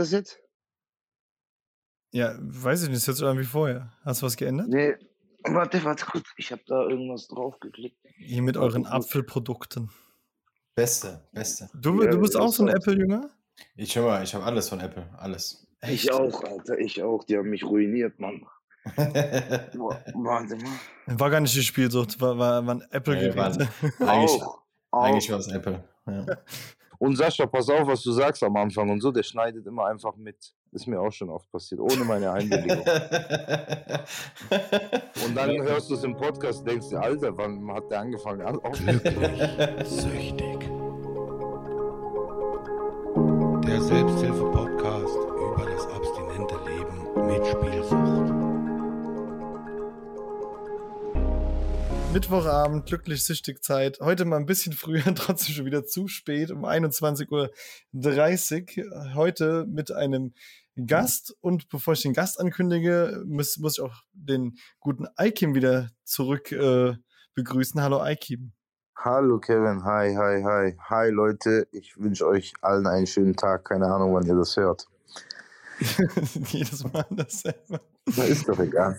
das jetzt? Ja, weiß ich nicht, ist jetzt irgendwie vorher. Hast du was geändert? Nee, warte, warte kurz. Ich habe da irgendwas draufgeklickt. Hier mit euren Apfelprodukten. Beste, beste. Du, ja, du bist auch so ein Apple-Jünger? Ich schau mal, ich habe alles von Apple, alles. Echt? Ich auch, Alter, ich auch. Die haben mich ruiniert, Mann. Boah, warte mal. War gar nicht die Spielsucht, war, war, waren Apple-Geräte. Nee, eigentlich, eigentlich war es Apple. Ja. Und Sascha, pass auf, was du sagst am Anfang und so, der schneidet immer einfach mit. Ist mir auch schon oft passiert, ohne meine Einwilligung. und dann hörst du es im Podcast, und denkst du, Alter, wann hat der angefangen? Glücklich, süchtig. Der Selbsthilfe-Podcast über das abstinente Leben mit Spielsucht. Mittwochabend, glücklich süchtig Zeit. Heute mal ein bisschen früher, trotzdem schon wieder zu spät, um 21.30 Uhr. Heute mit einem Gast. Und bevor ich den Gast ankündige, muss, muss ich auch den guten Aikim wieder zurück äh, begrüßen. Hallo Aikim. Hallo Kevin, hi, hi, hi. Hi Leute, ich wünsche euch allen einen schönen Tag. Keine Ahnung, wann ihr das hört. Jedes Mal dasselbe. Na, ist doch egal.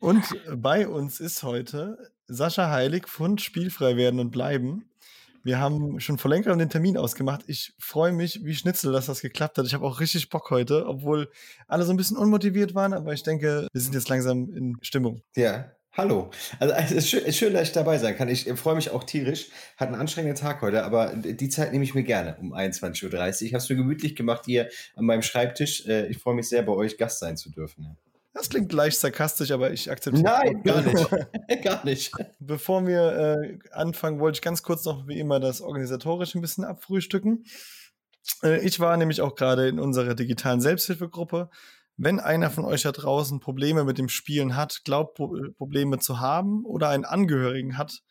Und bei uns ist heute Sascha Heilig von Spielfrei werden und bleiben. Wir haben schon vor längerem den Termin ausgemacht. Ich freue mich wie Schnitzel, dass das geklappt hat. Ich habe auch richtig Bock heute, obwohl alle so ein bisschen unmotiviert waren, aber ich denke, wir sind jetzt langsam in Stimmung. Ja, Hallo. Also es ist schön, schön, dass ich dabei sein kann. Ich freue mich auch tierisch. Hat einen anstrengenden Tag heute, aber die Zeit nehme ich mir gerne um 21.30 Uhr. Ich habe es mir gemütlich gemacht hier an meinem Schreibtisch. Äh, ich freue mich sehr, bei euch Gast sein zu dürfen. Das klingt leicht sarkastisch, aber ich akzeptiere Nein, gar nicht. gar nicht. Bevor wir äh, anfangen, wollte ich ganz kurz noch wie immer das organisatorische ein bisschen abfrühstücken. Äh, ich war nämlich auch gerade in unserer digitalen Selbsthilfegruppe. Wenn einer von euch da draußen Probleme mit dem Spielen hat, glaubt äh, Probleme zu haben oder einen Angehörigen hat,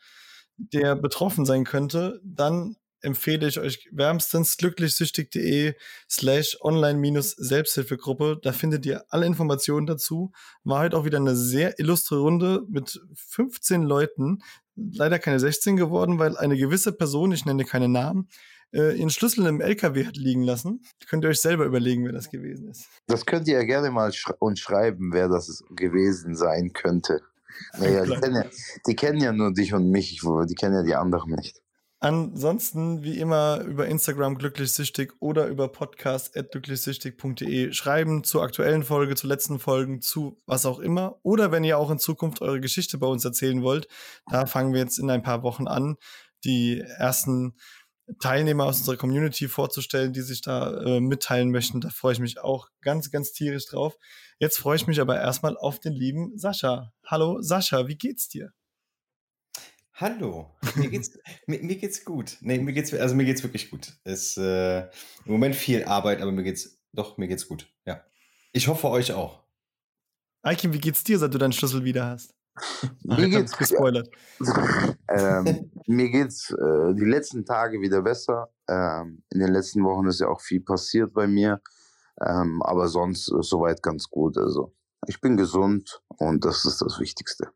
der betroffen sein könnte, dann empfehle ich euch wärmstens glücklichsüchtig.de slash online-selbsthilfegruppe. Da findet ihr alle Informationen dazu. War heute auch wieder eine sehr illustre Runde mit 15 Leuten. Leider keine 16 geworden, weil eine gewisse Person, ich nenne keine Namen, äh, ihren Schlüssel im LKW hat liegen lassen. Könnt ihr euch selber überlegen, wer das gewesen ist. Das könnt ihr ja gerne mal sch uns schreiben, wer das gewesen sein könnte. Naja, die kennen, ja, die kennen ja nur dich und mich, die kennen ja die anderen nicht. Ansonsten, wie immer, über Instagram glücklichsüchtig oder über podcast.glücklichsüchtig.de schreiben zur aktuellen Folge, zu letzten Folgen, zu was auch immer. Oder wenn ihr auch in Zukunft eure Geschichte bei uns erzählen wollt, da fangen wir jetzt in ein paar Wochen an, die ersten Teilnehmer aus unserer Community vorzustellen, die sich da äh, mitteilen möchten. Da freue ich mich auch ganz, ganz tierisch drauf. Jetzt freue ich mich aber erstmal auf den lieben Sascha. Hallo Sascha, wie geht's dir? Hallo, mir geht's, mir, mir, geht's gut. Nee, mir geht's, also mir geht's wirklich gut. Es äh, im Moment viel Arbeit, aber mir geht's, doch, mir geht's gut. Ja. Ich hoffe euch auch. Aikim, wie geht's dir, seit du deinen Schlüssel wieder hast? Ach, mir geht's gespoilert. ähm, mir geht's äh, die letzten Tage wieder besser. Ähm, in den letzten Wochen ist ja auch viel passiert bei mir. Ähm, aber sonst äh, soweit ganz gut. Also ich bin gesund und das ist das Wichtigste.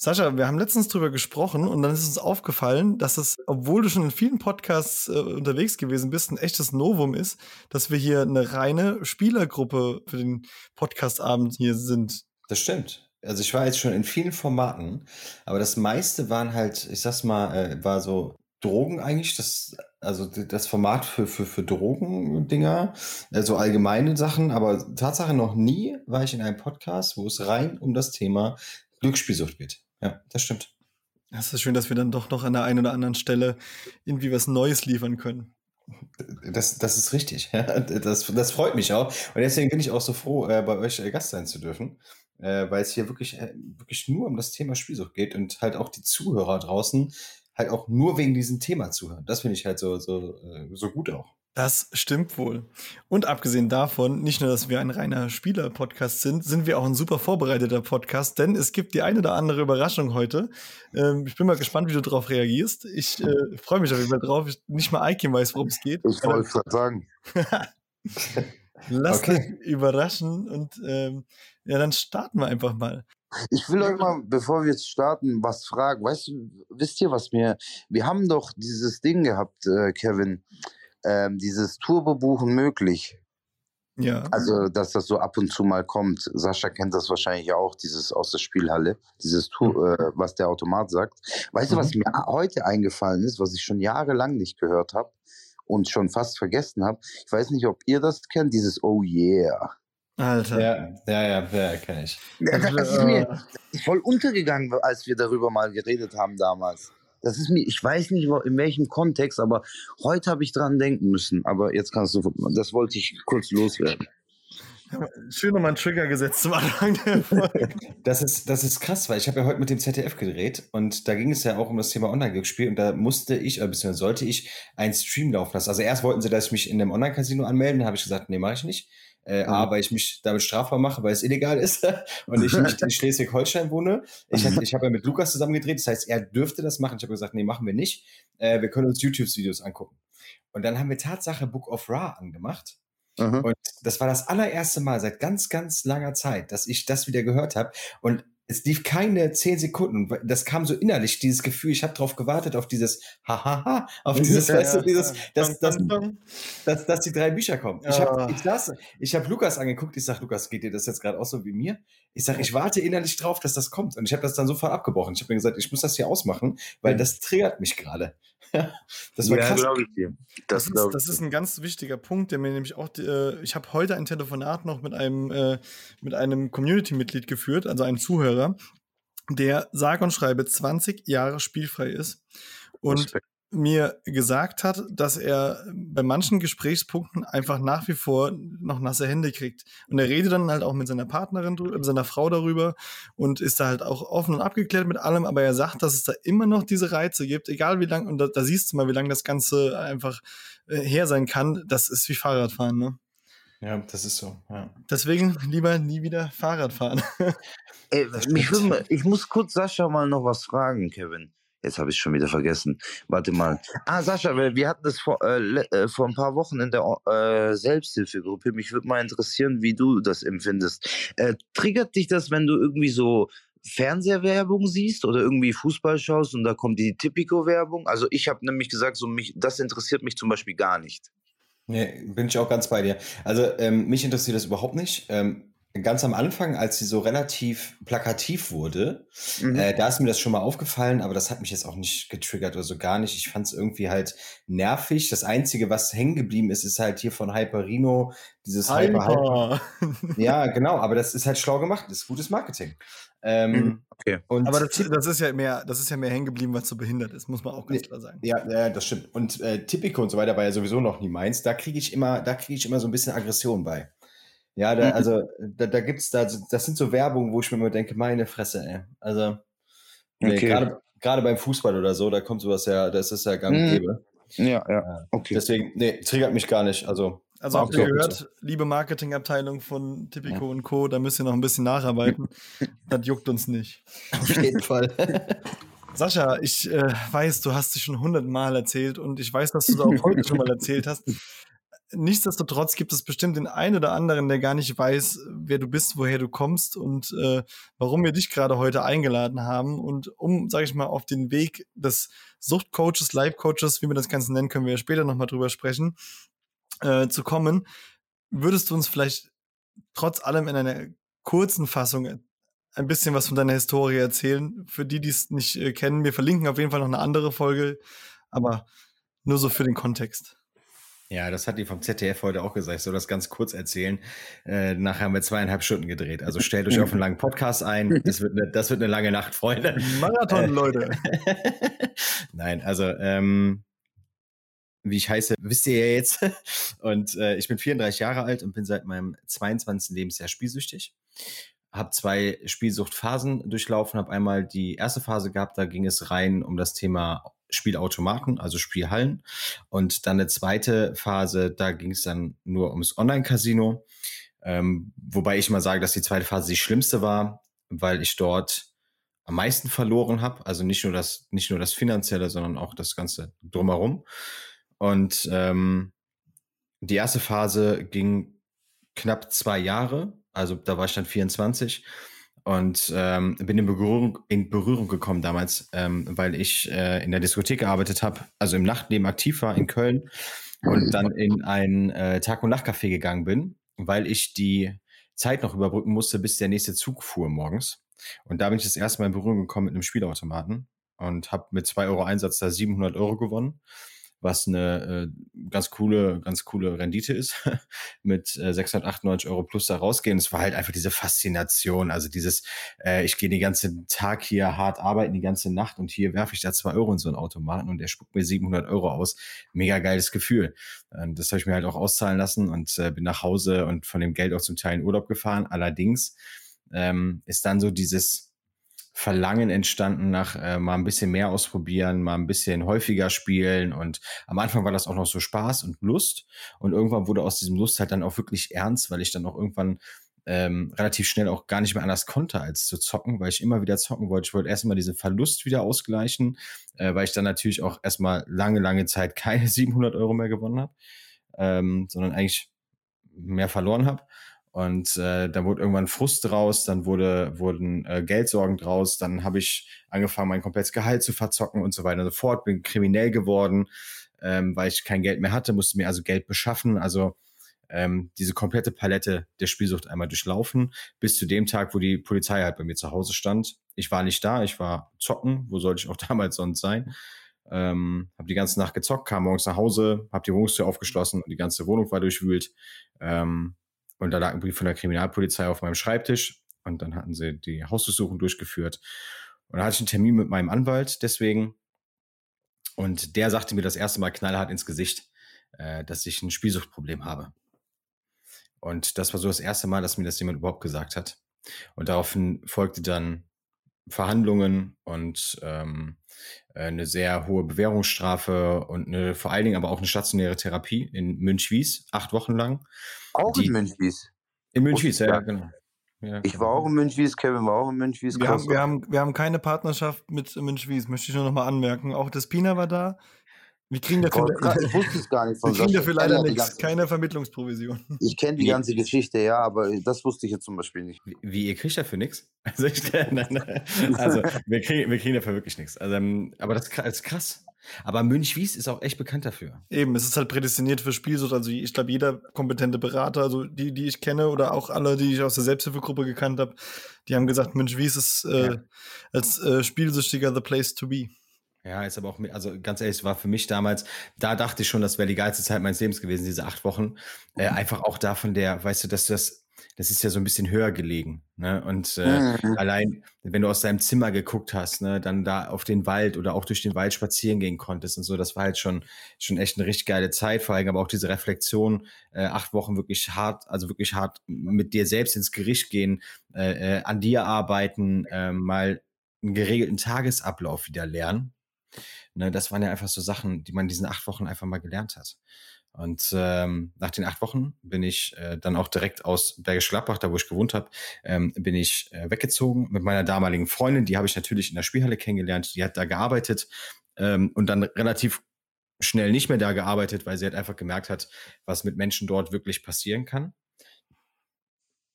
Sascha, wir haben letztens drüber gesprochen und dann ist uns aufgefallen, dass es, obwohl du schon in vielen Podcasts äh, unterwegs gewesen bist, ein echtes Novum ist, dass wir hier eine reine Spielergruppe für den Podcastabend hier sind. Das stimmt. Also ich war jetzt schon in vielen Formaten, aber das meiste waren halt, ich sag's mal, äh, war so Drogen eigentlich, das, also das Format für, für, für Drogendinger, also allgemeine Sachen, aber Tatsache noch nie war ich in einem Podcast, wo es rein um das Thema Glücksspielsucht geht. Ja, das stimmt. Das ist schön, dass wir dann doch noch an der einen oder anderen Stelle irgendwie was Neues liefern können. Das, das ist richtig. Das, das freut mich auch. Und deswegen bin ich auch so froh, äh, bei euch äh, Gast sein zu dürfen, äh, weil es hier wirklich, wirklich nur um das Thema Spielsucht geht und halt auch die Zuhörer draußen halt auch nur wegen diesem Thema zuhören. Das finde ich halt so, so, so gut auch. Das stimmt wohl. Und abgesehen davon, nicht nur, dass wir ein reiner Spieler-Podcast sind, sind wir auch ein super vorbereiteter Podcast, denn es gibt die eine oder andere Überraschung heute. Ähm, ich bin mal gespannt, wie du darauf reagierst. Ich äh, freue mich auf jeden Fall drauf. Ich, nicht mal Ike weiß, worum es geht. Ich wollte es gerade sagen. Lass okay. dich überraschen und ähm, ja, dann starten wir einfach mal. Ich will euch mal, bevor wir jetzt starten, was fragen. Weißt du, wisst ihr, was mir. Wir haben doch dieses Ding gehabt, äh, Kevin ähm, dieses Turbo-Buchen möglich. Ja. Also, dass das so ab und zu mal kommt. Sascha kennt das wahrscheinlich auch, dieses aus der Spielhalle, dieses, Tu- Mhm. äh, was der Automat sagt. Weißt du, was mir a- heute eingefallen ist, was ich schon jahrelang nicht gehört habe und schon fast vergessen habe? Ich weiß nicht, ob ihr das kennt, dieses Oh yeah. Alter. Ja, ja, ja, ja kenne ich. Das, das ist mir voll untergegangen, als wir darüber mal geredet haben damals. Das ist mir, ich weiß nicht in welchem Kontext, aber heute habe ich dran denken müssen. Aber jetzt kannst du, das wollte ich kurz loswerden. Schön nochmal einen Trigger gesetzt zum Anfang der Folge. Das ist, das ist krass, weil ich habe ja heute mit dem ZDF gedreht und da ging es ja auch um das Thema Online-Glücksspiel und da musste ich, oder beziehungsweise sollte ich einen Stream laufen lassen. Also erst wollten sie, dass ich mich in einem Online-Casino anmelden, da habe ich gesagt, nee, mache ich nicht. Äh, Mhm. A, weil ich mich damit strafbar mache, weil es illegal ist und ich nicht in Schleswig-Holstein wohne. Ich, ich habe ja mit Lukas zusammen gedreht, das heißt, er dürfte das machen. Ich habe gesagt, nee, machen wir nicht. Äh, wir können uns YouTube-Videos angucken. Und dann haben wir Tatsache Book of Ra angemacht. Mhm. Und das war das allererste Mal seit ganz, ganz langer Zeit, dass ich das wieder gehört habe. Und es lief keine zehn Sekunden. Das kam so innerlich, dieses Gefühl, ich habe drauf gewartet, auf dieses Hahaha, auf dieses, Ja, weißt du, dieses, dass, dass, dass, dass die drei Bücher kommen. Ich Ja. habe ich saß, ich hab Lukas angeguckt, ich sag, Lukas, geht dir das jetzt gerade auch so wie mir? Ich sag, ich warte innerlich drauf, dass das kommt. Und ich habe das dann sofort abgebrochen. Ich habe mir gesagt, ich muss das hier ausmachen, weil das triggert mich gerade. das war ja, krass. ich dir. Das, Das, ist, das ist ein ganz wichtiger Punkt, der mir nämlich auch, äh, ich habe heute ein Telefonat noch mit einem, äh, mit einem Community-Mitglied geführt, also einem Zuhörer, der sage und schreibe 20 Jahre spielfrei ist und Respekt. Mir gesagt hat, dass er bei manchen Gesprächspunkten einfach nach wie vor noch nasse Hände kriegt. Und er redet dann halt auch mit seiner Partnerin, mit seiner Frau darüber und ist da halt auch offen und abgeklärt mit allem, aber er sagt, dass es da immer noch diese Reize gibt, egal wie lang, und da, da siehst du mal, wie lange das Ganze einfach äh, her sein kann. Das ist wie Fahrradfahren, ne? Ja, das ist so. Ja. Deswegen lieber nie wieder Fahrrad fahren. Ey, ich muss kurz Sascha mal noch was fragen, Kevin. Jetzt habe ich schon wieder vergessen. Warte mal. Ah, Sascha, wir hatten das vor, äh, äh, vor ein paar Wochen in der äh, Selbsthilfegruppe. Mich würde mal interessieren, wie du das empfindest. Äh, triggert dich das, wenn du irgendwie so Fernsehwerbung siehst oder irgendwie Fußball schaust und da kommt die Tipico-Werbung? Also ich habe nämlich gesagt, so mich, das interessiert mich zum Beispiel gar nicht. Nee, bin ich auch ganz bei dir. Also ähm, mich interessiert das überhaupt nicht. Ähm, ganz am Anfang, als sie so relativ plakativ wurde, Mhm. äh, da ist mir das schon mal aufgefallen, aber das hat mich jetzt auch nicht getriggert oder so gar nicht. Ich fand es irgendwie halt nervig. Das Einzige, was hängen geblieben ist, ist halt hier von Hyperino, dieses Hyper, Hyper. Ja, genau, aber das ist halt schlau gemacht. Das ist gutes Marketing. Ähm, Mhm, okay. Aber das, das ist ja mehr, das ist ja mehr hängen geblieben, was so behindert ist, muss man auch ganz klar sagen. Ja, ja, das stimmt. Und äh, Tipico und so weiter war ja sowieso noch nie meins. Da kriege ich immer, da kriege ich immer so ein bisschen Aggression bei. Ja, da, Mhm. also da, da gibt's da, das sind so Werbungen, wo ich mir immer denke, meine Fresse, ey. Also nee, Okay. gerade gerade beim Fußball oder so, da kommt sowas ja, das ist ja gang und Mhm. gäbe. Ja, ja. Okay. Deswegen, nee, triggert mich gar nicht. Also Also habt ich ihr auch gehört, so. liebe Marketingabteilung von Tipico und Co., da müsst ihr noch ein bisschen nacharbeiten. das juckt uns nicht. auf jeden Fall. Sascha, ich äh, weiß, du hast es schon hundertmal erzählt und ich weiß, dass du es auch heute schon mal erzählt hast. Nichtsdestotrotz gibt es bestimmt den einen oder anderen, der gar nicht weiß, wer du bist, woher du kommst und äh, warum wir dich gerade heute eingeladen haben. Und um, sage ich mal, auf den Weg des Suchtcoaches, Life-Coaches, wie wir das Ganze nennen, können wir ja später nochmal drüber sprechen, äh, zu kommen, würdest du uns vielleicht trotz allem in einer kurzen Fassung ein bisschen was von deiner Historie erzählen. Für die, die es nicht äh, kennen, wir verlinken auf jeden Fall noch eine andere Folge, aber nur so für den Kontext. Ja, das hat die vom ZDF heute auch gesagt. Ich soll das ganz kurz erzählen. Äh, nachher haben wir zweieinhalb Stunden gedreht. Also stellt euch auf einen langen Podcast ein. Das wird eine, das wird eine lange Nacht, Freunde. Marathon, Äh, Leute. Nein, also ähm, wie ich heiße, wisst ihr ja jetzt. Und äh, ich bin 34 Jahre alt und bin seit meinem 22. Lebensjahr spielsüchtig. Habe zwei Spielsuchtphasen durchlaufen. Habe einmal die erste Phase gehabt, da ging es rein um das Thema Spielautomaten, also Spielhallen. Und dann eine zweite Phase, da ging es dann nur ums Online-Casino. Ähm, wobei ich mal sage, dass die zweite Phase die schlimmste war, weil ich dort am meisten verloren habe. Also nicht nur das, nicht nur das Finanzielle, sondern auch das Ganze drumherum. Und ähm, die erste Phase ging knapp zwei Jahre. Also da war ich dann 24 und ähm, bin in Berührung, in Berührung gekommen damals, ähm, weil ich äh, in der Diskothek gearbeitet habe, also im Nachtleben aktiv war in Köln und dann in ein äh, Tag- und Nachtcafé gegangen bin weil ich die Zeit noch überbrücken musste, bis der nächste Zug fuhr morgens. Und da bin ich das erste Mal in Berührung gekommen mit einem Spielautomaten und habe mit zwei Euro Einsatz da 700 Euro gewonnen was eine äh, ganz coole, ganz coole Rendite ist, mit äh, 698 Euro plus da rausgehen. Es war halt einfach diese Faszination, also dieses, äh, ich gehe den ganzen Tag hier hart arbeiten, die ganze Nacht und hier werfe ich da zwei Euro in so einen Automaten und der spuckt mir 700 Euro aus. Mega geiles Gefühl. Und das habe ich mir halt auch auszahlen lassen und äh, bin nach Hause und von dem Geld auch zum Teil in Urlaub gefahren. Allerdings ähm, ist dann so dieses, Verlangen entstanden nach äh, mal ein bisschen mehr ausprobieren, mal ein bisschen häufiger spielen. Und am Anfang war das auch noch so Spaß und Lust. Und irgendwann wurde aus diesem Lust halt dann auch wirklich ernst, weil ich dann auch irgendwann ähm, relativ schnell auch gar nicht mehr anders konnte, als zu zocken, weil ich immer wieder zocken wollte. Ich wollte erstmal diesen Verlust wieder ausgleichen, äh, weil ich dann natürlich auch erstmal lange, lange Zeit keine 700 Euro mehr gewonnen habe, ähm, sondern eigentlich mehr verloren habe. Und äh, dann wurde irgendwann Frust draus, dann wurde, wurden äh, Geldsorgen draus, dann habe ich angefangen, mein komplettes Gehalt zu verzocken und so weiter und so fort, bin kriminell geworden, ähm, weil ich kein Geld mehr hatte, musste mir also Geld beschaffen. Also ähm, diese komplette Palette der Spielsucht einmal durchlaufen, bis zu dem Tag, wo die Polizei halt bei mir zu Hause stand. Ich war nicht da, ich war zocken, wo sollte ich auch damals sonst sein? Ähm, habe die ganze Nacht gezockt, kam morgens nach Hause, habe die Wohnungstür aufgeschlossen und die ganze Wohnung war durchwühlt. Ähm, und da lag ein Brief von der Kriminalpolizei auf meinem Schreibtisch und dann hatten sie die Hausdurchsuchung durchgeführt. Und da hatte ich einen Termin mit meinem Anwalt deswegen. Und der sagte mir das erste Mal knallhart ins Gesicht, äh, dass ich ein Spielsuchtproblem habe. Und das war so das erste Mal, dass mir das jemand überhaupt gesagt hat. Und daraufhin folgte dann Verhandlungen und ähm, eine sehr hohe Bewährungsstrafe und eine, vor allen Dingen aber auch eine stationäre Therapie in Münchwies, acht Wochen lang. Auch die, in Münchwies? In Münchwies, ja, ja, genau. Ja, ich war auch in Münchwies, Kevin war auch in Münchwies. Wir haben, wir, haben, wir haben keine Partnerschaft mit Münchwies, möchte ich nur noch mal anmerken. Auch das Pina war da. Wir kriegen dafür, ich wusste es gar nicht von Wir kriegen dafür leider nichts, keine Vermittlungsprovision. Ich kenne die ganze Geschichte, ja, aber das wusste ich jetzt zum Beispiel nicht. Wie, wie ihr kriegt dafür nichts? Also, ich, nein, nein. also wir, kriegen, wir kriegen dafür wirklich nichts. Also, ähm, aber das ist krass. Aber Münchwies ist auch echt bekannt dafür. Eben, es ist halt prädestiniert für Spielsucht. Also ich glaube, jeder kompetente Berater, also die, die ich kenne oder auch alle, die ich aus der Selbsthilfegruppe gekannt habe, die haben gesagt, Münchwies ist äh, ja. als äh, Spielsüchtiger the place to be. Ja, ist aber auch, also ganz ehrlich, es war für mich damals, da dachte ich schon, das wäre die geilste Zeit meines Lebens gewesen, diese acht Wochen. Äh, mhm. einfach auch davon der, weißt du, dass das, das ist ja so ein bisschen höher gelegen. Ne? Und äh, mhm. allein, wenn du aus deinem Zimmer geguckt hast, ne, dann da auf den Wald oder auch durch den Wald spazieren gehen konntest und so, das war halt schon, schon echt eine richtig geile Zeit, vor allem aber auch diese Reflexion, äh, acht Wochen wirklich hart, also wirklich hart mit dir selbst ins Gericht gehen, äh, äh, an dir arbeiten, äh, mal einen geregelten Tagesablauf wieder lernen Ne, das waren ja einfach so Sachen, die man in diesen acht Wochen einfach mal gelernt hat. Und ähm, nach den acht Wochen bin ich äh, dann auch direkt aus Bergisch Gladbach, da wo ich gewohnt habe, ähm, bin ich äh, weggezogen mit meiner damaligen Freundin. Die habe ich natürlich in der Spielhalle kennengelernt. Die hat da gearbeitet ähm, und dann relativ schnell nicht mehr da gearbeitet, weil sie halt einfach gemerkt hat, was mit Menschen dort wirklich passieren kann.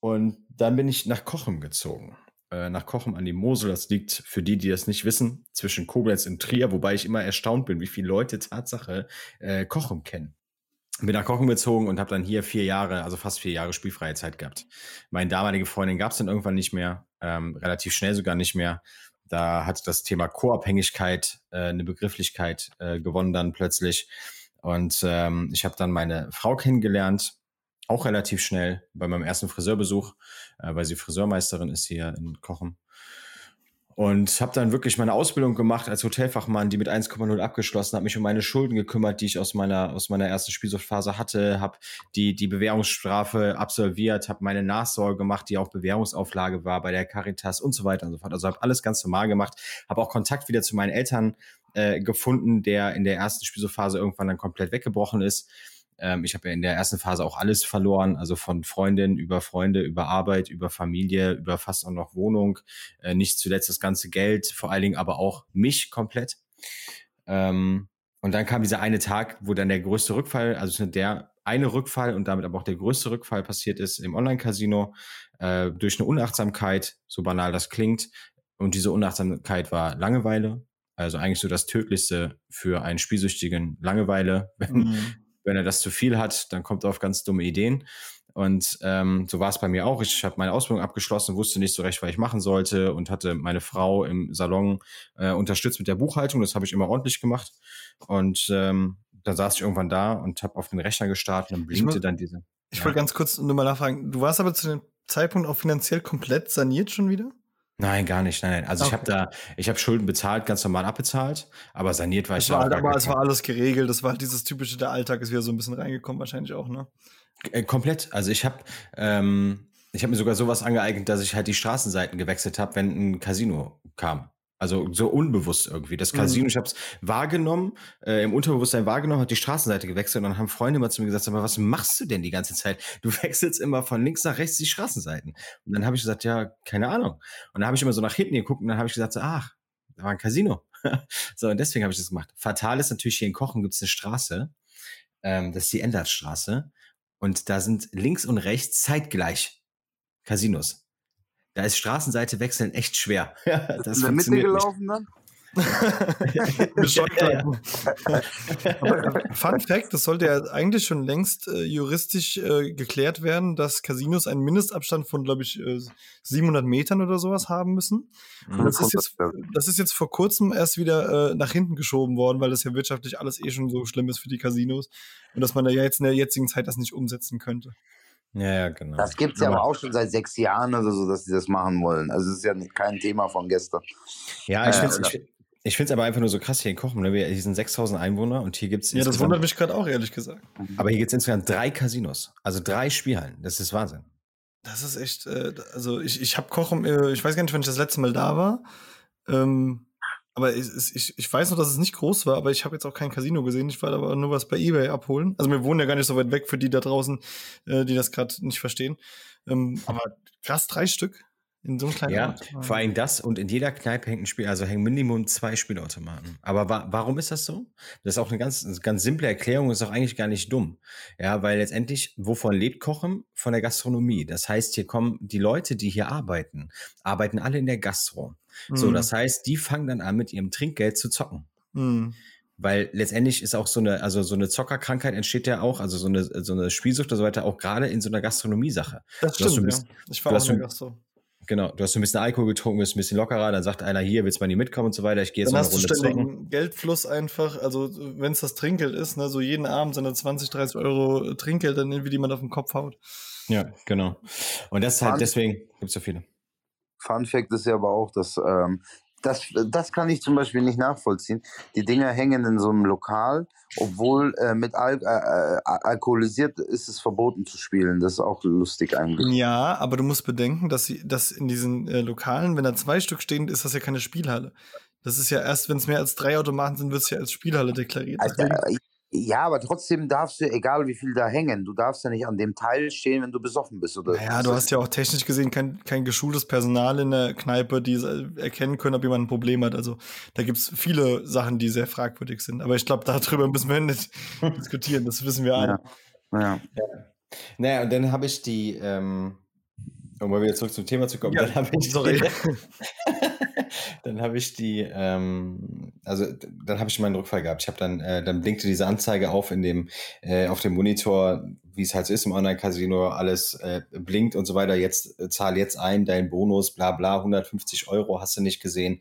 Und dann bin ich nach Kochem gezogen. Äh, nach Kochem an die Mosel. Das liegt für die, die das nicht wissen, zwischen Koblenz und Trier, wobei ich immer erstaunt bin, wie viele Leute Tatsache äh, Kochem kennen. Bin nach Kochem gezogen und habe dann hier vier Jahre, also fast vier Jahre spielfreie Zeit gehabt. Meine damalige Freundin gab es dann irgendwann nicht mehr, ähm, relativ schnell sogar nicht mehr. Da hat das Thema Co-Abhängigkeit äh, eine Begrifflichkeit äh, gewonnen dann plötzlich. Und ähm, ich habe dann meine Frau kennengelernt, auch relativ schnell bei meinem ersten Friseurbesuch, äh, weil sie Friseurmeisterin ist hier in Kochen. Und habe dann wirklich meine Ausbildung gemacht als Hotelfachmann, die mit 1,0 abgeschlossen, habe mich um meine Schulden gekümmert, die ich aus meiner aus meiner ersten Spielsuchtphase hatte, habe die die Bewährungsstrafe absolviert, habe meine Nachsorge gemacht, die auch Bewährungsauflage war bei der Caritas und so weiter und so fort. Also habe alles ganz normal gemacht, habe auch Kontakt wieder zu meinen Eltern äh, gefunden, der in der ersten Spielsuchtphase irgendwann dann komplett weggebrochen ist ähm, ich habe ja in der ersten Phase auch alles verloren, also von Freundin über Freunde, über Arbeit, über Familie, über fast auch noch Wohnung, äh, nicht zuletzt das ganze Geld, vor allen Dingen aber auch mich komplett. Ähm, und dann kam dieser eine Tag, wo dann der größte Rückfall, also der eine Rückfall und damit aber auch der größte Rückfall passiert ist im Online-Casino äh, durch eine Unachtsamkeit, so banal das klingt. Und diese Unachtsamkeit war Langeweile, also eigentlich so das Tödlichste für einen Spielsüchtigen Langeweile, wenn, mhm wenn er das zu viel hat, dann kommt er auf ganz dumme Ideen. Und ähm, so war es bei mir auch. Ich habe meine Ausbildung abgeschlossen, wusste nicht so recht, was ich machen sollte und hatte meine Frau im Salon äh, unterstützt mit der Buchhaltung. Das habe ich immer ordentlich gemacht. Und ähm, dann saß ich irgendwann da und habe auf den Rechner gestartet und dann blinkte dann diese. Ich ja. wollte ganz kurz nur mal nachfragen. Du warst aber zu dem Zeitpunkt auch finanziell komplett saniert schon wieder? Nein, gar nicht. Nein, also okay. ich habe da, ich habe Schulden bezahlt, ganz normal abbezahlt, aber saniert war ich da war, halt, Aber es war alles geregelt. Das war halt dieses typische, der Alltag ist wieder so ein bisschen reingekommen, wahrscheinlich auch, ne? Äh, komplett. Also ich habe, ähm, ich habe mir sogar sowas angeeignet, dass ich halt die Straßenseiten gewechselt habe, wenn ein Casino kam. Also so unbewusst irgendwie. Das Casino, mhm. ich habe es wahrgenommen, äh, im Unterbewusstsein wahrgenommen, hat die Straßenseite gewechselt und dann haben Freunde immer zu mir gesagt, aber was machst du denn die ganze Zeit? Du wechselst immer von links nach rechts die Straßenseiten. Und dann habe ich gesagt, ja, keine Ahnung. Und dann habe ich immer so nach hinten geguckt und dann habe ich gesagt, so, ach, da war ein Casino. so, und deswegen habe ich das gemacht. Fatal ist natürlich, hier in Kochen gibt es eine Straße, ähm, das ist die Endertstraße. Und da sind links und rechts zeitgleich Casinos. Da ist Straßenseite wechseln echt schwer. das in der Mitte gelaufen dann? Fun Fact, das sollte ja eigentlich schon längst äh, juristisch äh, geklärt werden, dass Casinos einen Mindestabstand von, glaube ich, äh, 700 Metern oder sowas haben müssen. Und mhm. das ist, jetzt, das ist jetzt vor kurzem erst wieder äh, nach hinten geschoben worden, weil das ja wirtschaftlich alles eh schon so schlimm ist für die Casinos und dass man da ja jetzt in der jetzigen Zeit das nicht umsetzen könnte. Ja, ja, genau. Das gibt es ja aber auch schon seit sechs Jahren oder so, dass sie das machen wollen. Also es ist ja kein Thema von gestern. Ja, ich äh, finde es ich finde es aber einfach nur so krass hier in Kochen. Ne? Hier sind 6000 Einwohner und hier gibt es. Ja, das wundert mich gerade auch, ehrlich gesagt. Aber hier gibt es insgesamt drei Casinos. Also drei Spielhallen. Das ist Wahnsinn. Das ist echt. Äh, also, ich, ich habe Kochen, äh, ich weiß gar nicht, wann ich das letzte Mal da war. Ähm, aber ich, ich, ich weiß noch, dass es nicht groß war, aber ich habe jetzt auch kein Casino gesehen. Ich war aber nur was bei eBay abholen. Also wir wohnen ja gar nicht so weit weg für die da draußen, äh, die das gerade nicht verstehen. Ähm, aber krass, drei Stück. In so einem kleinen ja, Ort. vor allem das und in jeder Kneipe hängt ein Spiel, also hängen Minimum zwei Spielautomaten. Aber wa warum ist das so? Das ist auch eine ganz, eine ganz simple Erklärung, ist auch eigentlich gar nicht dumm. Ja, weil letztendlich, wovon lebt Kochen? Von der Gastronomie. Das heißt, hier kommen die Leute, die hier arbeiten, arbeiten alle in der Gastro. Mhm. So, das heißt, die fangen dann an, mit ihrem Trinkgeld zu zocken. Mhm. Weil letztendlich ist auch so eine, also so eine Zockerkrankheit entsteht ja auch, also so eine, so eine Spielsucht und so weiter, auch gerade in so einer Gastronomie-Sache. Das stimmt, ja. Ich war auch in der Gastro. Genau, du hast so ein bisschen Alkohol getrunken, bist ein bisschen lockerer, dann sagt einer hier, willst du mal nie mitkommen und so weiter, ich gehe jetzt dann mal eine Runde zocken. Geldfluss einfach, also wenn es das Trinkgeld ist, ne, so jeden Abend seine 20, 30 Euro Trinkgeld, dann irgendwie die man auf den Kopf haut. Ja, genau. Und das ist halt, deswegen gibt es so viele. Fun Fact ist ja aber auch, dass ähm, das, das kann ich zum Beispiel nicht nachvollziehen. Die Dinger hängen in so einem Lokal, obwohl äh, mit Al äh, äh alkoholisiert ist es verboten zu spielen. Das ist auch lustig eigentlich. Ja, aber du musst bedenken, dass, sie, dass in diesen äh, Lokalen, wenn da zwei Stück stehen, ist das ja keine Spielhalle. Das ist ja erst, wenn es mehr als drei Automaten sind, wird es ja als Spielhalle deklariert. Also, ja, aber trotzdem darfst du, egal wie viel da hängen, du darfst ja nicht an dem Teil stehen, wenn du besoffen bist. Oder naja, du hast ja auch technisch gesehen kein, kein geschultes Personal in der Kneipe, die erkennen können, ob jemand ein Problem hat. Also da gibt es viele Sachen, die sehr fragwürdig sind. Aber ich glaube, darüber müssen wir nicht diskutieren, das wissen wir alle. Ja. ja. ja. Naja, und dann habe ich die, ähm, um mal wieder zurück zum Thema zu kommen, ja, dann habe ich, sorry. dann habe ich die, ähm, also dann habe ich meinen Rückfall gehabt. Ich habe dann, äh, dann blinkte diese Anzeige auf in dem, äh, auf dem Monitor, wie es halt so ist im Online-Casino, alles äh, blinkt und so weiter. Jetzt äh, zahl jetzt ein, dein Bonus, bla bla, 150 Euro, hast du nicht gesehen.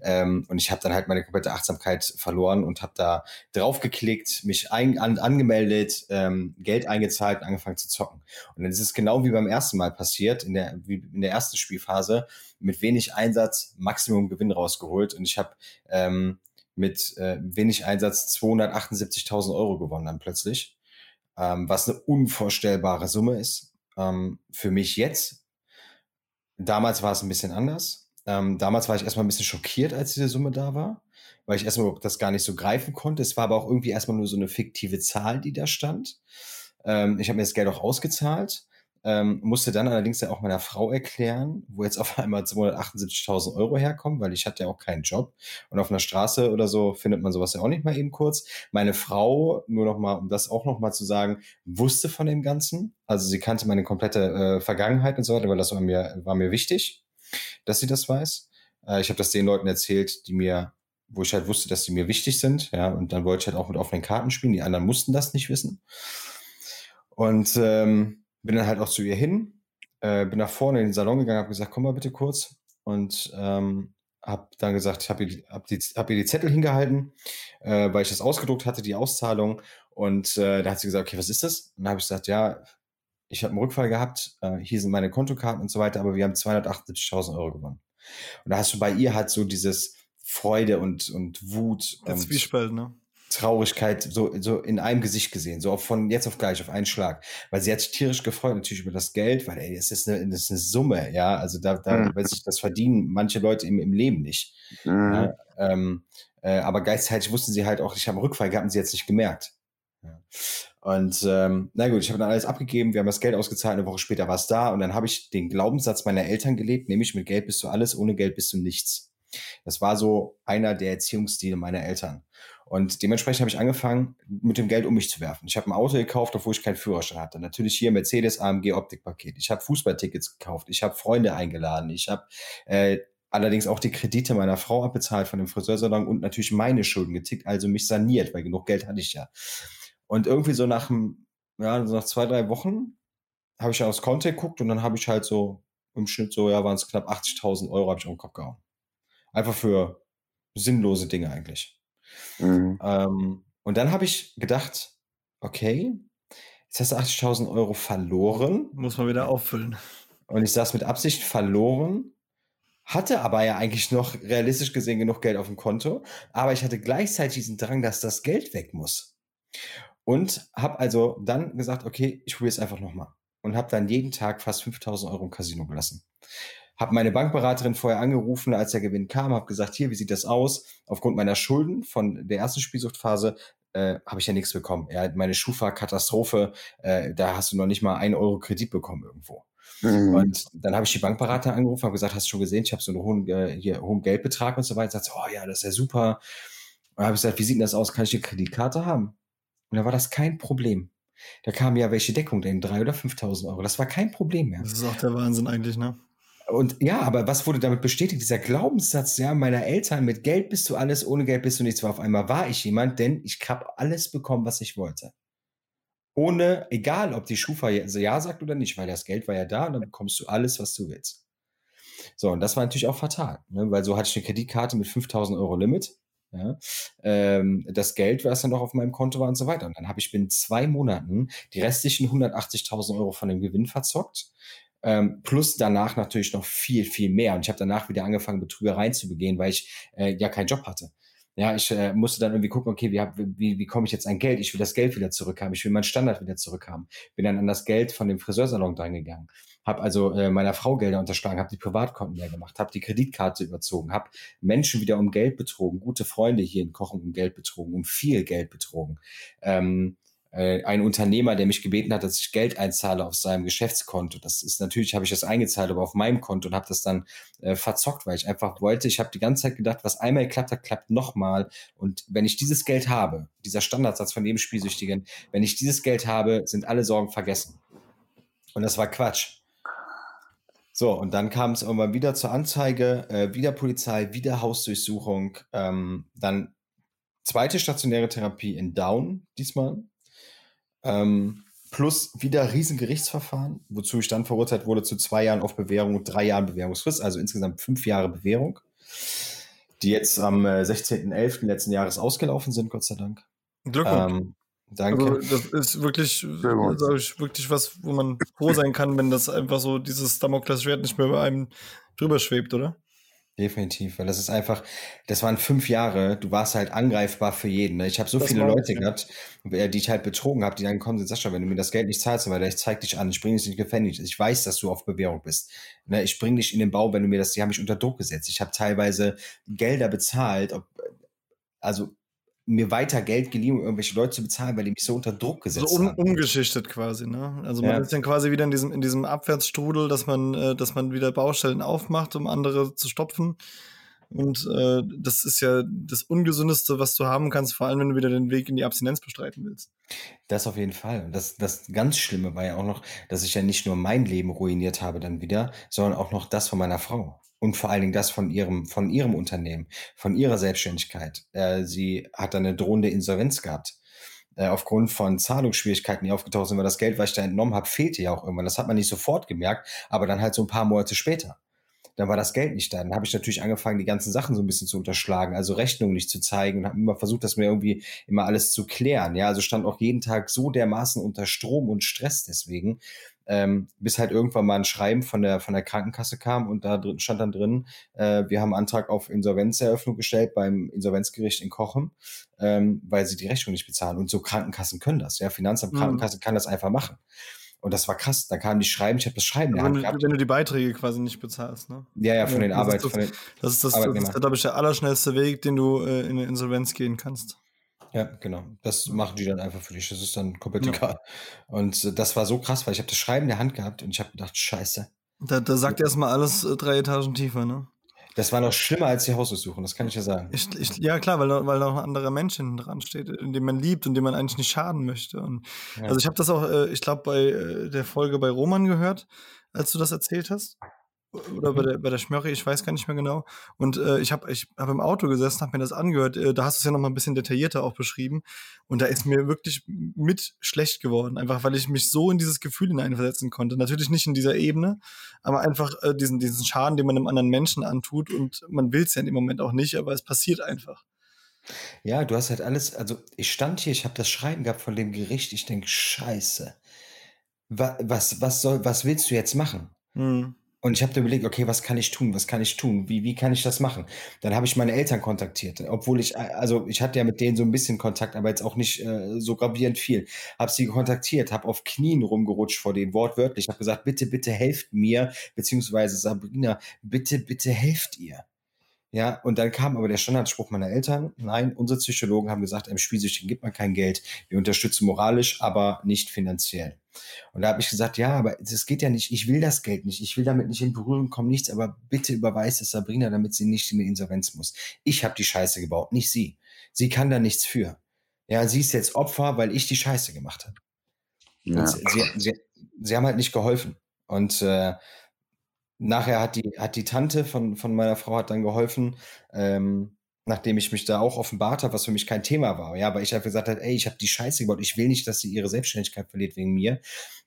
Ähm, und ich habe dann halt meine komplette Achtsamkeit verloren und habe da draufgeklickt, mich ein, an, angemeldet, ähm, Geld eingezahlt und angefangen zu zocken. Und dann ist es genau wie beim ersten Mal passiert, in der, wie in der ersten Spielphase, mit wenig Einsatz Maximum Gewinn rausgeholt. Und ich habe ähm, mit äh, wenig Einsatz 278.000 Euro gewonnen dann plötzlich ähm, was eine unvorstellbare Summe ist. Ähm, für mich jetzt. Damals war es ein bisschen anders. Ähm, damals war ich erstmal ein bisschen schockiert, als diese Summe da war, weil ich erstmal das gar nicht so greifen konnte. Es war aber auch irgendwie erstmal nur so eine fiktive Zahl, die da stand. Ähm, ich habe mir das Geld auch ausgezahlt ähm, musste dann allerdings ja auch meiner Frau erklären, wo jetzt auf einmal 278.000 Euro herkommen, weil ich hatte ja auch keinen Job. Und auf einer Straße oder so findet man sowas ja auch nicht mal eben kurz. Meine Frau, nur noch mal, um das auch noch mal zu sagen, wusste von dem Ganzen. Also sie kannte meine komplette äh, Vergangenheit und so weiter, weil das war mir, war mir wichtig, dass sie das weiß. Äh, ich habe das den Leuten erzählt, die mir wo ich halt wusste, dass sie mir wichtig sind, ja, und dann wollte ich halt auch mit offenen Karten spielen. Die anderen mussten das nicht wissen. Und ähm, bin dann halt auch zu ihr hin, äh, bin nach vorne in den Salon gegangen, habe gesagt, komm mal bitte kurz. Und ähm, habe dann gesagt, ich habe ihr, hab die, hab ihr die Zettel hingehalten, äh, weil ich das ausgedruckt hatte, die Auszahlung. Und äh, da hat sie gesagt, okay, was ist das? Und dann habe ich gesagt, ja, ich habe einen Rückfall gehabt, äh, hier sind meine Kontokarten und so weiter, aber wir haben 278.000 Euro gewonnen. Und da hast du bei ihr halt so dieses Freude und, und Wut Der und Zwiespalt, ne? Traurigkeit so, so in einem Gesicht gesehen, so von jetzt auf gleich, auf einen Schlag. Weil sie hat sich tierisch gefreut natürlich über das Geld, weil ey, es ist eine, das ist eine Summe, ja. Also da, da Mhm. weiß ich, das verdienen manche Leute im, im Leben nicht. Mhm. Ja, ähm, äh, aber gleichzeitig wussten sie halt auch, ich habe einen Rückfall gehabt und sie jetzt nicht gemerkt. Ja. Und ähm, na gut, ich habe dann alles abgegeben, wir haben das Geld ausgezahlt, eine Woche später war es da und dann habe ich den Glaubenssatz meiner Eltern gelebt, nämlich mit Geld bist du alles, ohne Geld bist du nichts. Das war so einer der Erziehungsstile meiner Eltern. Und dementsprechend habe ich angefangen, mit dem Geld um mich zu werfen. Ich habe ein Auto gekauft, obwohl ich keinen Führerschein hatte. Natürlich hier Mercedes AMG Optikpaket. Ich habe Fußballtickets gekauft. Ich habe Freunde eingeladen. Ich habe äh, allerdings auch die Kredite meiner Frau abbezahlt von dem Friseursalon und natürlich meine Schulden getickt, also mich saniert, weil genug Geld hatte ich ja. Und irgendwie so nach, ja, so nach zwei, drei Wochen habe ich aufs Konto geguckt und dann habe ich halt so im Schnitt so, ja, waren es knapp 80.000 Euro, habe ich auf den Kopf gehauen. Einfach für sinnlose Dinge eigentlich. Mhm. Ähm, und dann habe ich gedacht, okay, jetzt hast du 80.000 Euro verloren Muss man wieder auffüllen. und ich saß mit Absicht verloren, hatte aber ja eigentlich noch realistisch gesehen genug Geld auf dem Konto, aber ich hatte gleichzeitig diesen Drang, dass das Geld weg muss. Und habe also dann gesagt, okay, ich probiere es einfach nochmal. Und habe dann jeden Tag fast 5000 Euro im Casino gelassen. Habe meine Bankberaterin vorher angerufen, als der Gewinn kam, habe gesagt, hier, wie sieht das aus? Aufgrund meiner Schulden von der ersten Spielsuchtphase äh, habe ich ja nichts bekommen. Ja, meine Schufa-Katastrophe, äh, da hast du noch nicht mal einen Euro Kredit bekommen irgendwo. Mhm. Und dann habe ich die Bankberater angerufen, habe gesagt, hast du schon gesehen, ich habe so einen hohen, äh, hier, hohen Geldbetrag und so weiter. Sagt, sie, oh ja, das ist ja super. Und habe ich gesagt, wie sieht denn das aus? Kann ich eine Kreditkarte haben? Und da war das kein Problem. Da kam ja welche Deckung denn? Drei oder 5.000 Euro. Das war kein Problem mehr. Das ist auch der Wahnsinn eigentlich, ne? Und ja, aber was wurde damit bestätigt? Dieser Glaubenssatz ja, meiner Eltern, mit Geld bist du alles, ohne Geld bist du nichts. War auf einmal war ich jemand, denn ich habe alles bekommen, was ich wollte. Ohne, egal ob die Schufa ja, also ja sagt oder nicht, weil das Geld war ja da und dann bekommst du alles, was du willst. So, und das war natürlich auch fatal, ne? weil so hatte ich eine Kreditkarte mit 5000 Euro Limit. Ja? Ähm, das Geld, was dann noch auf meinem Konto war und so weiter. Und dann habe ich binnen zwei Monaten die restlichen 180.000 Euro von dem Gewinn verzockt. Ähm, plus danach natürlich noch viel, viel mehr. Und ich habe danach wieder angefangen, Betrügereien zu begehen, weil ich äh, ja keinen Job hatte. Ja, ich äh, musste dann irgendwie gucken, okay, wie, hab- wie, wie komme ich jetzt an Geld? Ich will das Geld wieder zurückhaben. Ich will meinen Standard wieder zurückhaben. Bin dann an das Geld von dem Friseursalon drangegangen. Habe also äh, meiner Frau Gelder unterschlagen, habe die Privatkonten leer gemacht, habe die Kreditkarte überzogen, habe Menschen wieder um Geld betrogen, gute Freunde hier in Kochen um Geld betrogen, um viel Geld betrogen. Ähm, äh, ein Unternehmer, der mich gebeten hat, dass ich Geld einzahle auf seinem Geschäftskonto. Das ist natürlich, habe ich das eingezahlt, aber auf meinem Konto und habe das dann äh, verzockt, weil ich einfach wollte, ich habe die ganze Zeit gedacht, was einmal geklappt hat, klappt nochmal. Und wenn ich dieses Geld habe, dieser Standardsatz von jedem Spielsüchtigen, wenn ich dieses Geld habe, sind alle Sorgen vergessen. Und das war Quatsch. So, und dann kam es irgendwann wieder zur Anzeige, äh, wieder Polizei, wieder Hausdurchsuchung, ähm, dann zweite stationäre Therapie in Down diesmal. Ähm, plus wieder riesen Gerichtsverfahren, wozu ich dann verurteilt wurde zu zwei Jahren auf Bewährung und drei Jahren Bewährungsfrist, also insgesamt fünf Jahre Bewährung, die jetzt am äh, 16.11. letzten Jahres ausgelaufen sind, Gott sei Dank. Glückwunsch. Ähm, danke. Also, das ist wirklich, ich, wirklich was, wo man froh sein kann, wenn das einfach so dieses Damoklesschwert nicht mehr bei einem drüber schwebt, oder? Definitiv, weil das ist einfach, das waren fünf Jahre, du warst halt angreifbar für jeden. Ne? Ich habe so Das viele Leute ja. gehabt, äh, die ich halt betrogen habe, die dann gekommen sind, Sascha, wenn du mir das Geld nicht zahlst, weil ich zeig dich an, ich bringe dich ins Gefängnis, ich weiß, dass du auf Bewährung bist. Ne? Ich bringe dich in den Bau, wenn du mir das, die haben mich unter Druck gesetzt. Ich habe teilweise Gelder bezahlt, ob, also mir weiter Geld geliehen, um irgendwelche Leute zu bezahlen, weil die mich so unter Druck So gesetzt um, haben. umgeschichtet quasi, ne? Also man Ja. ist dann quasi wieder in diesem, in diesem Abwärtsstrudel, dass man, äh, dass man wieder Baustellen aufmacht, um andere zu stopfen. Und äh, das ist ja das Ungesündeste, was du haben kannst, vor allem wenn du wieder den Weg in die Abstinenz bestreiten willst. Das auf jeden Fall. Und das, das ganz Schlimme war ja auch noch, dass ich ja nicht nur mein Leben ruiniert habe dann wieder, sondern auch noch das von meiner Frau. Und vor allen Dingen das von ihrem, von ihrem Unternehmen, von ihrer Selbstständigkeit. Äh, sie hat eine drohende Insolvenz gehabt. äh, aufgrund von Zahlungsschwierigkeiten, die aufgetaucht sind, weil das Geld, was ich da entnommen habe, fehlte ja auch irgendwann. Das hat man nicht sofort gemerkt, aber dann halt so ein paar Monate später. Dann war das Geld nicht da. Dann habe ich natürlich angefangen, die ganzen Sachen so ein bisschen zu unterschlagen, also Rechnungen nicht zu zeigen und habe immer versucht, das mir irgendwie immer alles zu klären. Ja, also stand auch jeden Tag so dermaßen unter Strom und Stress deswegen, ähm, bis halt irgendwann mal ein Schreiben von der, von der Krankenkasse kam und da drin, stand dann drin, äh, wir haben Antrag auf Insolvenzeröffnung gestellt beim Insolvenzgericht in Kochem, ähm, weil sie die Rechnung nicht bezahlen. Und so Krankenkassen können das. Ja, Finanzamt, mhm. Krankenkasse kann das einfach machen. Und das war krass. Da kamen die Schreiben, ich habe das Schreiben in der Hand gehabt. Wenn du die Beiträge quasi nicht bezahlst, ne? Ja, ja, von ja, den Arbeit. Das, das, ist das, das ist, glaube ich, der allerschnellste Weg, den du äh, in eine Insolvenz gehen kannst. Ja, genau. Das machen die dann einfach für dich. Das ist dann komplett ja. egal. Und äh, das war so krass, weil ich habe das Schreiben in der Hand gehabt und ich habe gedacht, scheiße. Da, da sagt erstmal alles äh, drei Etagen tiefer, ne? Das war noch schlimmer als die Hausdurchsuchung, das kann ich ja sagen. Ich, ich, ja, klar, weil, weil noch ein anderer Mensch hinten dran steht, den man liebt und dem man eigentlich nicht schaden möchte. Und, ja. Also ich habe das auch, äh, ich glaube, bei äh, der Folge bei Roman gehört, als du das erzählt hast oder bei mhm. der, bei der Schmörre, ich weiß gar nicht mehr genau. Und äh, ich habe ich hab im Auto gesessen, habe mir das angehört. Äh, da hast du es ja noch mal ein bisschen detaillierter auch beschrieben. Und da ist mir wirklich mit schlecht geworden, einfach weil ich mich so in dieses Gefühl hineinversetzen konnte. Natürlich nicht in dieser Ebene, aber einfach äh, diesen, diesen Schaden, den man einem anderen Menschen antut. Und man will es ja dem Moment auch nicht, aber es passiert einfach. Ja, du hast halt alles, also ich stand hier, ich habe das Schreiben gehabt von dem Gericht, ich denke, scheiße. Was, was, was, soll, was willst du jetzt machen? Hm. Und ich habe dann überlegt, okay, was kann ich tun? Was kann ich tun? Wie, wie kann ich das machen? Dann habe ich meine Eltern kontaktiert, obwohl ich, also ich hatte ja mit denen so ein bisschen Kontakt, aber jetzt auch nicht äh, so gravierend viel. Habe sie kontaktiert, habe auf Knien rumgerutscht vor denen, wortwörtlich. Habe gesagt, bitte, bitte helft mir, beziehungsweise Sabrina, bitte, bitte helft ihr. Ja, und dann kam aber der Standardspruch meiner Eltern, nein, unsere Psychologen haben gesagt, einem Spielsüchtigen gibt man kein Geld, wir unterstützen moralisch, aber nicht finanziell. Und da habe ich gesagt, ja, aber das geht ja nicht, ich will das Geld nicht, ich will damit nicht in Berührung kommen, nichts, aber bitte überweist es Sabrina, damit sie nicht in die Insolvenz muss. Ich habe die Scheiße gebaut, nicht sie. Sie kann da nichts für. Ja, sie ist jetzt Opfer, weil ich die Scheiße gemacht habe. Ja. Sie, sie, sie, haben halt nicht geholfen. Und äh, nachher hat die, hat die Tante von, von meiner Frau hat dann geholfen, ähm, nachdem ich mich da auch offenbart habe, was für mich kein Thema war. Ja, aber ich habe gesagt, ey, ich habe die Scheiße gebaut, ich will nicht, dass sie ihre Selbstständigkeit verliert wegen mir.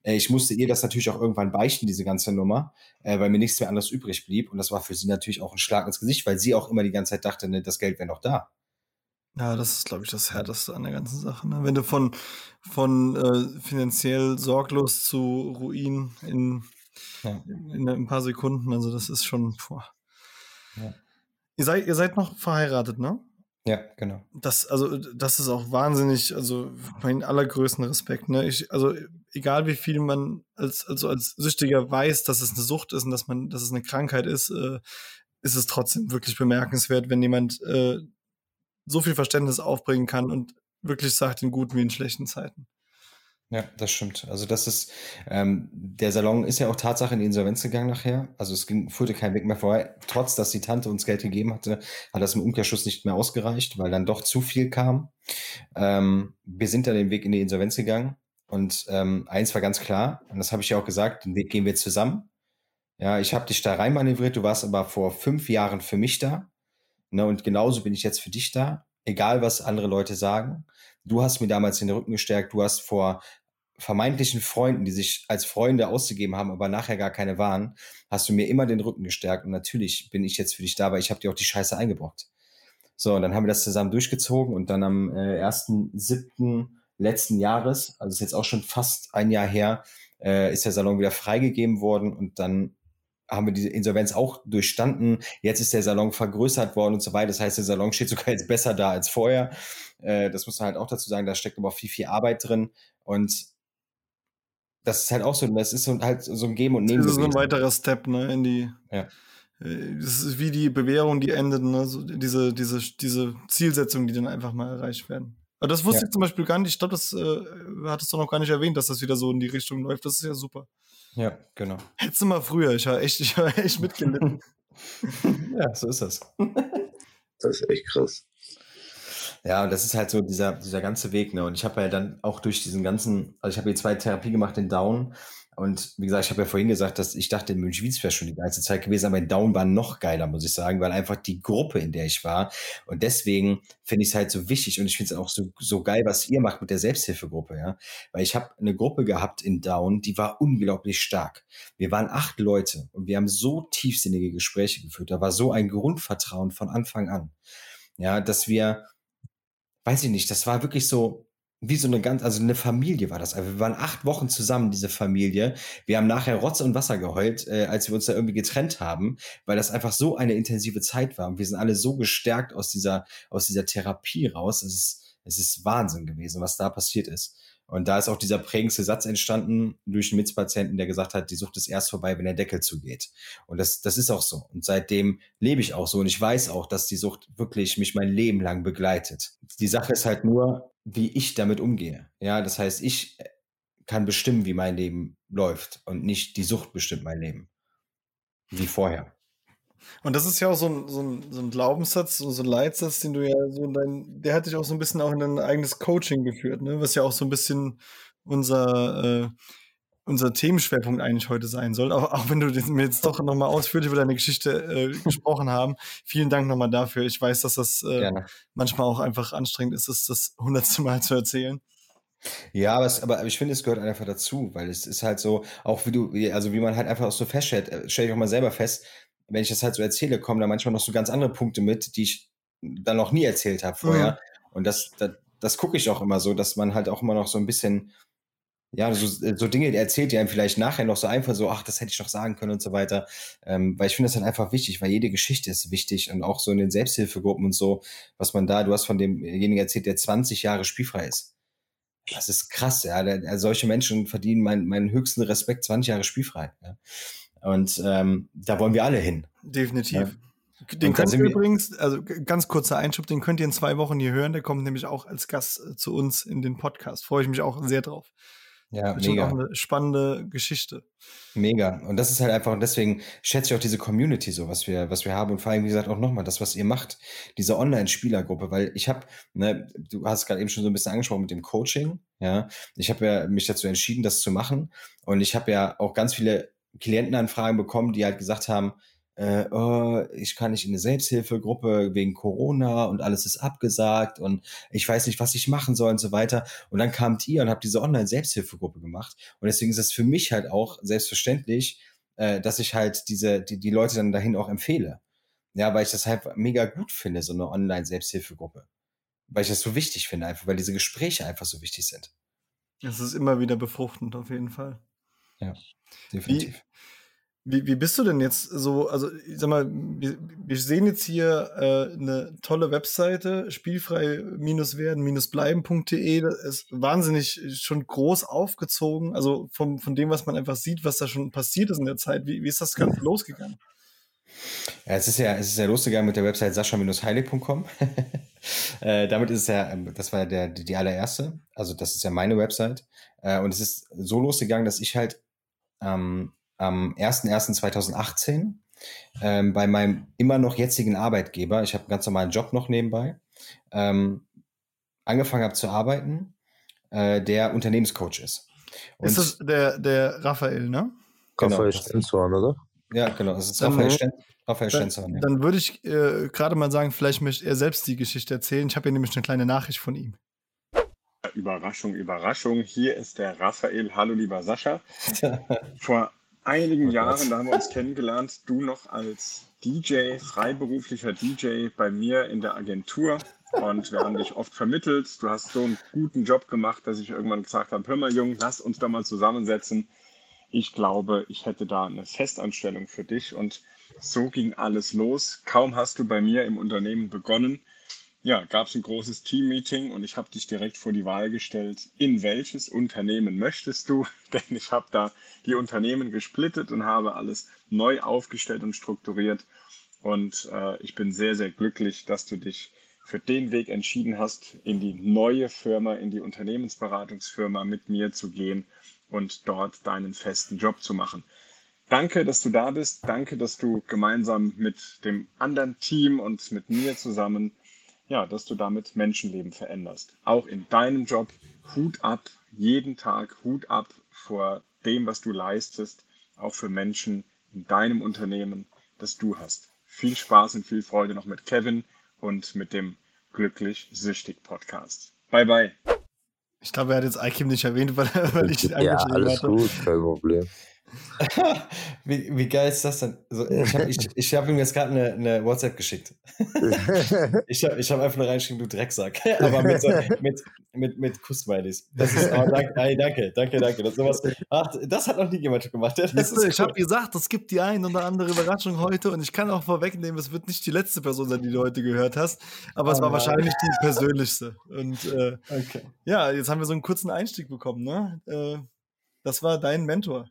Äh, ich musste ihr das natürlich auch irgendwann beichten, diese ganze Nummer, äh, weil mir nichts mehr anderes übrig blieb. Und das war für sie natürlich auch ein Schlag ins Gesicht, weil sie auch immer die ganze Zeit dachte, ne, das Geld wäre noch da. Ja, das ist, glaube ich, das Härteste an der ganzen Sache. Ne? Wenn du von, von äh, finanziell sorglos zu Ruin in ja. In, in, ein paar Sekunden. Also das ist schon. Ja. Ihr, seid, ihr seid noch verheiratet, ne? Ja, genau. Das, also, das ist auch wahnsinnig, also mein allergrößten Respekt. Ne? Ich, also, egal wie viel man als, also als Süchtiger weiß, dass es eine Sucht ist und dass man, dass es eine Krankheit ist, äh, ist es trotzdem wirklich bemerkenswert, wenn jemand äh, so viel Verständnis aufbringen kann und wirklich sagt in guten wie in schlechten Zeiten. Ja, das stimmt. Also das ist, ähm, der Salon ist ja auch Tatsache in die Insolvenz gegangen nachher. Also es ging, führte kein Weg mehr vorbei. Trotz, dass die Tante uns Geld gegeben hatte, hat das im Umkehrschluss nicht mehr ausgereicht, weil dann doch zu viel kam. Ähm, wir sind dann den Weg in die Insolvenz gegangen. Und ähm, eins war ganz klar, und das habe ich ja auch gesagt, den Weg gehen wir zusammen. Ja, ich habe dich da reinmanövriert, du warst aber vor fünf Jahren für mich da. Ne, und genauso bin ich jetzt für dich da. Egal, was andere Leute sagen. Du hast mir damals den Rücken gestärkt. Du hast vor vermeintlichen Freunden, die sich als Freunde ausgegeben haben, aber nachher gar keine waren, hast du mir immer den Rücken gestärkt. Und natürlich bin ich jetzt für dich da, weil ich habe dir auch die Scheiße eingebrockt. So, und dann haben wir das zusammen durchgezogen und dann am äh, 1.7. letzten Jahres, also ist jetzt auch schon fast ein Jahr her, äh, ist der Salon wieder freigegeben worden und dann haben wir diese Insolvenz auch durchstanden. Jetzt ist der Salon vergrößert worden und so weiter. Das heißt, der Salon steht sogar jetzt besser da als vorher. Äh, das muss man halt auch dazu sagen. Da steckt aber auch viel, viel Arbeit drin. Und das ist halt auch so, das ist so, halt so ein Geben und Nehmen. Das ist so ein weiterer Step, ne, in die. Ja. Äh, das ist wie die Bewährung, die endet, ne? So diese, diese, diese Zielsetzungen, die dann einfach mal erreicht werden. Aber das wusste ja. ich zum Beispiel gar nicht. Ich glaube, das äh, hattest du noch gar nicht erwähnt, dass das wieder so in die Richtung läuft. Das ist ja super. Ja, genau. Hättest du mal früher. Ich war echt, ich war echt mitgelitten. ja, so ist das. das ist echt krass. Ja, und das ist halt so dieser, dieser ganze Weg, ne? Und ich habe ja dann auch durch diesen ganzen, also ich habe hier zwei Therapie gemacht in Down und wie gesagt, ich habe ja vorhin gesagt, dass ich dachte, in München wäre schon die geilste Zeit gewesen, aber in Down war noch geiler, muss ich sagen, weil einfach die Gruppe, in der ich war. Und deswegen finde ich es halt so wichtig und ich finde es auch so, so geil, was ihr macht mit der Selbsthilfegruppe, ja. Weil ich habe eine Gruppe gehabt in Down, die war unglaublich stark. Wir waren acht Leute und wir haben so tiefsinnige Gespräche geführt. Da war so ein Grundvertrauen von Anfang an. Ja, dass wir, weiß ich nicht, das war wirklich so, wie so eine ganz, also eine Familie war das. Also wir waren acht Wochen zusammen, diese Familie. Wir haben nachher Rotz und Wasser geheult, äh, als wir uns da irgendwie getrennt haben, weil das einfach so eine intensive Zeit war. Und wir sind alle so gestärkt aus dieser, aus dieser Therapie raus. Es ist, es ist Wahnsinn gewesen, was da passiert ist. Und da ist auch dieser prägendste Satz entstanden durch einen Mitzpatienten, der gesagt hat, die Sucht ist erst vorbei, wenn der Deckel zugeht. Und das, das ist auch so. Und seitdem lebe ich auch so. Und ich weiß auch, dass die Sucht wirklich mich mein Leben lang begleitet. Die Sache ist halt nur, wie ich damit umgehe. Ja, das heißt, ich kann bestimmen, wie mein Leben läuft und nicht die Sucht bestimmt mein Leben. Wie vorher. Und das ist ja auch so ein, so ein, so ein Glaubenssatz, so ein Leitsatz, den du ja so dein, der hat dich auch so ein bisschen auch in dein eigenes Coaching geführt, ne? Was ja auch so ein bisschen unser, äh, unser Themenschwerpunkt eigentlich heute sein soll. Auch, auch wenn du mir jetzt doch nochmal ausführlich über deine Geschichte äh, gesprochen haben. Vielen Dank nochmal dafür. Ich weiß, dass das äh, manchmal auch einfach anstrengend ist, das das hundertste Mal zu erzählen. Ja, aber, es, aber ich finde, es gehört einfach dazu, weil es ist halt so, auch wie du, also wie man halt einfach auch so feststellt, äh, stell ich auch mal selber fest, wenn ich das halt so erzähle, kommen da manchmal noch so ganz andere Punkte mit, die ich dann noch nie erzählt habe vorher. Mhm. Und das, das, das gucke ich auch immer so, dass man halt auch immer noch so ein bisschen, ja, so, so Dinge erzählt, die einem vielleicht nachher noch so einfach so, ach, das hätte ich noch sagen können und so weiter. Ähm, weil ich finde das halt einfach wichtig, weil jede Geschichte ist wichtig und auch so in den Selbsthilfegruppen und so, was man da, du hast von demjenigen erzählt, der 20 Jahre spielfrei ist. Das ist krass, ja. Solche Menschen verdienen meinen, meinen höchsten Respekt, 20 Jahre spielfrei. Ja. Und ähm, da wollen wir alle hin. Definitiv. Ja. Den könnt ihr übrigens, also ganz kurzer Einschub, den könnt ihr in zwei Wochen hier hören. Der kommt nämlich auch als Gast äh, zu uns in den Podcast. Freue ich mich auch sehr drauf. Ja, das mega. Auch eine spannende Geschichte. Mega. Und das ist halt einfach, und deswegen schätze ich auch diese Community so, was wir, was wir haben. Und vor allem, wie gesagt, auch nochmal das, was ihr macht, diese Online-Spielergruppe, weil ich habe, ne, du hast gerade eben schon so ein bisschen angesprochen mit dem Coaching, ja. Ich habe ja mich dazu entschieden, das zu machen. Und ich habe ja auch ganz viele Klientenanfragen bekommen, die halt gesagt haben, äh, oh, ich kann nicht in eine Selbsthilfegruppe wegen Corona und alles ist abgesagt und ich weiß nicht, was ich machen soll und so weiter. Und dann kamt ihr und habt diese Online-Selbsthilfegruppe gemacht. Und deswegen ist es für mich halt auch selbstverständlich, äh, dass ich halt diese, die, die Leute dann dahin auch empfehle. Ja, weil ich das halt mega gut finde, so eine Online-Selbsthilfegruppe. Weil ich das so wichtig finde, einfach, weil diese Gespräche einfach so wichtig sind. Das ist immer wieder befruchtend, auf jeden Fall. Ja, definitiv. Wie, wie, wie bist du denn jetzt so, also ich sag mal, wir, wir sehen jetzt hier äh, eine tolle Webseite, spielfrei-werden-bleiben.de, das ist wahnsinnig schon groß aufgezogen, also vom, von dem, was man einfach sieht, was da schon passiert ist in der Zeit. Wie, wie ist das Ganze losgegangen? Ja, es ist ja, es ist ja losgegangen mit der Website sascha-heilig.com. äh, damit ist es ja, ähm, das war der, die allererste. Also, das ist ja meine Website. Äh, und es ist so losgegangen, dass ich halt ähm, am 01.01.2018 ähm, bei meinem immer noch jetzigen Arbeitgeber, ich habe einen ganz normalen Job noch nebenbei, ähm, angefangen habe zu arbeiten, äh, der Unternehmenscoach ist. Und ist das der, der Raphael, ne? Genau, Raphael Stenzhorn, oder? Ja, genau, das ist Raphael, Sten Raphael Stenzhorn. Ja. Dann würde ich äh, gerade mal sagen, vielleicht möchte er selbst die Geschichte erzählen. Ich habe hier nämlich eine kleine Nachricht von ihm. Überraschung, Überraschung. Hier ist der Raphael. Hallo, lieber Sascha. Vor einigen Jahren, da haben wir uns kennengelernt, du noch als DJ, freiberuflicher DJ bei mir in der Agentur. Und wir haben dich oft vermittelt. Du hast so einen guten Job gemacht, dass ich irgendwann gesagt habe, hör mal Jung, lass uns da mal zusammensetzen. Ich glaube, ich hätte da eine Festanstellung für dich. Und so ging alles los. Kaum hast du bei mir im Unternehmen begonnen, ja, gab es ein großes Team-Meeting und ich habe dich direkt vor die Wahl gestellt, in welches Unternehmen möchtest du? Denn ich habe da die Unternehmen gesplittet und habe alles neu aufgestellt und strukturiert. Und äh, ich bin sehr, sehr glücklich, dass du dich für den Weg entschieden hast, in die neue Firma, in die Unternehmensberatungsfirma mit mir zu gehen und dort deinen festen Job zu machen. Danke, dass du da bist. Danke, dass du gemeinsam mit dem anderen Team und mit mir zusammen ja, dass du damit Menschenleben veränderst. Auch in deinem Job, Hut ab, jeden Tag Hut ab vor dem, was du leistest, auch für Menschen in deinem Unternehmen, das du hast. Viel Spaß und viel Freude noch mit Kevin und mit dem Glücklich Süchtig Podcast. Bye bye. Ich glaube, er hat jetzt Ikim nicht erwähnt, weil, weil ich ihn Ja, alles gut, kein Problem. wie, wie geil ist das denn? Also, ich habe ich, ich hab ihm jetzt gerade eine, eine WhatsApp geschickt. ich habe ich hab einfach nur reingeschrieben, du Drecksack. Aber mit, so, mit, mit, mit Kussmilies. Das ist, oh, danke, ey, danke, danke, danke. Das, sowas, ach, das hat noch nie jemand gemacht. Das ich cool. habe gesagt, es gibt die ein oder andere Überraschung heute und ich kann auch vorwegnehmen, es wird nicht die letzte Person sein, die du heute gehört hast, aber es Oh war nein. wahrscheinlich die persönlichste. Und äh, Okay. ja, jetzt haben wir so einen kurzen Einstieg bekommen, ne? Äh, das war dein Mentor.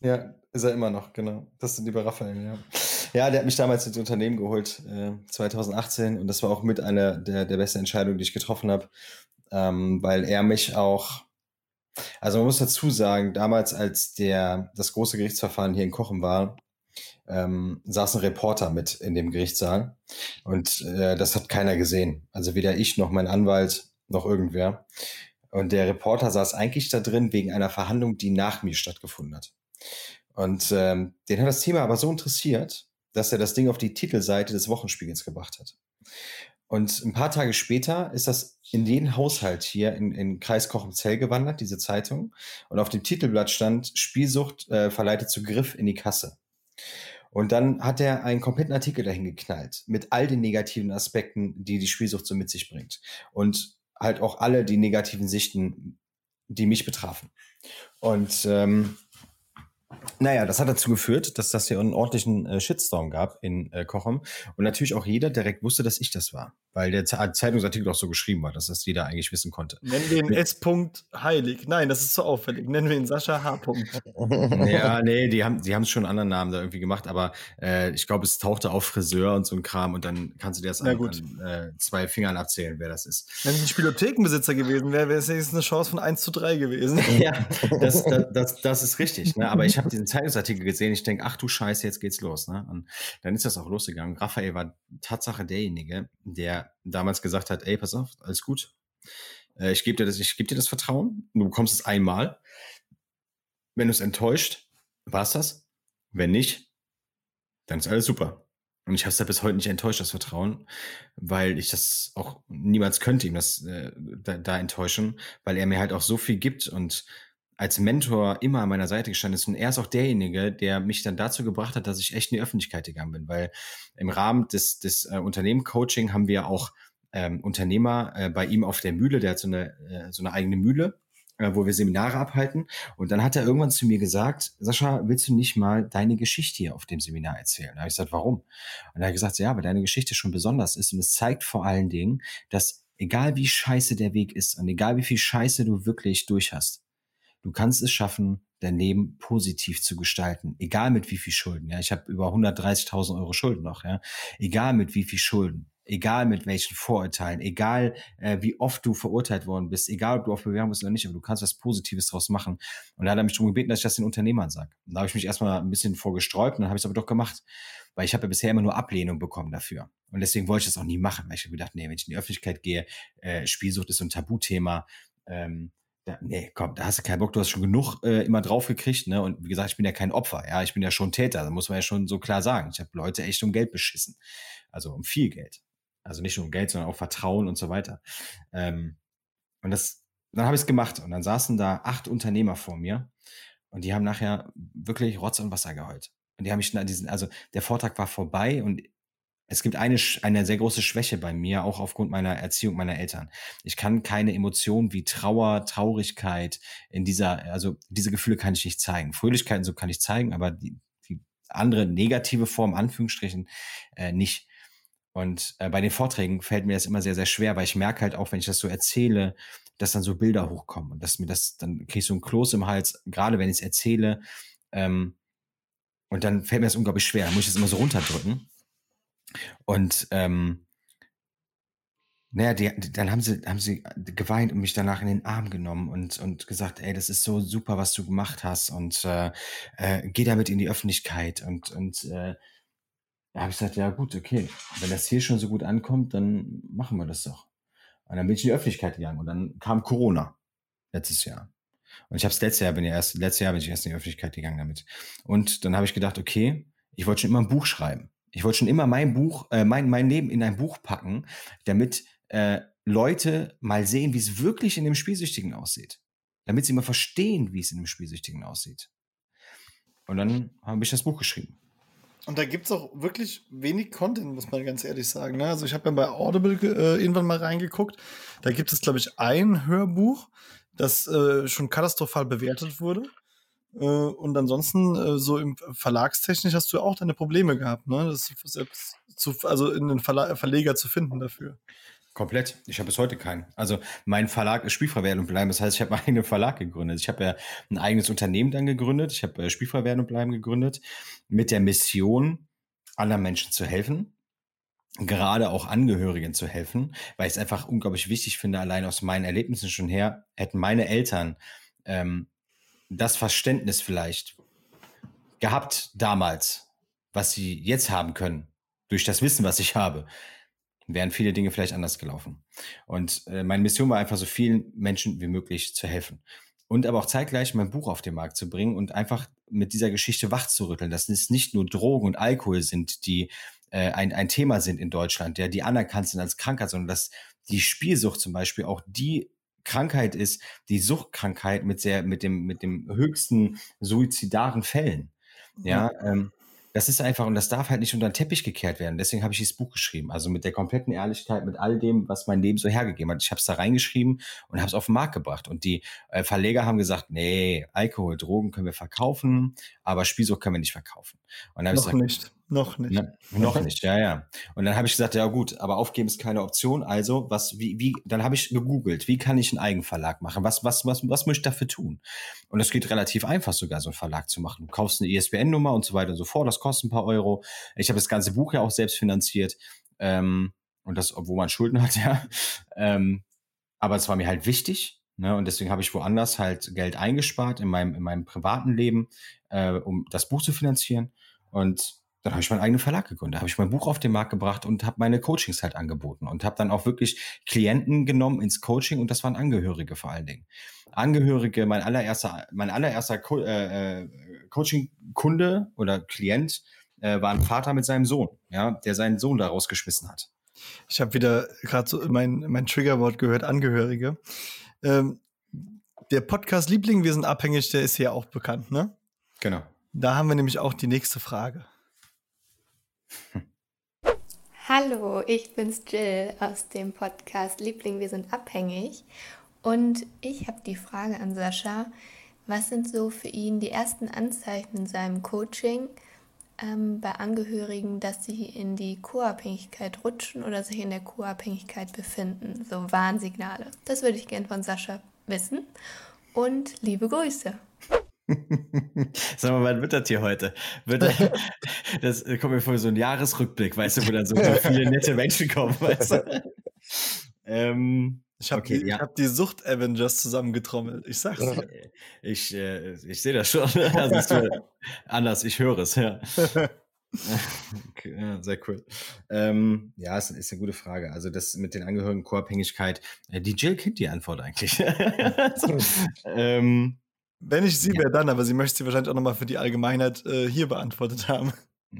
Ja, ist er immer noch, genau. Das ist lieber Raphael, ja. Ja, der hat mich damals ins Unternehmen geholt, äh, 2018, und das war auch mit einer der, der besten Entscheidungen, die ich getroffen habe, ähm, weil er mich auch, also man muss dazu sagen, damals, als der, das große Gerichtsverfahren hier in Kochen war, ähm, saß ein Reporter mit in dem Gerichtssaal und äh, das hat keiner gesehen. Also weder ich noch mein Anwalt noch irgendwer. Und der Reporter saß eigentlich da drin wegen einer Verhandlung, die nach mir stattgefunden hat. Und ähm, den hat das Thema aber so interessiert, dass er das Ding auf die Titelseite des Wochenspiegels gebracht hat. Und ein paar Tage später ist das in den Haushalt hier in, in Kreis Kochenzell gewandert, diese Zeitung. Und auf dem Titelblatt stand Spielsucht äh, verleitet zu Griff in die Kasse. Und dann hat er einen kompletten Artikel dahin geknallt mit all den negativen Aspekten, die die Spielsucht so mit sich bringt. Und halt auch alle die negativen Sichten, die mich betrafen. Und ähm, naja, das hat dazu geführt, dass das hier einen ordentlichen äh, Shitstorm gab in äh, Kochem. Und natürlich auch jeder direkt wusste, dass ich das war. Weil der Ze- Zeitungsartikel auch so geschrieben war, dass das jeder eigentlich wissen konnte. Nennen wir ihn S. Heilig. Nein, das ist zu auffällig. Nennen wir ihn Sascha H. ja, nee, die haben, die haben schon einen anderen Namen da irgendwie gemacht, aber äh, ich glaube, es tauchte auf Friseur und so ein Kram und dann kannst du dir das an, an äh, zwei Fingern abzählen, wer das ist. Wenn es ein Spielothekenbesitzer gewesen wäre, wäre es eine Chance von 1 zu 3 gewesen. Ja, das, das, das, das ist richtig. Ne? Aber ich habe diesen Zeitungsartikel gesehen, ich denke, ach du Scheiße, jetzt geht's los. Ne? Und dann ist das auch losgegangen. Raphael war Tatsache derjenige, der damals gesagt hat, ey, pass auf, alles gut. Äh, Ich gebe dir, das- ich geb dir das Vertrauen, du bekommst es einmal. Wenn du es enttäuscht, war's das. Wenn nicht, dann ist alles super. Und ich habe es da bis heute nicht enttäuscht, das Vertrauen, weil ich das auch niemals könnte ihm das äh, da, da enttäuschen, weil er mir halt auch so viel gibt und als Mentor immer an meiner Seite gestanden ist. Und er ist auch derjenige, der mich dann dazu gebracht hat, dass ich echt in die Öffentlichkeit gegangen bin, weil im Rahmen des, des äh, Unternehmen-Coaching haben wir auch ähm, Unternehmer äh, bei ihm auf der Mühle, der hat so eine, äh, so eine eigene Mühle, äh, wo wir Seminare abhalten. Und dann hat er irgendwann zu mir gesagt, Sascha, willst du nicht mal deine Geschichte hier auf dem Seminar erzählen? Da habe ich gesagt, warum? Und dann hat er gesagt, ja, weil deine Geschichte schon besonders ist und es zeigt vor allen Dingen, dass egal wie scheiße der Weg ist und egal wie viel Scheiße du wirklich durch hast, du kannst es schaffen, dein Leben positiv zu gestalten, egal mit wie viel Schulden. Ja, ich habe über 130.000 Euro Schulden noch. Ja, egal mit wie viel Schulden, egal mit welchen Vorurteilen, egal äh, wie oft du verurteilt worden bist, egal ob du auf Bewerbung bist oder nicht, aber du kannst was Positives draus machen. Und da hat er mich darum gebeten, dass ich das den Unternehmern sage. Da habe ich mich erstmal ein bisschen vorgesträubt und dann habe ich es aber doch gemacht, weil ich habe ja bisher immer nur Ablehnung bekommen dafür. Und deswegen wollte ich das auch nie machen, weil ich habe gedacht, nee, wenn ich in die Öffentlichkeit gehe, äh, Spielsucht ist so ein Tabuthema. Ähm, da, nee, komm, da hast du keinen Bock, du hast schon genug äh, immer drauf gekriegt, ne? Und wie gesagt, ich bin ja kein Opfer, ja, ich bin ja schon Täter, da muss man ja schon so klar sagen. Ich habe Leute echt um Geld beschissen. Also um viel Geld. Also nicht nur um Geld, sondern auch Vertrauen und so weiter. Ähm, und das, dann habe ich es gemacht und dann saßen da acht Unternehmer vor mir und die haben nachher wirklich Rotz und Wasser geheult. Und die haben mich, diesen, also der Vortrag war vorbei und es gibt eine, eine sehr große Schwäche bei mir, auch aufgrund meiner Erziehung meiner Eltern. Ich kann keine Emotionen wie Trauer, Traurigkeit in dieser, also diese Gefühle kann ich nicht zeigen. Fröhlichkeiten so kann ich zeigen, aber die, die andere negative Form, Anführungsstrichen, äh, nicht. Und äh, bei den Vorträgen fällt mir das immer sehr, sehr schwer, weil ich merke halt auch, wenn ich das so erzähle, dass dann so Bilder hochkommen und dass mir das, dann kriege ich so ein Kloß im Hals, gerade wenn ich es erzähle. Ähm, und dann fällt mir das unglaublich schwer. Dann muss ich das immer so runterdrücken. Und ähm, naja, die, dann haben sie, haben sie geweint und mich danach in den Arm genommen und, und gesagt, ey, das ist so super, was du gemacht hast und äh, äh, geh damit in die Öffentlichkeit. Und, und äh, da habe ich gesagt, ja gut, okay, wenn das hier schon so gut ankommt, dann machen wir das doch. Und dann bin ich in die Öffentlichkeit gegangen und dann kam Corona letztes Jahr. Und ich habe es letztes Jahr, bin ja erst, letztes Jahr bin ich erst in die Öffentlichkeit gegangen damit. Und dann habe ich gedacht, okay, ich wollte schon immer ein Buch schreiben. Ich wollte schon immer mein Buch, äh, mein, mein Leben in ein Buch packen, damit äh, Leute mal sehen, wie es wirklich in dem Spielsüchtigen aussieht. Damit sie mal verstehen, wie es in dem Spielsüchtigen aussieht. Und dann habe ich das Buch geschrieben. Und da gibt es auch wirklich wenig Content, muss man ganz ehrlich sagen. Ne? Also ich habe ja bei Audible äh, irgendwann mal reingeguckt. Da gibt es, glaube ich, ein Hörbuch, das äh, schon katastrophal bewertet wurde. Äh, und ansonsten, äh, so im Verlagstechnisch hast du auch deine Probleme gehabt, ne? Das selbst zu, also in den Verleger zu finden dafür. Komplett. Ich habe bis heute keinen. Also mein Verlag ist Spielfrei werden und bleiben. Das heißt, ich habe eigenen Verlag gegründet. Ich habe ja ein eigenes Unternehmen dann gegründet. Ich habe äh, und bleiben gegründet mit der Mission, anderen Menschen zu helfen. Gerade auch Angehörigen zu helfen, weil ich es einfach unglaublich wichtig finde, allein aus meinen Erlebnissen schon her, hätten meine Eltern ähm, das Verständnis vielleicht gehabt damals, was sie jetzt haben können, durch das Wissen, was ich habe, wären viele Dinge vielleicht anders gelaufen. Und äh, meine Mission war einfach so vielen Menschen wie möglich zu helfen. Und aber auch zeitgleich mein Buch auf den Markt zu bringen und einfach mit dieser Geschichte wach zu rütteln, dass es nicht nur Drogen und Alkohol sind, die äh, ein, ein Thema sind in Deutschland, der die anerkannt sind als Krankheit, sondern dass die Spielsucht zum Beispiel auch die Krankheit ist, die Suchtkrankheit mit sehr, mit dem, mit dem höchsten suizidaren Fällen. Ja, ähm, das ist einfach, und das darf halt nicht unter den Teppich gekehrt werden. Deswegen habe ich dieses Buch geschrieben. Also mit der kompletten Ehrlichkeit, mit all dem, was mein Leben so hergegeben hat. Ich habe es da reingeschrieben und habe es auf den Markt gebracht. Und die äh, Verleger haben gesagt, nee, Alkohol, Drogen können wir verkaufen, aber Spielsucht können wir nicht verkaufen. Und dann Noch gesagt, nicht. Noch nicht. Ne, noch nicht, ja, ja. Und dann habe ich gesagt, ja gut, aber aufgeben ist keine Option. Also, was, wie, wie, dann habe ich gegoogelt, wie kann ich einen Eigenverlag machen? Was, was, was, was möchte ich dafür tun? Und es geht relativ einfach sogar, so einen Verlag zu machen. Du kaufst eine ISBN-Nummer und so weiter und so fort. Das kostet ein paar Euro. Ich habe das ganze Buch ja auch selbst finanziert. Ähm, und das, obwohl man Schulden hat, ja. Ähm, aber es war mir halt wichtig. Ne, und deswegen habe ich woanders halt Geld eingespart in meinem, in meinem privaten Leben, äh, um das Buch zu finanzieren. Und dann habe ich meinen eigenen Verlag gegründet, habe ich mein Buch auf den Markt gebracht und habe meine Coachings halt angeboten und habe dann auch wirklich Klienten genommen ins Coaching und das waren Angehörige vor allen Dingen. Angehörige, mein allererster, mein allererster Co äh, äh, Coaching-Kunde oder Klient äh, war ein Vater mit seinem Sohn, ja, der seinen Sohn da rausgeschmissen hat. Ich habe wieder gerade so mein, mein Triggerwort gehört, Angehörige. Ähm, der Podcast Liebling, wir sind abhängig, der ist hier auch bekannt, ne? Genau. Da haben wir nämlich auch die nächste Frage. Hallo, ich bin's Jill aus dem Podcast Liebling, wir sind abhängig. Und ich habe die Frage an Sascha, was sind so für ihn die ersten Anzeichen in seinem Coaching ähm, bei Angehörigen, dass sie in die Co-Abhängigkeit rutschen oder sich in der Co-Abhängigkeit befinden? So Warnsignale. Das würde ich gern von Sascha wissen. Und liebe Grüße. Sag mal, wann wird das hier heute? Wird das, das kommt mir vor so ein Jahresrückblick, weißt du, wo dann so, viele nette Menschen kommen, weißt du? Ähm, ich habe okay, die, ja. hab die Sucht-Avengers zusammengetrommelt. Ich sag's dir. Ich, äh, ich sehe das schon. Also, äh, anders, ich höre es, ja. okay, ja, sehr cool. Ähm, ja, ist, ist, eine gute Frage. Also das mit den Angehörigen Co-Abhängigkeit, äh, die Jill kennt die Antwort eigentlich. ähm, wenn ich sie wäre, dann, aber sie möchte sie wahrscheinlich auch nochmal für die Allgemeinheit äh, hier beantwortet haben.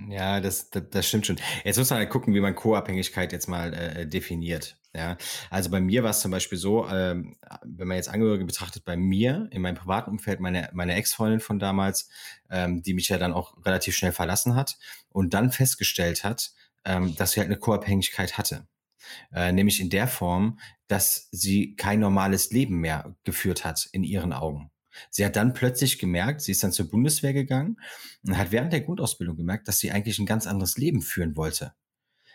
Ja, das, das, das stimmt schon. Jetzt muss man halt gucken, wie man Co-Abhängigkeit jetzt mal äh, definiert. Ja, also bei mir war es zum Beispiel so, ähm, wenn man jetzt Angehörige betrachtet, bei mir in meinem privaten Umfeld meine meine Ex-Freundin von damals, ähm, die mich ja dann auch relativ schnell verlassen hat und dann festgestellt hat, ähm, dass sie halt eine Co-Abhängigkeit hatte. Äh, nämlich in der Form, dass sie kein normales Leben mehr geführt hat in ihren Augen. Sie hat dann plötzlich gemerkt, sie ist dann zur Bundeswehr gegangen und hat während der Grundausbildung gemerkt, dass sie eigentlich ein ganz anderes Leben führen wollte.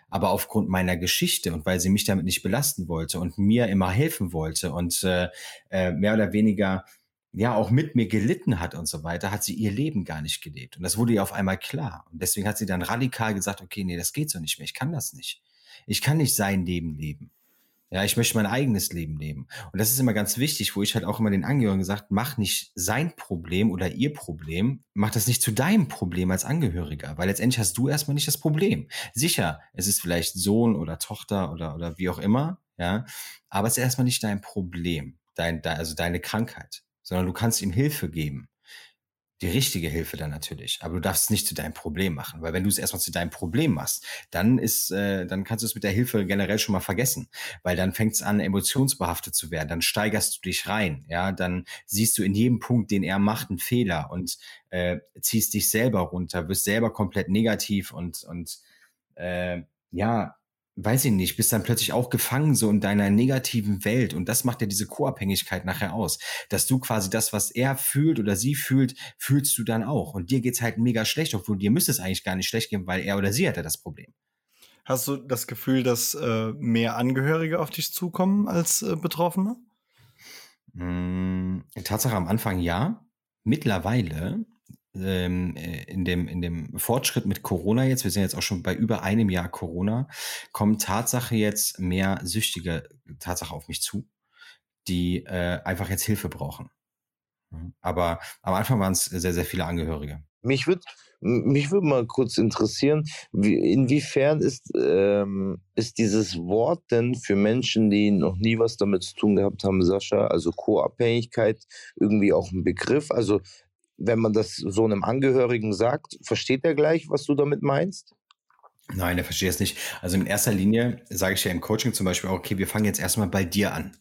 Aber aufgrund meiner Geschichte und weil sie mich damit nicht belasten wollte und mir immer helfen wollte und äh, äh, mehr oder weniger ja auch mit mir gelitten hat und so weiter, hat sie ihr Leben gar nicht gelebt. Und das wurde ihr auf einmal klar. Und deswegen hat sie dann radikal gesagt, okay, nee, das geht so nicht mehr, ich kann das nicht. Ich kann nicht sein Leben leben. Ja, ich möchte mein eigenes Leben leben. Und das ist immer ganz wichtig, wo ich halt auch immer den Angehörigen gesagt, mach nicht sein Problem oder ihr Problem, mach das nicht zu deinem Problem als Angehöriger, weil letztendlich hast du erstmal nicht das Problem. Sicher, es ist vielleicht Sohn oder Tochter oder, oder wie auch immer, ja, aber es ist erstmal nicht dein Problem, dein, also deine Krankheit sondern du kannst ihm Hilfe geben die richtige Hilfe dann natürlich. Aber du darfst es nicht zu deinem Problem machen, weil wenn du es erstmal zu deinem Problem machst, dann ist, äh, dann kannst du es mit der Hilfe generell schon mal vergessen, weil dann fängt es an, emotionsbehaftet zu werden. Dann steigerst du dich rein, ja, dann siehst du in jedem Punkt, den er macht, einen Fehler und äh, ziehst dich selber runter, wirst selber komplett negativ und und äh, ja, weiß ich nicht, bist dann plötzlich auch gefangen so in deiner negativen Welt und das macht ja diese Co-Abhängigkeit nachher aus, dass du quasi das, was er fühlt oder sie fühlt, fühlst du dann auch und dir geht's halt mega schlecht, obwohl dir müsste es eigentlich gar nicht schlecht gehen, weil er oder sie hatte das Problem. Hast du das Gefühl, dass äh, mehr Angehörige auf dich zukommen als äh, Betroffene? Hm, Tatsache am Anfang ja. Mittlerweile ähm, äh, in, dem, in dem Fortschritt mit Corona jetzt, wir sind jetzt auch schon bei über einem Jahr Corona, kommen Tatsache jetzt mehr süchtige Tatsache auf mich zu, die äh, einfach jetzt Hilfe brauchen. Aber am Anfang waren es sehr, sehr viele Angehörige. Mich würde mich würde mal kurz interessieren, wie, inwiefern ist, ähm, ist dieses Wort denn für Menschen, die noch nie was damit zu tun gehabt haben, Sascha, also Co-Abhängigkeit, irgendwie auch ein Begriff? Also wenn man das so einem Angehörigen sagt, versteht er gleich, was du damit meinst? Nein, er versteht es nicht. Also in erster Linie sage ich ja im Coaching zum Beispiel, okay, wir fangen jetzt erstmal bei dir an.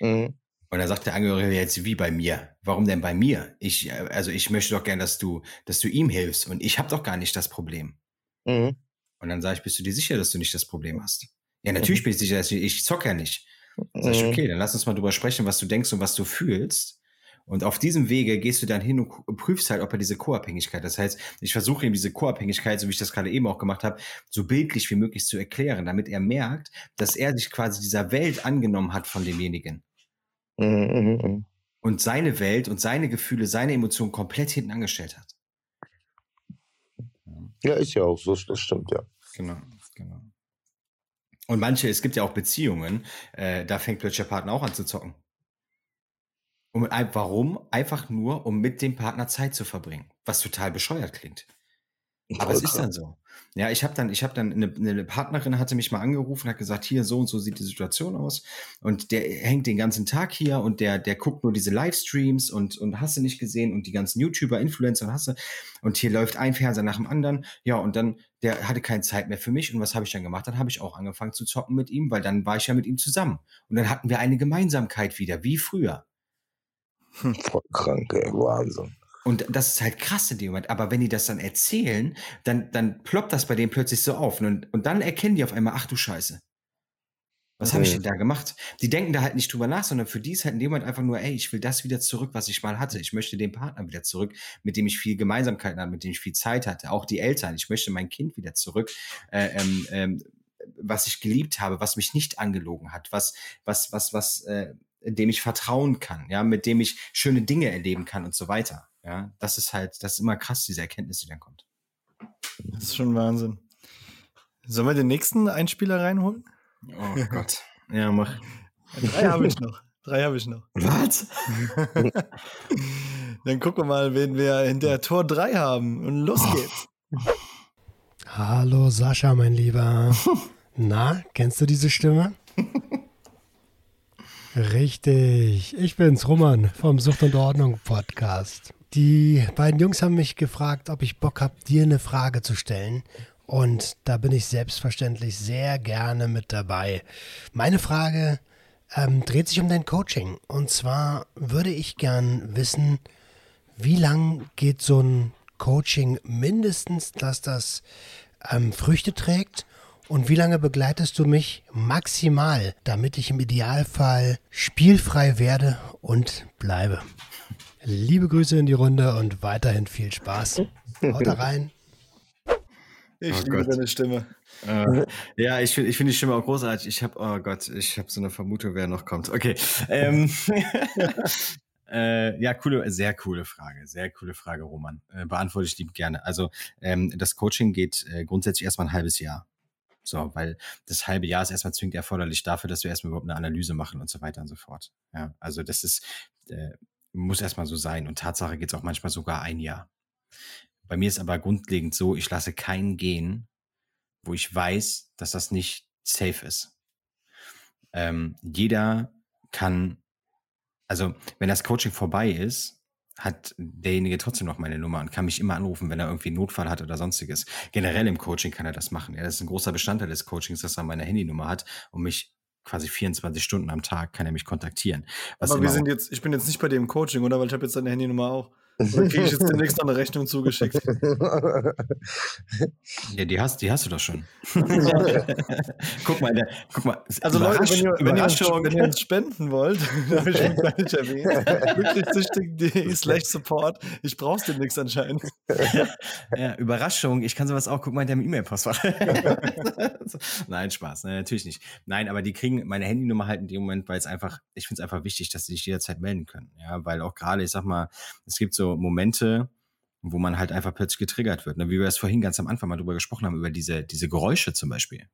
Mhm. Und dann sagt der Angehörige jetzt, wie bei mir? Warum denn bei mir? Ich, also ich möchte doch gern, dass du, dass du ihm hilfst und ich habe doch gar nicht das Problem. Mhm. Und dann sage ich, bist du dir sicher, dass du nicht das Problem hast? Ja, natürlich mhm. bin ich sicher, dass ich, ich zock ja nicht. Dann sag ich, mhm. okay, dann lass uns mal drüber sprechen, was du denkst und was du fühlst. Und auf diesem Wege gehst du dann hin und prüfst halt, ob er diese Co-Abhängigkeit, das heißt, ich versuche ihm diese Co-Abhängigkeit, so wie ich das gerade eben auch gemacht habe, so bildlich wie möglich zu erklären, damit er merkt, dass er sich quasi dieser Welt angenommen hat von demjenigen. Mhm, mhm, mhm. Und seine Welt und seine Gefühle, seine Emotionen komplett hinten angestellt hat. Ja, ist ja auch so, das stimmt, ja. Genau, genau. Und manche, es gibt ja auch Beziehungen, äh, da fängt plötzlich der Partner auch an zu zocken. Und warum? Einfach nur, um mit dem Partner Zeit zu verbringen, was total bescheuert klingt. Aber es ist dann so. Ja, ich habe dann, ich habe dann eine, eine, Partnerin hatte mich mal angerufen, hat gesagt, hier so und so sieht die Situation aus und der hängt den ganzen Tag hier und der, der guckt nur diese Livestreams und und hast du nicht gesehen und die ganzen YouTuber, Influencer und hast du und hier läuft ein Fernseher nach dem anderen. Ja und dann der hatte keine Zeit mehr für mich und was habe ich dann gemacht? Dann habe ich auch angefangen zu zocken mit ihm, weil dann war ich ja mit ihm zusammen und dann hatten wir eine Gemeinsamkeit wieder, wie früher. Hm. Voll krank, ey, Wahnsinn. Und das ist halt krass in dem Moment. Aber wenn die das dann erzählen, dann, dann ploppt das bei denen plötzlich so auf. Und, und dann erkennen die auf einmal, ach du Scheiße. Was okay. habe ich denn da gemacht? Die denken da halt nicht drüber nach, sondern für die ist halt in dem Moment einfach nur, ey, ich will das wieder zurück, was ich mal hatte. Ich möchte den Partner wieder zurück, mit dem ich viel Gemeinsamkeiten hatte, mit dem ich viel Zeit hatte. Auch die Eltern. Ich möchte mein Kind wieder zurück, äh, ähm, ähm, was ich geliebt habe, was mich nicht angelogen hat, was, was, was, was, äh, dem ich vertrauen kann, ja, mit dem ich schöne Dinge erleben kann und so weiter. Ja, das ist halt, das ist immer krass, diese Erkenntnis, die dann kommt. Das ist schon Wahnsinn. Sollen wir den nächsten Einspieler reinholen? Oh Gott. Ja, mach. Drei habe ich noch. Drei habe ich noch. Was? Dann gucken wir mal, wen wir hinter Tor 3 haben. Und los geht's. Hallo Sascha, mein Lieber. Na, kennst du diese Stimme? Richtig, ich bin's, Roman vom Sucht und Ordnung Podcast. Die beiden Jungs haben mich gefragt, ob ich Bock habe, dir eine Frage zu stellen. Und da bin ich selbstverständlich sehr gerne mit dabei. Meine Frage ähm, dreht sich um dein Coaching. Und zwar würde ich gern wissen, wie lang geht so ein Coaching mindestens, dass das ähm, Früchte trägt? Und wie lange begleitest du mich maximal, damit ich im Idealfall spielfrei werde und bleibe? Liebe Grüße in die Runde und weiterhin viel Spaß. Haut da rein. Ich oh liebe Gott. deine Stimme. Äh, ja, ich finde ich find die Stimme auch großartig. Ich habe, oh Gott, ich habe so eine Vermutung, wer noch kommt. Okay. Ähm, äh, ja, coole, sehr coole Frage. Sehr coole Frage, Roman. Äh, beantworte ich lieb gerne. Also, ähm, das Coaching geht äh, grundsätzlich erstmal ein halbes Jahr. So, weil das halbe Jahr ist erstmal zwingend erforderlich dafür, dass wir erstmal überhaupt eine Analyse machen und so weiter und so fort. Ja, also das ist, äh, muss erstmal so sein. Und Tatsache geht es auch manchmal sogar ein Jahr. Bei mir ist aber grundlegend so, ich lasse keinen gehen, wo ich weiß, dass das nicht safe ist. Ähm, jeder kann also wenn das Coaching vorbei ist, hat derjenige trotzdem noch meine Nummer und kann mich immer anrufen, wenn er irgendwie einen Notfall hat oder sonstiges. Generell im Coaching kann er das machen. Ja, das ist ein großer Bestandteil des Coachings, dass er meine Handynummer hat und mich quasi 24 Stunden am Tag kann er mich kontaktieren. Aber wir sind jetzt, ich bin jetzt nicht bei dem Coaching, oder? Weil ich habe jetzt deine Handynummer auch. Oder kriege ich jetzt demnächst noch eine Rechnung zugeschickt? Ja, die hast, die hast du doch schon. guck mal, der, guck mal. Also Leute, wenn ihr, wenn, ihr uns, wenn ihr, uns, spenden wollt, habe ich schon gar nicht erwähnt, glücklichsüchtig.de slash support. Ich brauch's demnächst anscheinend. ja, Überraschung. Ich kann sowas auch, guck mal in deinem E-Mail-Postfach. Nein, Spaß. Nein, natürlich nicht. Nein, aber die kriegen meine Handynummer halt in dem Moment, weil es einfach, ich finde es einfach wichtig, dass sie sich jederzeit melden können. Ja, weil auch gerade, ich sag mal, es gibt so so Momente, wo man halt einfach plötzlich getriggert wird. Ne? Wie wir es vorhin ganz am Anfang mal drüber gesprochen haben, über diese, diese Geräusche zum Beispiel.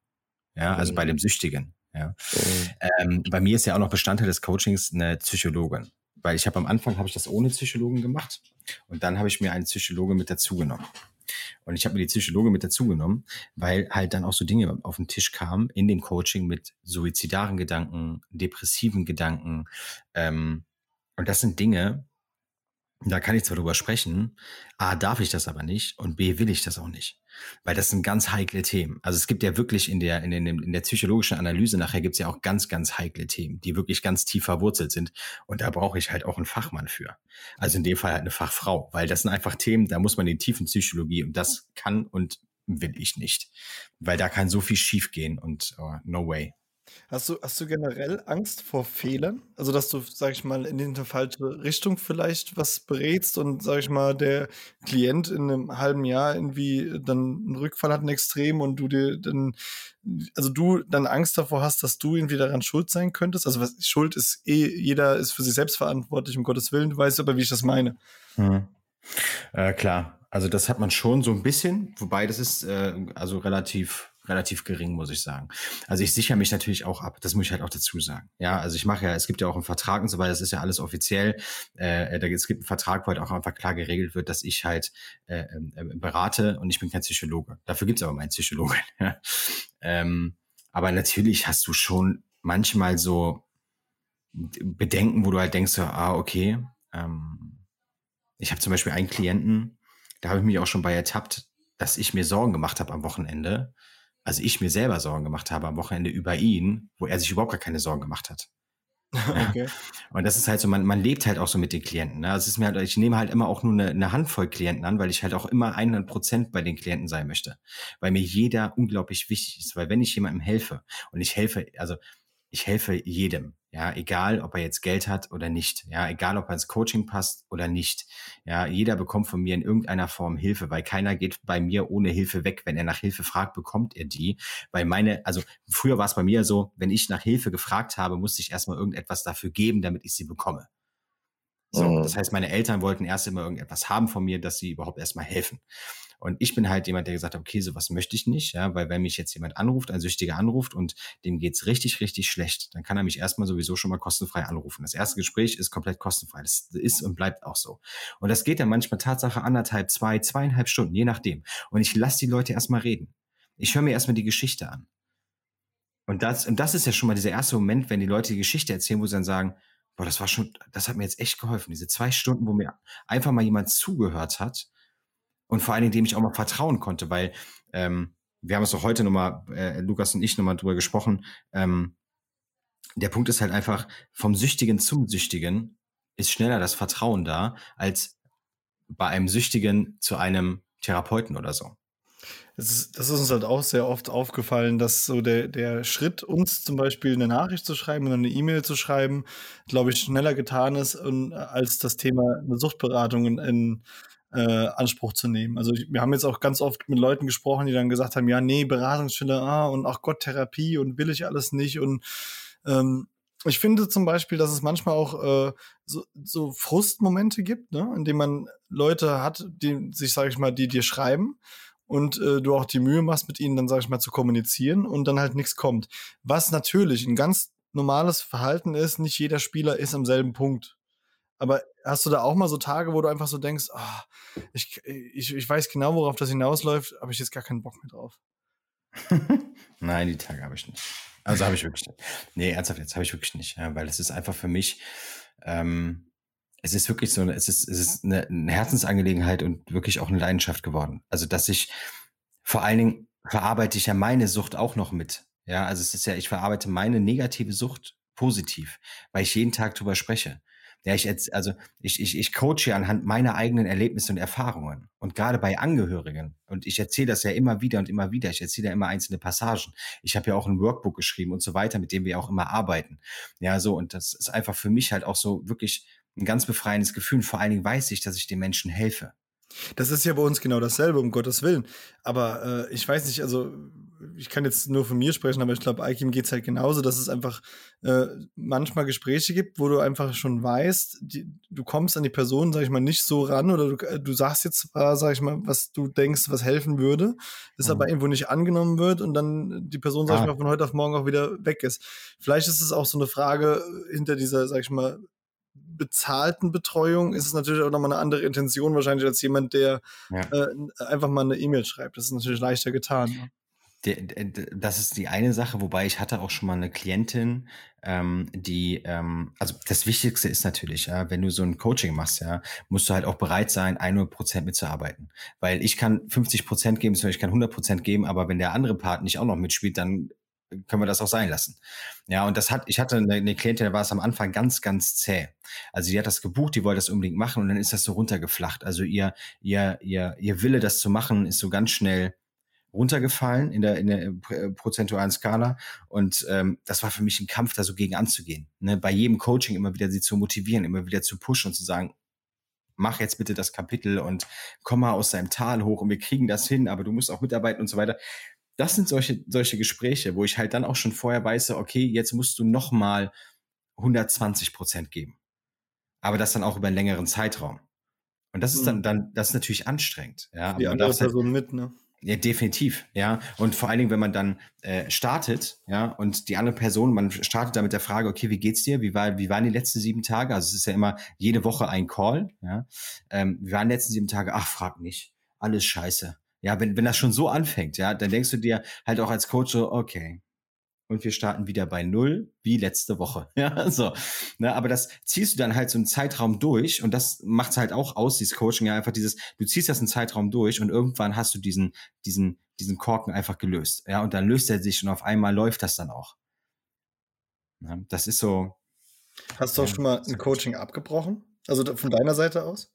Ja, also mhm. bei dem Süchtigen. Ja. Mhm. Ähm, bei mir ist ja auch noch Bestandteil des Coachings eine Psychologin. Weil ich habe am Anfang habe ich das ohne Psychologen gemacht und dann habe ich mir einen Psychologe mit dazu genommen. Und ich habe mir die Psychologe mit dazu genommen, weil halt dann auch so Dinge auf den Tisch kamen in dem Coaching mit suizidaren Gedanken, depressiven Gedanken. Ähm, und das sind Dinge, da kann ich zwar drüber sprechen, A, darf ich das aber nicht und B, will ich das auch nicht. Weil das sind ganz heikle Themen. Also es gibt ja wirklich in der, in, den, in der psychologischen Analyse nachher gibt es ja auch ganz, ganz heikle Themen, die wirklich ganz tief verwurzelt sind. Und da brauche ich halt auch einen Fachmann für. Also in dem Fall halt eine Fachfrau, weil das sind einfach Themen, da muss man in die tiefen Psychologie und das kann und will ich nicht. Weil da kann so viel schiefgehen und oh, no way. Hast du, hast du generell Angst vor Fehlern? Also, dass du, sag ich mal, in die falsche Richtung vielleicht was berätst und, sag ich mal, der Klient in einem halben Jahr irgendwie dann einen Rückfall hat, einen Extrem und du dir dann, also du dann Angst davor hast, dass du irgendwie daran schuld sein könntest? Also, was, Schuld ist eh, jeder ist für sich selbst verantwortlich, um Gottes Willen. Du weißt aber, wie ich das meine. Hm. Äh, klar. Also, das hat man schon so ein bisschen, wobei das ist äh, also relativ relativ gering, muss ich sagen. Also ich sichere mich natürlich auch ab, das muss ich halt auch dazu sagen. Ja, also ich mache ja, es gibt ja auch einen Vertrag und so weiter, das ist ja alles offiziell. Äh, da, es gibt einen Vertrag, wo halt auch einfach klar geregelt wird, dass ich halt äh, äh, berate und ich bin kein Psychologe. Dafür gibt es aber meinen Psychologen. Ähm, aber natürlich hast du schon manchmal so Bedenken, wo du halt denkst, so, ah, okay, ähm, ich habe zum Beispiel einen Klienten, da habe ich mich auch schon bei ertappt, dass ich mir Sorgen gemacht habe am Wochenende, also ich mir selber Sorgen gemacht habe am Wochenende über ihn, wo er sich überhaupt gar keine Sorgen gemacht hat. Okay. Und das ist halt so, man, man lebt halt auch so mit den Klienten. Ne? Also es ist mir halt, ich nehme halt immer auch nur eine, eine Handvoll Klienten an, weil ich halt auch immer 100 Prozent bei den Klienten sein möchte. Weil mir jeder unglaublich wichtig ist. Weil wenn ich jemandem helfe und ich helfe, also ich helfe jedem. Ja, egal, ob er jetzt Geld hat oder nicht. Ja, egal, ob er ins Coaching passt oder nicht. Ja, jeder bekommt von mir in irgendeiner Form Hilfe, weil keiner geht bei mir ohne Hilfe weg. Wenn er nach Hilfe fragt, bekommt er die. Weil meine, also früher war es bei mir so, wenn ich nach Hilfe gefragt habe, musste ich erstmal irgendetwas dafür geben, damit ich sie bekomme. So, mhm. das heißt, meine Eltern wollten erst immer irgendetwas haben von mir, dass sie überhaupt erstmal helfen. Und ich bin halt jemand, der gesagt hat, okay, sowas möchte ich nicht, ja, weil wenn mich jetzt jemand anruft, ein Süchtiger anruft und dem geht's richtig, richtig schlecht, dann kann er mich erstmal sowieso schon mal kostenfrei anrufen. Das erste Gespräch ist komplett kostenfrei. Das ist und bleibt auch so. Und das geht dann manchmal Tatsache anderthalb, zwei, zweieinhalb Stunden, je nachdem. Und ich lasse die Leute erstmal reden. Ich höre mir erstmal die Geschichte an. Und das, und das ist ja schon mal dieser erste Moment, wenn die Leute die Geschichte erzählen, wo sie dann sagen, boah, das war schon, das hat mir jetzt echt geholfen. Diese zwei Stunden, wo mir einfach mal jemand zugehört hat und vor allen Dingen, dem ich auch mal vertrauen konnte, weil ähm, wir haben es doch heute nochmal, äh, Lukas und ich nochmal drüber gesprochen. Ähm, der Punkt ist halt einfach, vom Süchtigen zum Süchtigen ist schneller das Vertrauen da, als bei einem Süchtigen zu einem Therapeuten oder so. Das ist, das ist uns halt auch sehr oft aufgefallen, dass so der, der Schritt, uns zum Beispiel eine Nachricht zu schreiben oder eine E-Mail zu schreiben, glaube ich, schneller getan ist, und, als das Thema eine Suchtberatung in, in äh, Anspruch zu nehmen. Also wir haben jetzt auch ganz oft mit Leuten gesprochen, die dann gesagt haben, ja, nee, Beratungsstelle, ah, und ach Gott, Therapie und will ich alles nicht. Und ähm, ich finde zum Beispiel, dass es manchmal auch äh, so, so Frustmomente gibt, ne, in denen man Leute hat, die sich, sage ich mal, die dir schreiben und äh, du auch die Mühe machst, mit ihnen dann, sage ich mal, zu kommunizieren und dann halt nichts kommt. Was natürlich ein ganz normales Verhalten ist, nicht jeder Spieler ist am selben Punkt. Aber hast du da auch mal so Tage, wo du einfach so denkst, oh, ich, ich, ich weiß genau, worauf das hinausläuft, aber ich jetzt gar keinen Bock mehr drauf? Nein, die Tage habe ich nicht. Also habe ich wirklich nicht. Nee, ernsthaft, jetzt habe ich wirklich nicht, ja, weil es ist einfach für mich, ähm, es ist wirklich so, es ist, es ist eine, eine Herzensangelegenheit und wirklich auch eine Leidenschaft geworden. Also, dass ich vor allen Dingen verarbeite ich ja meine Sucht auch noch mit. Ja, also es ist ja, ich verarbeite meine negative Sucht positiv, weil ich jeden Tag drüber spreche. Ja, ich also ich, ich, ich coache anhand meiner eigenen Erlebnisse und Erfahrungen. Und gerade bei Angehörigen. Und ich erzähle das ja immer wieder und immer wieder. Ich erzähle ja immer einzelne Passagen. Ich habe ja auch ein Workbook geschrieben und so weiter, mit dem wir auch immer arbeiten. Ja, so, und das ist einfach für mich halt auch so wirklich ein ganz befreiendes Gefühl. Und vor allen Dingen weiß ich, dass ich den Menschen helfe. Das ist ja bei uns genau dasselbe, um Gottes Willen. Aber äh, ich weiß nicht, also ich kann jetzt nur von mir sprechen, aber ich glaube, Aikim geht es halt genauso, dass es einfach äh, manchmal Gespräche gibt, wo du einfach schon weißt, die, du kommst an die Person, sag ich mal, nicht so ran oder du, äh, du sagst jetzt zwar, sag ich mal, was du denkst, was helfen würde, das mhm. aber irgendwo nicht angenommen wird und dann die Person, sag ah. ich mal, von heute auf morgen auch wieder weg ist. Vielleicht ist es auch so eine Frage hinter dieser, sag ich mal, bezahlten Betreuung ist es natürlich auch nochmal eine andere Intention wahrscheinlich als jemand, der ja. äh, einfach mal eine E-Mail schreibt. Das ist natürlich leichter getan. Das ist die eine Sache, wobei ich hatte auch schon mal eine Klientin, ähm, die, ähm, also das Wichtigste ist natürlich, ja, wenn du so ein Coaching machst, ja, musst du halt auch bereit sein, 100 Prozent mitzuarbeiten. Weil ich kann 50 Prozent geben, ich kann 100 Prozent geben, aber wenn der andere Part nicht auch noch mitspielt, dann können wir das auch sein lassen. Ja, und das hat, ich hatte eine, eine Klientin, da war es am Anfang ganz, ganz zäh. Also die hat das gebucht, die wollte das unbedingt machen und dann ist das so runtergeflacht. Also ihr, ihr, ihr, ihr Wille, das zu machen, ist so ganz schnell runtergefallen in der, in der äh, prozentualen Skala. Und ähm, das war für mich ein Kampf, da so gegen anzugehen. Ne? Bei jedem Coaching immer wieder sie zu motivieren, immer wieder zu pushen und zu sagen, mach jetzt bitte das Kapitel und komm mal aus deinem Tal hoch und wir kriegen das hin, aber du musst auch mitarbeiten und so weiter das sind solche, solche Gespräche, wo ich halt dann auch schon vorher weiß, okay, jetzt musst du nochmal 120 Prozent geben. Aber das dann auch über einen längeren Zeitraum. Und das ist dann, mhm. dann das ist natürlich anstrengend. Ja, Die andere halt Person halt, mit, ne? Ja, definitiv, ja. Und vor allen Dingen, wenn man dann äh, startet, ja, und die andere Person, man startet da mit der Frage, okay, wie geht's dir? Wie, war, wie waren die letzten sieben Tage? Also es ist ja immer jede Woche ein Call, ja. Ähm, wie waren die letzten sieben Tage? Ach, frag nicht. Alles scheiße. Ja, wenn, wenn das schon so anfängt, ja, dann denkst du dir halt auch als Coach so, okay, und wir starten wieder bei Null, wie letzte Woche. Ja, so. Ne, aber das ziehst du dann halt so einen Zeitraum durch und das macht halt auch aus, dieses Coaching, ja, einfach dieses, du ziehst das einen Zeitraum durch und irgendwann hast du diesen, diesen, diesen Korken einfach gelöst. Ja, und dann löst er sich und auf einmal läuft das dann auch. Ja, das ist so. Hast du auch ja, schon mal ein Coaching abgebrochen? Also von deiner Seite aus?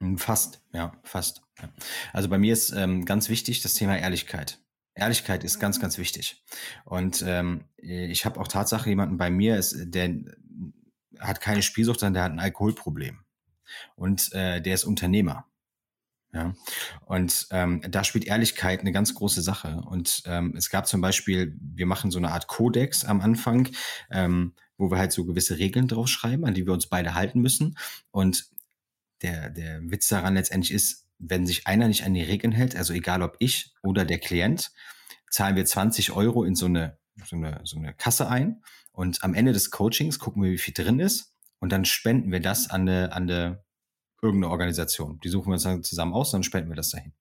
Hm, fast, ja, fast. Ja. Also bei mir ist ähm, ganz wichtig das Thema Ehrlichkeit. Ehrlichkeit ist ganz, ganz wichtig. Und ähm, ich habe auch Tatsache jemanden bei mir, ist, der hat keine Spielsucht, sondern der hat ein Alkoholproblem. Und äh, der ist Unternehmer. Ja, und ähm, da spielt Ehrlichkeit eine ganz große Sache. Und ähm, es gab zum Beispiel, wir machen so eine Art Kodex am Anfang, ähm, wo wir halt so gewisse Regeln draufschreiben, an die wir uns beide halten müssen. Und der, der Witz daran letztendlich ist, wenn sich einer nicht an die Regeln hält, also egal ob ich oder der Klient, zahlen wir 20 Euro in so eine, so eine, so eine Kasse ein und am Ende des Coachings gucken wir, wie viel drin ist und dann spenden wir das an eine, an eine irgendeine Organisation. Die suchen wir uns dann zusammen aus, dann spenden wir das dahin.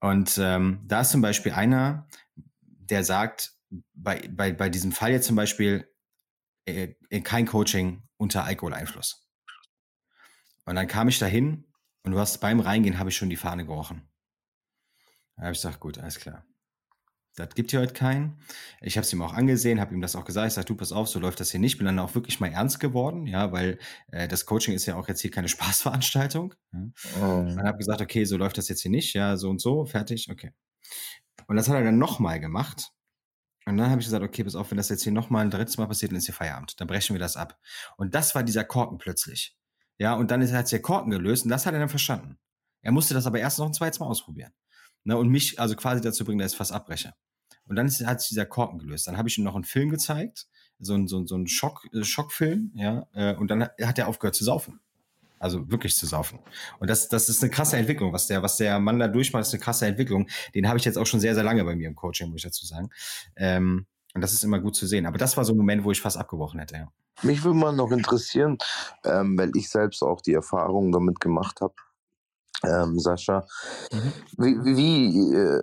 Und ähm, da ist zum Beispiel einer, der sagt, bei, bei, bei diesem Fall jetzt zum Beispiel, äh, kein Coaching unter Alkoholeinfluss. Und dann kam ich dahin und du hast beim Reingehen habe ich schon die Fahne gerochen. Da habe ich gesagt, gut, alles klar. Das gibt hier heute keinen. Ich habe es ihm auch angesehen, habe ihm das auch gesagt. Ich sage, du, pass auf, so läuft das hier nicht. Bin dann auch wirklich mal ernst geworden, ja, weil äh, das Coaching ist ja auch jetzt hier keine Spaßveranstaltung. Ja. Oh. Und habe gesagt, okay, so läuft das jetzt hier nicht, ja, so und so, fertig, okay. Und das hat er dann nochmal gemacht. Und dann habe ich gesagt, okay, pass auf, wenn das jetzt hier nochmal ein drittes Mal passiert, dann ist hier Feierabend. Dann brechen wir das ab. Und das war dieser Korken plötzlich. Ja, und dann hat sich der Korken gelöst und das hat er dann verstanden. Er musste das aber erst noch ein zweites Mal ausprobieren. Ne, und mich also quasi dazu bringen, dass ich fast abbreche. Und dann ist, hat sich dieser Korken gelöst. Dann habe ich ihm noch einen Film gezeigt, so ein, so, so ein Schock, äh, Schockfilm, ja, äh, und dann hat er aufgehört zu saufen. Also wirklich zu saufen. Und das, das ist eine krasse Entwicklung, was der, was der Mann da durchmacht, ist eine krasse Entwicklung. Den habe ich jetzt auch schon sehr, sehr lange bei mir im Coaching, muss ich dazu sagen. Ähm, und das ist immer gut zu sehen. Aber das war so ein Moment, wo ich fast abgebrochen hätte, ja. Mich würde mal noch interessieren, ähm, weil ich selbst auch die Erfahrung damit gemacht habe. Ähm, Sascha, mhm. wie, wie, äh,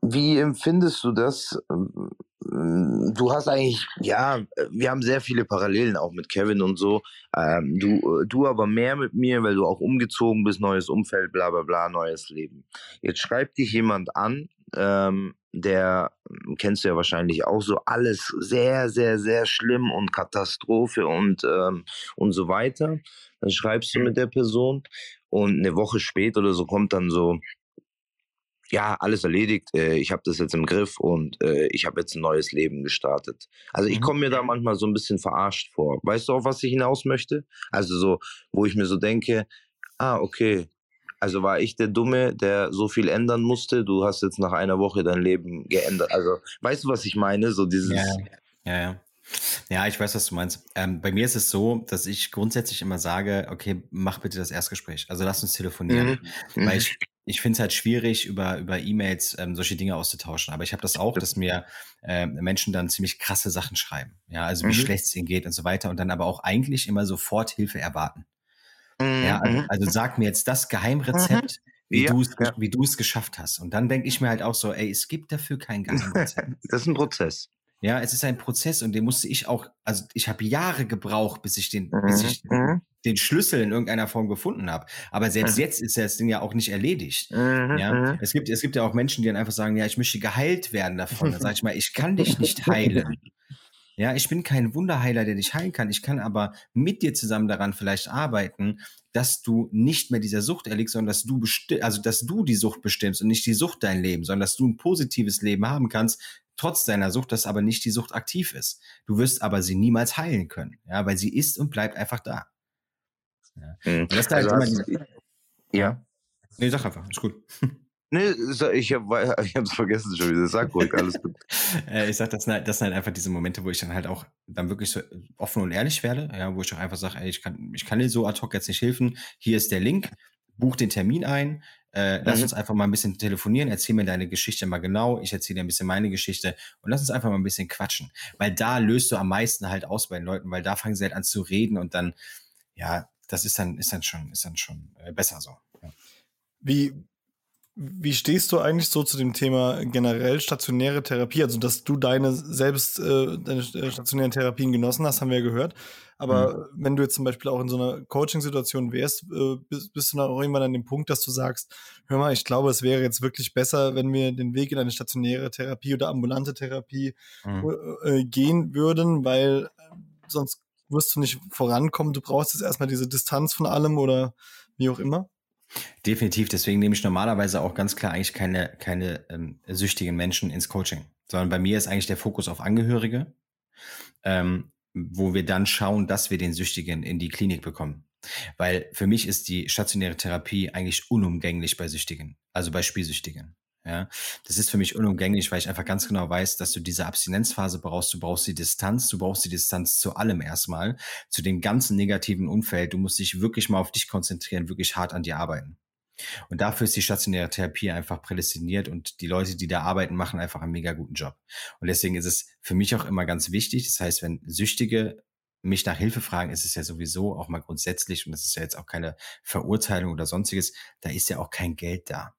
wie empfindest du das, du hast eigentlich, ja, wir haben sehr viele Parallelen auch mit Kevin und so. Ähm, du, du aber mehr mit mir, weil du auch umgezogen bist, neues Umfeld, bla bla bla, neues Leben. Jetzt schreibt dich jemand an, ähm, der kennst du ja wahrscheinlich auch so alles sehr, sehr, sehr schlimm und Katastrophe und, ähm, und so weiter. Dann schreibst du mit der Person und eine Woche später oder so kommt dann so, ja, alles erledigt, äh, ich habe das jetzt im Griff und äh, ich habe jetzt ein neues Leben gestartet. Also ich mhm. komme mir da manchmal so ein bisschen verarscht vor. Weißt du, auf was ich hinaus möchte? Also so, wo ich mir so denke, ah, okay, also war ich der Dumme, der so viel ändern musste. Du hast jetzt nach einer Woche dein Leben geändert. Also weißt du, was ich meine? So dieses. Ja, ja, ja. Ja, ich weiß, was du meinst. Ähm, bei mir ist es so, dass ich grundsätzlich immer sage, okay, mach bitte das Erstgespräch. Also lass uns telefonieren. Mhm. Weil mhm. ich, ich finde es halt schwierig, über, über E-Mails ähm, solche Dinge auszutauschen. Aber ich habe das auch, dass mir äh, Menschen dann ziemlich krasse Sachen schreiben. Ja, also wie mhm. schlecht es ihnen geht und so weiter. Und dann aber auch eigentlich immer sofort Hilfe erwarten. Mhm. Ja, also, also, sag mir jetzt das Geheimrezept, mhm. wie ja, du es ja. wie du es geschafft hast. Und dann denke ich mir halt auch so, ey, es gibt dafür kein Geheimrezept. das ist ein Prozess. Ja, es ist ein Prozess und den musste ich auch, also ich habe Jahre gebraucht, bis ich den, mhm. bis ich mhm. den Schlüssel in irgendeiner Form gefunden habe. Aber selbst mhm. jetzt ist das Ding ja auch nicht erledigt. Mhm. Ja, mhm. es gibt, es gibt ja auch Menschen, die dann einfach sagen, ja, ich möchte geheilt werden davon. Dann sage ich mal, ich kann dich nicht heilen. Ja, ich bin kein Wunderheiler, der dich heilen kann. Ich kann aber mit dir zusammen daran vielleicht arbeiten, dass du nicht mehr dieser Sucht erliegst, sondern dass du also dass du die Sucht bestimmst und nicht die Sucht dein Leben, sondern dass du ein positives Leben haben kannst, trotz deiner Sucht, dass aber nicht die Sucht aktiv ist. Du wirst aber sie niemals heilen können, ja, weil sie ist und bleibt einfach da. Ja. Mhm. Das ist halt also immer die, ja. Nee, sag einfach, ist gut. Nee, ich habe es vergessen schon wieder. Sag ruhig, alles gut. Äh, ich sag, das sind, halt, das sind halt einfach diese Momente, wo ich dann halt auch dann wirklich so offen und ehrlich werde, ja, wo ich auch einfach sage, ey, ich kann, ich kann dir so ad hoc jetzt nicht helfen. Hier ist der Link, buch den Termin ein, äh, lass mhm. uns einfach mal ein bisschen telefonieren, erzähl mir deine Geschichte mal genau, ich erzähle dir ein bisschen meine Geschichte und lass uns einfach mal ein bisschen quatschen. Weil da löst du am meisten halt aus bei den Leuten, weil da fangen sie halt an zu reden und dann, ja, das ist dann, ist dann schon, ist dann schon äh, besser so. Ja. Wie, wie stehst du eigentlich so zu dem Thema generell stationäre Therapie? Also, dass du deine selbst äh, deine äh, stationären Therapien genossen hast, haben wir ja gehört. Aber mhm. wenn du jetzt zum Beispiel auch in so einer Coaching-Situation wärst, äh, bist, bist, du dann auch irgendwann an dem Punkt, dass du sagst, hör mal, ich glaube, es wäre jetzt wirklich besser, wenn wir den Weg in eine stationäre Therapie oder ambulante Therapie mhm. äh, äh gehen würden, weil äh, sonst wirst du nicht vorankommen. Du brauchst jetzt erstmal diese Distanz von allem oder wie auch immer. Definitiv, deswegen nehme ich normalerweise auch ganz klar eigentlich keine, keine ähm, süchtigen Menschen ins Coaching, sondern bei mir ist eigentlich der Fokus auf Angehörige, ähm, wo wir dann schauen, dass wir den Süchtigen in die Klinik bekommen. Weil für mich ist die stationäre Therapie eigentlich unumgänglich bei Süchtigen, also bei Spielsüchtigen. Ja, das ist für mich unumgänglich, weil ich einfach ganz genau weiß, dass du diese Abstinenzphase brauchst. Du brauchst die Distanz, du brauchst die Distanz zu allem erstmal, zu dem ganzen negativen Umfeld. Du musst dich wirklich mal auf dich konzentrieren, wirklich hart an dir arbeiten. Und dafür ist die stationäre Therapie einfach prädestiniert und die Leute, die da arbeiten, machen einfach einen mega guten Job. Und deswegen ist es für mich auch immer ganz wichtig. Das heißt, wenn Süchtige mich nach Hilfe fragen, ist es ja sowieso auch mal grundsätzlich, und das ist ja jetzt auch keine Verurteilung oder sonstiges, da ist ja auch kein Geld da.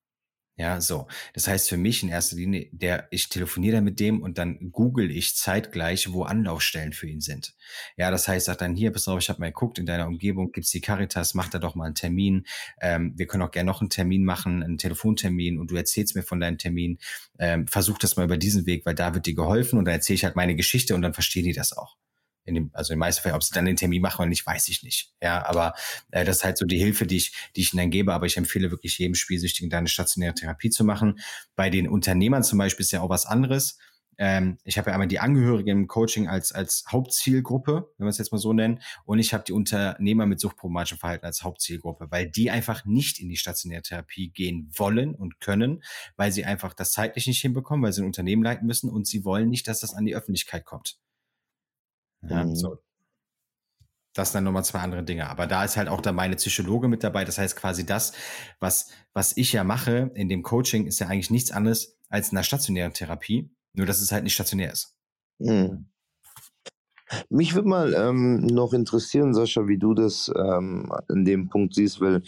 Ja, so. Das heißt für mich in erster Linie, der, ich telefoniere dann mit dem und dann google ich zeitgleich, wo Anlaufstellen für ihn sind. Ja, das heißt, sag dann hier, pass auf, ich habe mal geguckt, in deiner Umgebung gibt's die Caritas, mach da doch mal einen Termin. Ähm, wir können auch gerne noch einen Termin machen, einen Telefontermin und du erzählst mir von deinem Termin. Ähm, versuch das mal über diesen Weg, weil da wird dir geholfen und dann erzähle ich halt meine Geschichte und dann verstehen die das auch in dem, also in den meisten Fällen, ob sie dann den Termin machen oder nicht, weiß ich nicht. Ja, aber äh, das ist halt so die Hilfe, die ich, die ich ihnen dann gebe. Aber ich empfehle wirklich jedem Spielsüchtigen da eine stationäre Therapie zu machen. Bei den Unternehmern zum Beispiel ist ja auch was anderes. Ähm, ich habe ja einmal die Angehörigen im Coaching als, als Hauptzielgruppe, wenn wir es jetzt mal so nennen, und ich habe die Unternehmer mit suchtproblematischem Verhalten als Hauptzielgruppe, weil die einfach nicht in die stationäre Therapie gehen wollen und können, weil sie einfach das zeitlich nicht hinbekommen, weil sie ein Unternehmen leiten müssen und sie wollen nicht, dass das an die Öffentlichkeit kommt. Ja, mhm. so. Das sind dann nochmal zwei andere Dinge. Aber da ist halt auch da meine Psychologe mit dabei. Das heißt quasi das, was, was ich ja mache in dem Coaching, ist ja eigentlich nichts anderes als in einer stationären Therapie. Nur, dass es halt nicht stationär ist. Mhm. Mich würde mal ähm, noch interessieren, Sascha, wie du das ähm, in dem Punkt siehst, weil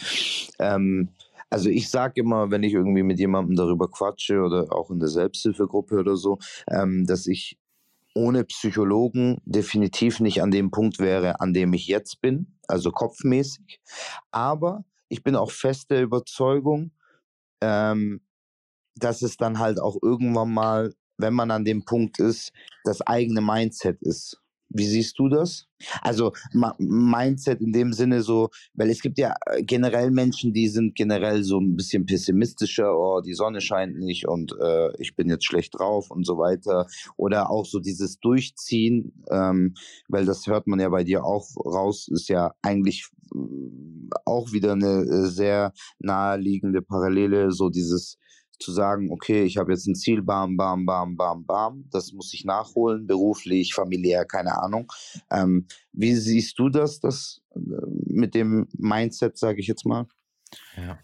ähm, also ich sage immer, wenn ich irgendwie mit jemandem darüber quatsche oder auch in der Selbsthilfegruppe oder so, ähm, dass ich ohne Psychologen definitiv nicht an dem Punkt wäre, an dem ich jetzt bin, also kopfmäßig. Aber ich bin auch fest der Überzeugung, ähm, dass es dann halt auch irgendwann mal, wenn man an dem Punkt ist, das eigene Mindset ist. Wie siehst du das? Also Mindset in dem Sinne so, weil es gibt ja äh, generell Menschen, die sind generell so ein bisschen pessimistischer, oh, die Sonne scheint nicht und äh, ich bin jetzt schlecht drauf und so weiter. Oder auch so dieses Durchziehen, ähm, weil das hört man ja bei dir auch raus, ist ja eigentlich mm, auch wieder eine äh, sehr naheliegende Parallele, so dieses zu sagen, okay, ich habe jetzt ein Ziel, bam, bam, bam, bam, bam, das muss ich nachholen, beruflich, familiär, keine Ahnung. Ähm, wie siehst du das, das äh, mit dem Mindset, sage ich jetzt mal? Ja,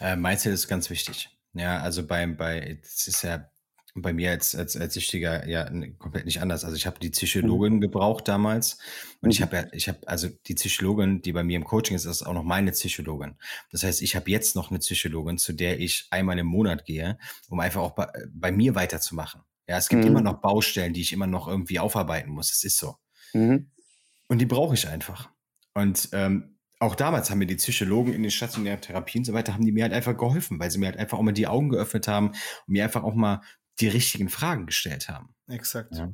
äh, Mindset ist ganz wichtig. Ja, also beim, bei, es ist ja bei mir als, als, als Süchtiger ja komplett nicht anders. Also ich habe die mhm. Psychologin mhm. gebraucht damals und ich mhm. habe ja, ich habe also die Psychologin, die bei mir im Coaching ist, ist auch noch meine Psychologin. Das heißt, ich habe jetzt noch eine Psychologin, zu der ich einmal im Monat gehe, um einfach auch bei, bei mir weiterzumachen. Ja, es gibt mhm. immer noch Baustellen, die ich immer noch irgendwie aufarbeiten muss. Es ist so. Mhm. Und die brauche ich einfach. Und ähm, auch damals haben mir die Psychologen in den stationären Therapien und so weiter, haben die mir halt einfach geholfen, weil sie mir halt einfach auch mal die Augen geöffnet haben und mir einfach auch mal die richtigen Fragen gestellt haben. Exakt. Ja.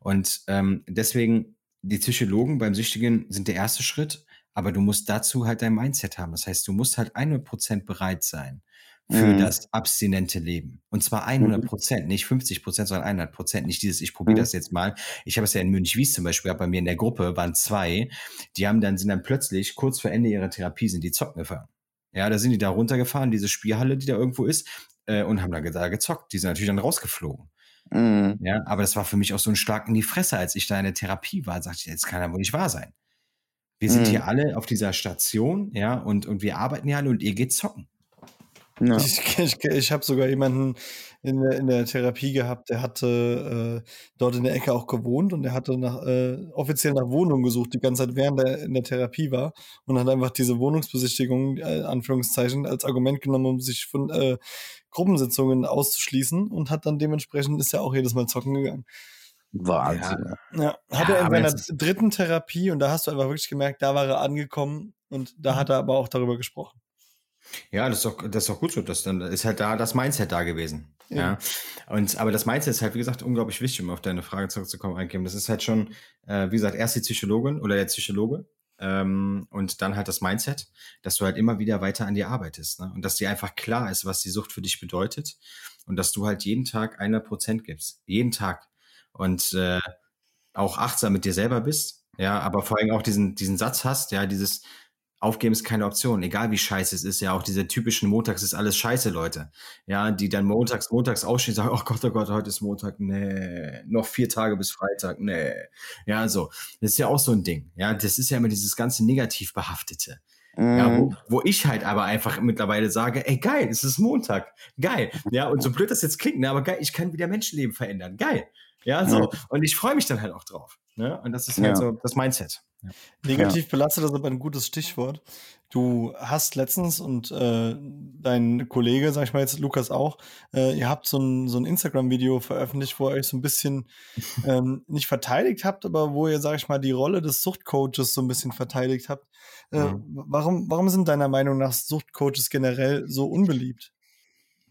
Und ähm, deswegen, die Psychologen beim Süchtigen sind der erste Schritt, aber du musst dazu halt dein Mindset haben. Das heißt, du musst halt 100% bereit sein für mhm. das abstinente Leben. Und zwar 100 mhm. Prozent, mhm. nicht 50 Prozent, sondern 100 Prozent. Nicht dieses, ich probiere mhm. das jetzt mal. Ich habe es ja in Münch-Wies zum Beispiel, bei mir in der Gruppe waren zwei, die haben dann, sind dann plötzlich, kurz vor Ende ihrer Therapie, sind die zocken gefahren. Ja, da sind die da runtergefahren, diese Spielhalle, die da irgendwo ist, äh, und haben da, da gezockt. Die sind natürlich dann rausgeflogen. Mhm. Ja, aber das war für mich auch so ein Schlag in die Fresse, als ich da in der Therapie war, sagte ich, jetzt kann ja wohl nicht wahr sein. Wir sind mhm. hier alle auf dieser Station, ja, und, und wir arbeiten hier alle und ihr geht zocken. Ja. Ich, ich, ich habe sogar jemanden in der, in der Therapie gehabt, der hatte äh, dort in der Ecke auch gewohnt und der hatte nach, äh, offiziell nach Wohnung gesucht, die ganze Zeit während er in der Therapie war und hat einfach diese Wohnungsbesichtigung, äh, Anführungszeichen, als Argument genommen, um sich von äh, Gruppensitzungen auszuschließen und hat dann dementsprechend ist er auch jedes Mal zocken gegangen. Wahnsinn. Ja, ja. hat ja, er in seiner dritten Therapie und da hast du einfach wirklich gemerkt, da war er angekommen und da mhm. hat er aber auch darüber gesprochen. Ja, das ist doch, das ist doch gut so. Das dann ist halt da das Mindset da gewesen. Ja. ja. Und, aber das Mindset ist halt, wie gesagt, unglaublich wichtig, um auf deine Frage zurückzukommen, eingeben. Das ist halt schon, äh, wie gesagt, erst die Psychologin oder der Psychologe, ähm, und dann halt das Mindset, dass du halt immer wieder weiter an dir arbeitest. Ne? Und dass dir einfach klar ist, was die Sucht für dich bedeutet. Und dass du halt jeden Tag 100 Prozent gibst. Jeden Tag. Und äh, auch achtsam mit dir selber bist. Ja, aber vor allem auch diesen, diesen Satz hast, ja, dieses, Aufgeben ist keine Option, egal wie scheiße es ist. Ja, auch diese typischen Montags ist alles scheiße, Leute. Ja, die dann montags, montags ausstehen sagen, oh Gott, oh Gott, heute ist Montag, nee, noch vier Tage bis Freitag, nee. Ja, so. Das ist ja auch so ein Ding. Ja, das ist ja immer dieses ganze negativ behaftete. Ja, wo, mhm. wo ich halt aber einfach mittlerweile sage, ey, geil, es ist Montag. Geil. Ja, und so blöd das jetzt klingt, ne, aber geil, ich kann wieder Menschenleben verändern. Geil. Ja, so. Und ich freue mich dann halt auch drauf. Ne? Und das ist halt ja. so das Mindset. Ja. Negativ ja. belastet ist aber ein gutes Stichwort. Du hast letztens und äh, dein Kollege, sag ich mal jetzt, Lukas auch, äh, ihr habt so ein, so ein Instagram-Video veröffentlicht, wo ihr euch so ein bisschen ähm, nicht verteidigt habt, aber wo ihr, sag ich mal, die Rolle des Suchtcoaches so ein bisschen verteidigt habt. Äh, mhm. warum, warum sind deiner Meinung nach Suchtcoaches generell so unbeliebt?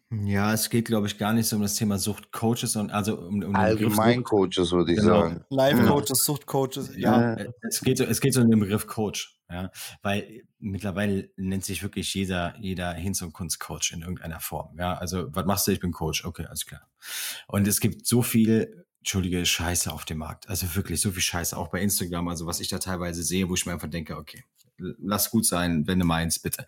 Ja, es geht, glaube ich, gar nicht so um das Thema Suchtcoaches und also um, um allgemein Coaches würde ich genau. sagen. Live-Coaches, Suchtcoaches. Ja, ja. Es geht so, es geht so um den Begriff Coach, ja, weil mittlerweile nennt sich wirklich jeder jeder Hinz und Kunst Coach in irgendeiner Form. Ja, also was machst du? Ich bin Coach. Okay, alles klar. Und es gibt so viel entschuldige Scheiße auf dem Markt. Also wirklich so viel Scheiße auch bei Instagram. Also was ich da teilweise sehe, wo ich mir einfach denke, okay, lass gut sein, wenn du meinst, bitte.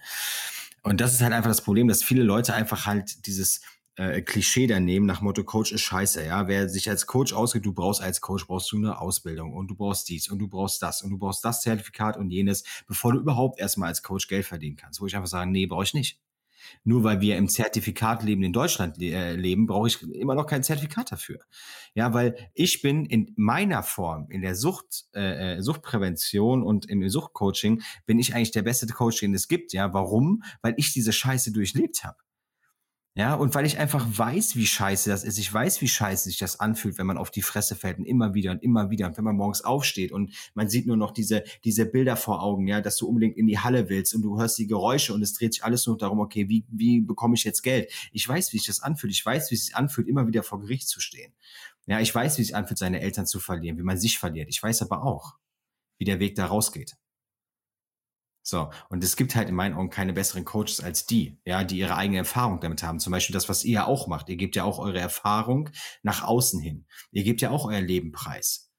Und das ist halt einfach das Problem, dass viele Leute einfach halt dieses äh, Klischee da nehmen nach Motto Coach ist scheiße, ja. Wer sich als Coach ausgeht, du brauchst als Coach brauchst du eine Ausbildung und du brauchst dies und du brauchst das und du brauchst das Zertifikat und jenes, bevor du überhaupt erstmal als Coach Geld verdienen kannst. Wo ich einfach sage, nee, brauche ich nicht. Nur weil wir im Zertifikat leben in Deutschland le äh, leben, brauche ich immer noch kein Zertifikat dafür. Ja, weil ich bin in meiner Form, in der Sucht, äh, äh, Suchtprävention und im Suchtcoaching, bin ich eigentlich der beste Coach, den es gibt. Ja, warum? Weil ich diese Scheiße durchlebt habe. Ja, und weil ich einfach weiß, wie scheiße das ist. Ich weiß, wie scheiße sich das anfühlt, wenn man auf die Fresse fällt und immer wieder und immer wieder. Und wenn man morgens aufsteht und man sieht nur noch diese, diese Bilder vor Augen, ja, dass du unbedingt in die Halle willst und du hörst die Geräusche und es dreht sich alles nur darum, okay, wie, wie bekomme ich jetzt Geld? Ich weiß, wie sich das anfühlt. Ich weiß, wie es sich anfühlt, immer wieder vor Gericht zu stehen. Ja, ich weiß, wie es sich anfühlt, seine Eltern zu verlieren, wie man sich verliert. Ich weiß aber auch, wie der Weg da rausgeht. So, und es gibt halt in meinen Augen keine besseren Coaches als die, ja, die ihre eigene Erfahrung damit haben. Zum Beispiel das, was ihr ja auch macht. Ihr gebt ja auch eure Erfahrung nach außen hin. Ihr gebt ja auch euer Leben preis.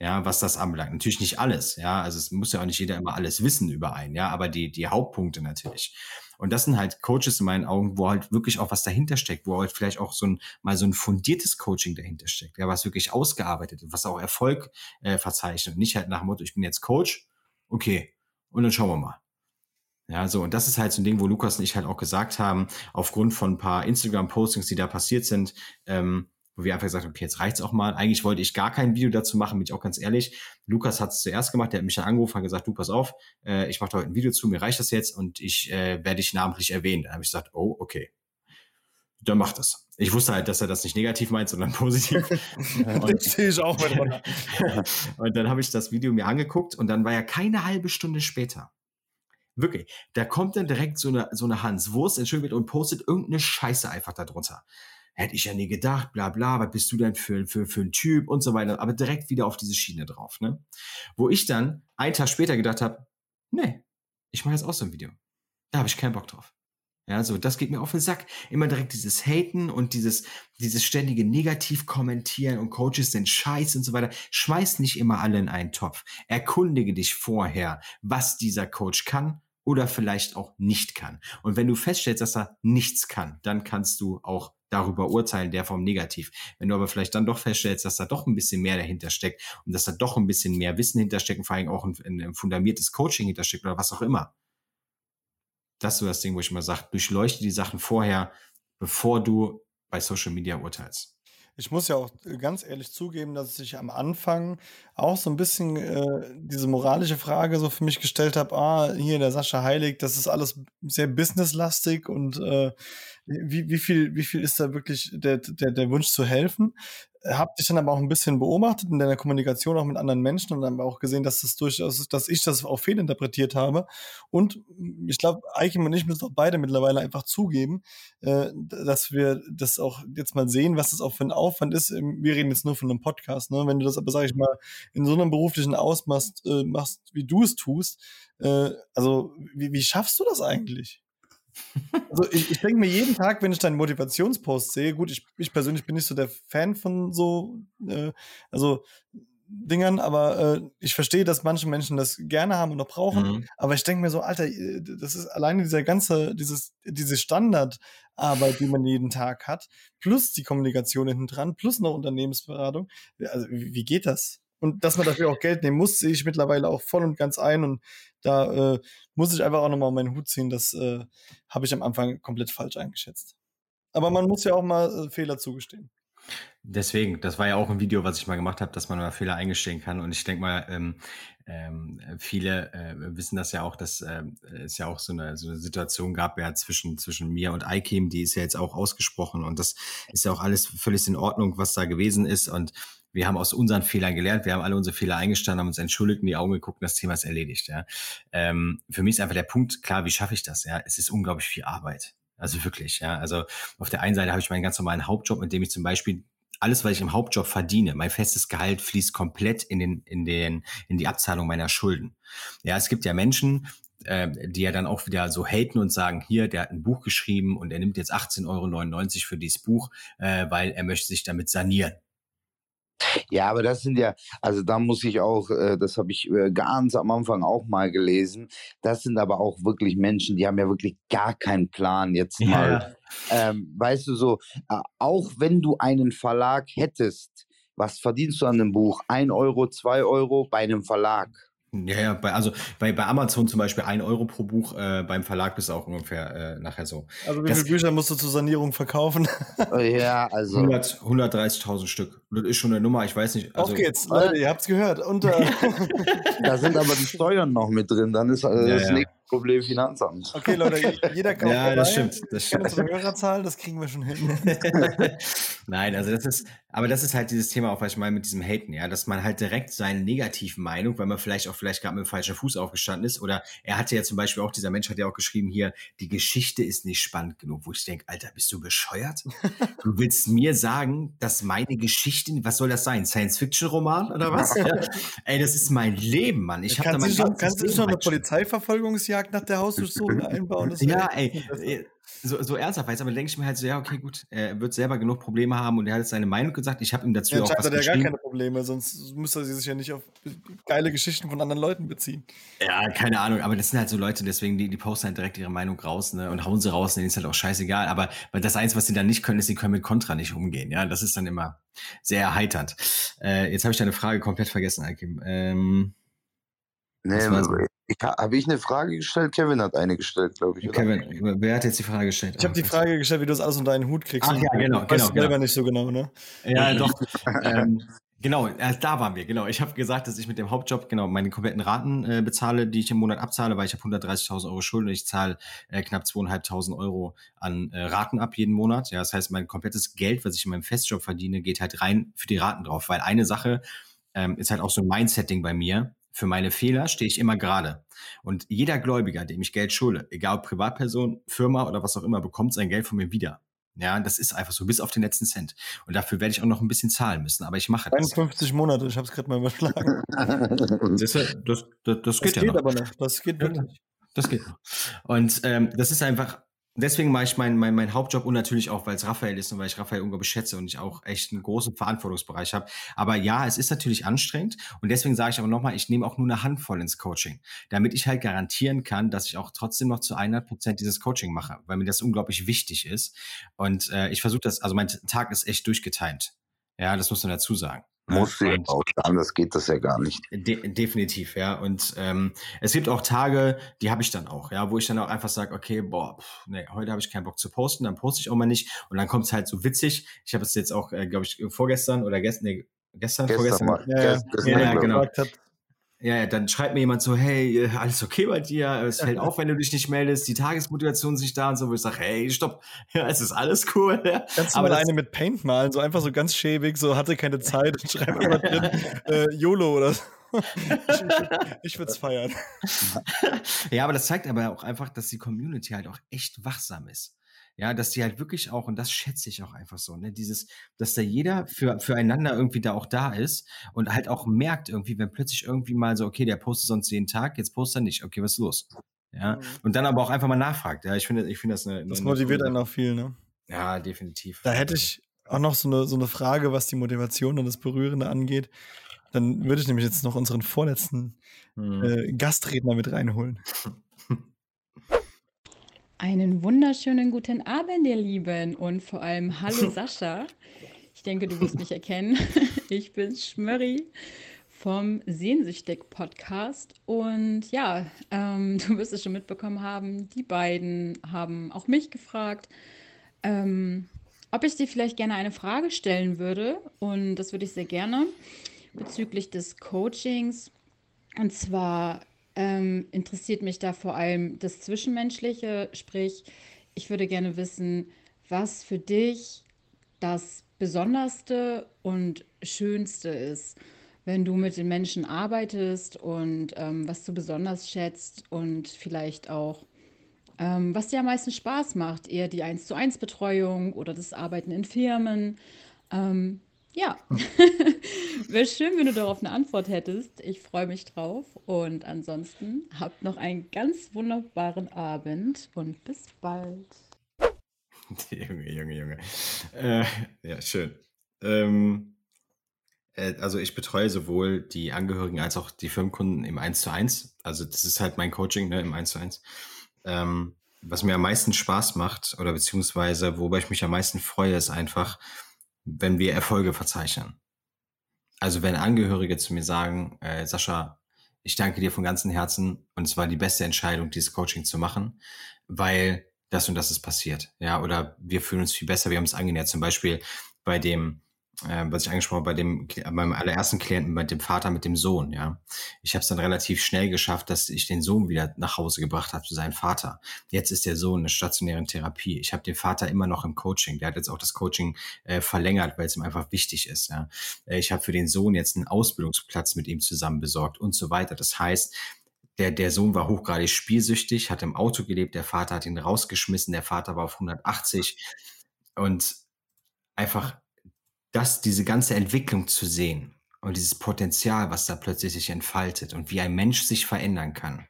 Ja, was das anbelangt. Natürlich nicht alles, ja. Also es muss ja auch nicht jeder immer alles wissen über einen, ja, aber die, die Hauptpunkte natürlich. Und das sind halt Coaches in meinen Augen, wo halt wirklich auch was dahinter steckt, wo halt vielleicht auch so ein, mal so ein fundiertes Coaching dahinter steckt, ja, was wirklich ausgearbeitet ist, was auch Erfolg äh, verzeichnet. Und nicht halt nach dem Motto, ich bin jetzt Coach, okay, und dann schauen wir mal. Ja, so, und das ist halt so ein Ding, wo Lukas und ich halt auch gesagt haben, aufgrund von ein paar Instagram-Postings, die da passiert sind, ähm, wo wir einfach gesagt haben, okay, jetzt reicht's auch mal. Eigentlich wollte ich gar kein Video dazu machen, bin ich auch ganz ehrlich. Lukas hat es zuerst gemacht, der hat mich dann angerufen und gesagt, du, pass auf, äh, ich mache heute ein Video zu, mir reicht das jetzt und ich äh, werde dich namentlich erwähnen. Dann habe ich gesagt, oh, okay. Dann macht das. Ich wusste halt, dass er das nicht negativ meint, sondern positiv. und, das sehe ich auch Und dann habe ich das Video mir angeguckt und dann war ja keine halbe Stunde später Wirklich. Da kommt dann direkt so eine, so eine Hans Wurst, entschuldigt und postet irgendeine Scheiße einfach darunter. Hätte ich ja nie gedacht, bla bla, was bist du denn für, für, für ein Typ und so weiter. Aber direkt wieder auf diese Schiene drauf. Ne? Wo ich dann einen Tag später gedacht habe, nee, ich mache jetzt auch so ein Video. Da habe ich keinen Bock drauf. Ja, so, das geht mir auf den Sack. Immer direkt dieses Haten und dieses, dieses ständige Negativ kommentieren und Coaches sind scheiße und so weiter. Schmeiß nicht immer alle in einen Topf. Erkundige dich vorher, was dieser Coach kann oder vielleicht auch nicht kann. Und wenn du feststellst, dass er nichts kann, dann kannst du auch darüber urteilen, der Form negativ. Wenn du aber vielleicht dann doch feststellst, dass da doch ein bisschen mehr dahinter steckt und dass da doch ein bisschen mehr Wissen hintersteckt und vor allem auch ein, ein fundamiertes Coaching hintersteckt oder was auch immer. Das ist so das Ding, wo ich immer sage, durchleuchte die Sachen vorher, bevor du bei Social Media urteilst. Ich muss ja auch äh, ganz ehrlich zugeben, dass ich am Anfang auch so ein bisschen äh, diese moralische Frage so für mich gestellt habe, ah, hier der Sascha Heilig, das ist alles sehr businesslastig und äh, wie, wie, viel, wie viel ist da wirklich der, der, der Wunsch zu helfen? Hab dich dann aber auch ein bisschen beobachtet in deiner Kommunikation auch mit anderen Menschen und dann auch gesehen, dass das durchaus, dass ich das auch fehlinterpretiert habe. Und ich glaube, Eichen und ich müssen auch beide mittlerweile einfach zugeben, äh, dass wir das auch jetzt mal sehen, was das auch für ein Aufwand ist. Wir reden jetzt nur von einem Podcast, ne? Wenn du das aber, sag ich mal, in so einem beruflichen Ausmaß äh, machst, wie du es tust, äh, also wie, wie schaffst du das eigentlich? Also ich, ich denke mir jeden Tag, wenn ich deinen Motivationspost sehe, gut, ich, ich persönlich bin nicht so der Fan von so, äh, also Dingern, aber äh, ich verstehe, dass manche Menschen das gerne haben und noch brauchen. Mhm. Aber ich denke mir so, Alter, äh, das ist alleine dieser ganze, dieses, diese Standardarbeit, die man jeden Tag hat, plus die Kommunikation hinten dran, plus noch Unternehmensberatung. Also wie, wie geht das? Und dass man dafür auch Geld nehmen muss, sehe ich mittlerweile auch voll und ganz ein. Und da äh, muss ich einfach auch nochmal meinen Hut ziehen. Das äh, habe ich am Anfang komplett falsch eingeschätzt. Aber man muss ja auch mal äh, Fehler zugestehen. Deswegen, das war ja auch ein Video, was ich mal gemacht habe, dass man mal Fehler eingestehen kann. Und ich denke mal, ähm, ähm, viele äh, wissen das ja auch, dass äh, es ja auch so eine, so eine Situation gab ja zwischen, zwischen mir und Ikem, die ist ja jetzt auch ausgesprochen. Und das ist ja auch alles völlig in Ordnung, was da gewesen ist. Und wir haben aus unseren Fehlern gelernt, wir haben alle unsere Fehler eingestanden, haben uns entschuldigt, in die Augen geguckt und das Thema ist erledigt. Ja. Ähm, für mich ist einfach der Punkt, klar, wie schaffe ich das? Ja, es ist unglaublich viel Arbeit. Also wirklich, ja. Also auf der einen Seite habe ich meinen ganz normalen Hauptjob, mit dem ich zum Beispiel alles, was ich im Hauptjob verdiene, mein festes Gehalt fließt komplett in den, in den, in die Abzahlung meiner Schulden. Ja, es gibt ja Menschen, äh, die ja dann auch wieder so haten und sagen, hier, der hat ein Buch geschrieben und er nimmt jetzt 18,99 Euro für dieses Buch, äh, weil er möchte sich damit sanieren. Ja, aber das sind ja, also da muss ich auch, äh, das habe ich äh, ganz am Anfang auch mal gelesen, das sind aber auch wirklich Menschen, die haben ja wirklich gar keinen Plan jetzt mal. Ja. Ähm, weißt du so, äh, auch wenn du einen Verlag hättest, was verdienst du an einem Buch? Ein Euro, zwei Euro bei einem Verlag. Ja, ja, bei, also bei, bei Amazon zum Beispiel ein Euro pro Buch, äh, beim Verlag bist du auch ungefähr äh, nachher so. Also wie viele Bücher musst du zur Sanierung verkaufen? Oh, ja, also. 100, 130.000 Stück. Das ist schon eine Nummer, ich weiß nicht. Also, Auf geht's, Leute, ihr habt's gehört. Und, äh da sind aber die Steuern noch mit drin, dann ist äh, ja, das ja. Problem Finanzamt. Okay, Leute, jeder kauft Ja, das stimmt. Das stimmt. unsere Hörerzahl, das kriegen wir schon hin. Nein, also das ist, aber das ist halt dieses Thema auch, was ich meine mit diesem Haten, ja, dass man halt direkt seine negativen Meinung, weil man vielleicht auch vielleicht gerade mit dem falschen Fuß aufgestanden ist, oder er hatte ja zum Beispiel auch, dieser Mensch hat ja auch geschrieben hier, die Geschichte ist nicht spannend genug, wo ich denke, Alter, bist du bescheuert? Du willst mir sagen, dass meine Geschichte, was soll das sein? Science-Fiction-Roman oder was? Ey, das ist mein Leben, Mann. Ich habe da mein kannst du schon, ganzes kannst du Leben schon eine reingeschrieben. Polizeiverfolgungsjagd nach der Hausdurchsuchung einbauen? Das Ja, ey, äh, so, so ernsthaft weiß, aber denke ich mir halt so, ja, okay, gut, er wird selber genug Probleme haben und er hat jetzt seine Meinung gesagt. Ich habe ihm dazu Ja, auch was hat er ja gar keine Probleme, sonst müsste er sich ja nicht auf geile Geschichten von anderen Leuten beziehen. Ja, keine Ahnung, aber das sind halt so Leute, deswegen, die, die posten halt direkt ihre Meinung raus, ne, und hauen sie raus, denen ist halt auch scheißegal. Aber weil das eins, was sie dann nicht können, ist, sie können mit Contra nicht umgehen, ja, das ist dann immer sehr erheiternd. Äh, jetzt habe ich deine Frage komplett vergessen, Alkim. Ähm, Nee, Was war's? ich, habe ich eine Frage gestellt? Kevin hat eine gestellt, glaube ich. oder? Kevin, wer hat jetzt die Frage gestellt? Ich habe die Ah, Frage gestellt, wie du das alles unter einen Hut kriegst. Ach ja, genau, Weißt genau, du selber genau. nicht so genau, ne? Ja, doch. ähm, genau, äh, da waren wir. Genau. Ich habe gesagt, dass ich mit dem Hauptjob genau meine kompletten Raten äh, bezahle, die ich im Monat abzahle, weil ich habe 130.000 Euro Schulden und ich zahle äh, knapp 2.500 Euro an äh, Raten ab jeden Monat. Ja, das heißt, mein komplettes Geld, was ich in meinem Festjob verdiene, geht halt rein für die Raten drauf, weil eine Sache ähm, ist halt auch so ein Mindsetting bei mir. Für meine Fehler stehe ich immer gerade. Und jeder Gläubiger, dem ich Geld schulde, egal ob Privatperson, Firma oder was auch immer, bekommt sein Geld von mir wieder. Ja, das ist einfach so, bis auf den letzten Cent. Und dafür werde ich auch noch ein bisschen zahlen müssen, aber ich mache das. 51 Monate, ich habe es gerade mal überschlagen. Das, das, das, das Das geht geht ja noch. aber noch. Das geht wirklich. Das geht noch. Und ähm, das ist einfach, deswegen mache ich meinen mein, mein Hauptjob und natürlich auch, weil es Raphael ist und weil ich Raphael unglaublich schätze und ich auch echt einen großen Verantwortungsbereich habe. Aber ja, es ist natürlich anstrengend und deswegen sage ich aber nochmal, ich nehme auch nur eine Handvoll ins Coaching, damit ich halt garantieren kann, dass ich auch trotzdem noch zu 100 Prozent dieses Coaching mache, weil mir das unglaublich wichtig ist. Und äh, ich versuche das, also mein Tag ist echt durchgetimt. Ja, das muss man dazu sagen. Ne? Muss sie Und- auch anders geht das ja gar nicht. De definitiv, ja. Und ähm, es gibt auch Tage, die habe ich dann auch, ja, wo ich dann auch einfach sage, okay, boah, pff, nee, heute habe ich keinen Bock zu posten, dann poste ich auch mal nicht. Und dann kommt es halt so witzig. Ich habe es jetzt auch, äh, glaube ich, vorgestern oder gestern, nee, gestern, Gestern vorgestern. mal. Ja, ja. Gest- gestern, Ja, ich. genau. Hat, Ja, ja, dann schreibt mir jemand so, hey, äh, alles okay bei dir? Es fällt auf, wenn du dich nicht meldest, die Tagesmotivation ist nicht da und so, wo ich sage, hey, stopp, ja, es ist alles cool. Ja. Kannst du Aber mal eine mit Paint malen, so einfach so ganz schäbig, so hatte keine Zeit und schreib immer drin, äh, YOLO oder so. Ich, ich würde es feiern. ja, aber das zeigt aber auch einfach, dass die Community halt auch echt wachsam ist. Ja, dass die halt wirklich auch, und das schätze ich auch einfach so, ne, dieses, dass da jeder für, füreinander irgendwie da auch da ist und halt auch merkt irgendwie, wenn plötzlich irgendwie mal so, okay, der postet sonst jeden Tag, jetzt postet er nicht, okay, was ist los? Ja, und dann aber auch einfach mal nachfragt. Ja, ich finde, ich finde das eine, Das eine motiviert coole einen auch viel, ne? Ja, definitiv. Da hätte ich auch noch so eine, so eine Frage, was die Motivation und das Berührende angeht. Dann würde ich nämlich jetzt noch unseren vorletzten Hm. äh, Gastredner mit reinholen. Einen wunderschönen guten Abend, ihr Lieben, und vor allem hallo Sascha. Ich denke, du wirst mich erkennen. Ich bin Schmörri vom Sehnsüchtig-Podcast. Und ja, ähm, du wirst es schon mitbekommen haben, die beiden haben auch mich gefragt, ähm, ob ich dir vielleicht gerne eine Frage stellen würde. Und das würde ich sehr gerne bezüglich des Coachings. Und zwar ähm, interessiert mich da vor allem das Zwischenmenschliche, sprich, ich würde gerne wissen, was für dich das Besonderste und Schönste ist, wenn du mit den Menschen arbeitest und ähm, was du besonders schätzt und vielleicht auch, ähm, was dir am meisten Spaß macht, eher die 1 zu 1 Betreuung oder das Arbeiten in Firmen. Ähm, ja, wäre schön, wenn du darauf eine Antwort hättest. Ich freue mich drauf. Und ansonsten habt noch einen ganz wunderbaren Abend und bis bald. Junge, Junge, Junge. Äh, ja, schön. Ähm, äh, also ich betreue sowohl die Angehörigen als auch die Firmenkunden im 1 zu 1. Also das ist halt mein Coaching ne, im 1 zu 1. Ähm, was mir am meisten Spaß macht oder beziehungsweise worüber ich mich am meisten freue, ist einfach, wenn wir Erfolge verzeichnen. Also wenn Angehörige zu mir sagen, äh, Sascha, ich danke dir von ganzem Herzen und es war die beste Entscheidung, dieses Coaching zu machen, weil das und das ist passiert. Ja, oder wir fühlen uns viel besser, wir haben es angenähert. Zum Beispiel bei dem äh, was ich angesprochen habe, bei dem, beim allerersten Klienten, mit dem Vater, mit dem Sohn, ja. Ich habe es dann relativ schnell geschafft, dass ich den Sohn wieder nach Hause gebracht habe zu seinem Vater. Jetzt ist der Sohn in der stationären Therapie. Ich habe den Vater immer noch im Coaching. Der hat jetzt auch das Coaching äh, verlängert, weil es ihm einfach wichtig ist. Ja. Äh, ich habe für den Sohn jetzt einen Ausbildungsplatz mit ihm zusammen besorgt und so weiter. Das heißt, der, der Sohn war hochgradig spielsüchtig, hat im Auto gelebt, der Vater hat ihn rausgeschmissen, der Vater war auf 180 und einfach das, diese ganze Entwicklung zu sehen und dieses Potenzial, was da plötzlich sich entfaltet und wie ein Mensch sich verändern kann.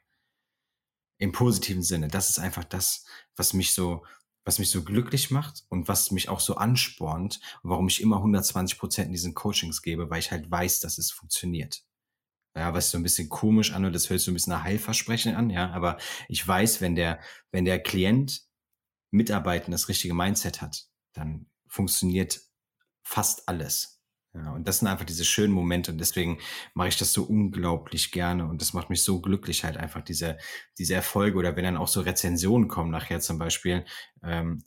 Im positiven Sinne. Das ist einfach das, was mich so, was mich so glücklich macht und was mich auch so anspornt und warum ich immer 120 Prozent in diesen Coachings gebe, weil ich halt weiß, dass es funktioniert. Ja, was so ein bisschen komisch an und das hört so ein bisschen nach Heilversprechen an, ja, aber ich weiß, wenn der, wenn der Klient mitarbeiten das richtige Mindset hat, dann funktioniert fast alles. Ja, und das sind einfach diese schönen Momente und deswegen mache ich das so unglaublich gerne und das macht mich so glücklich halt einfach diese, diese Erfolge oder wenn dann auch so Rezensionen kommen nachher zum Beispiel ähm,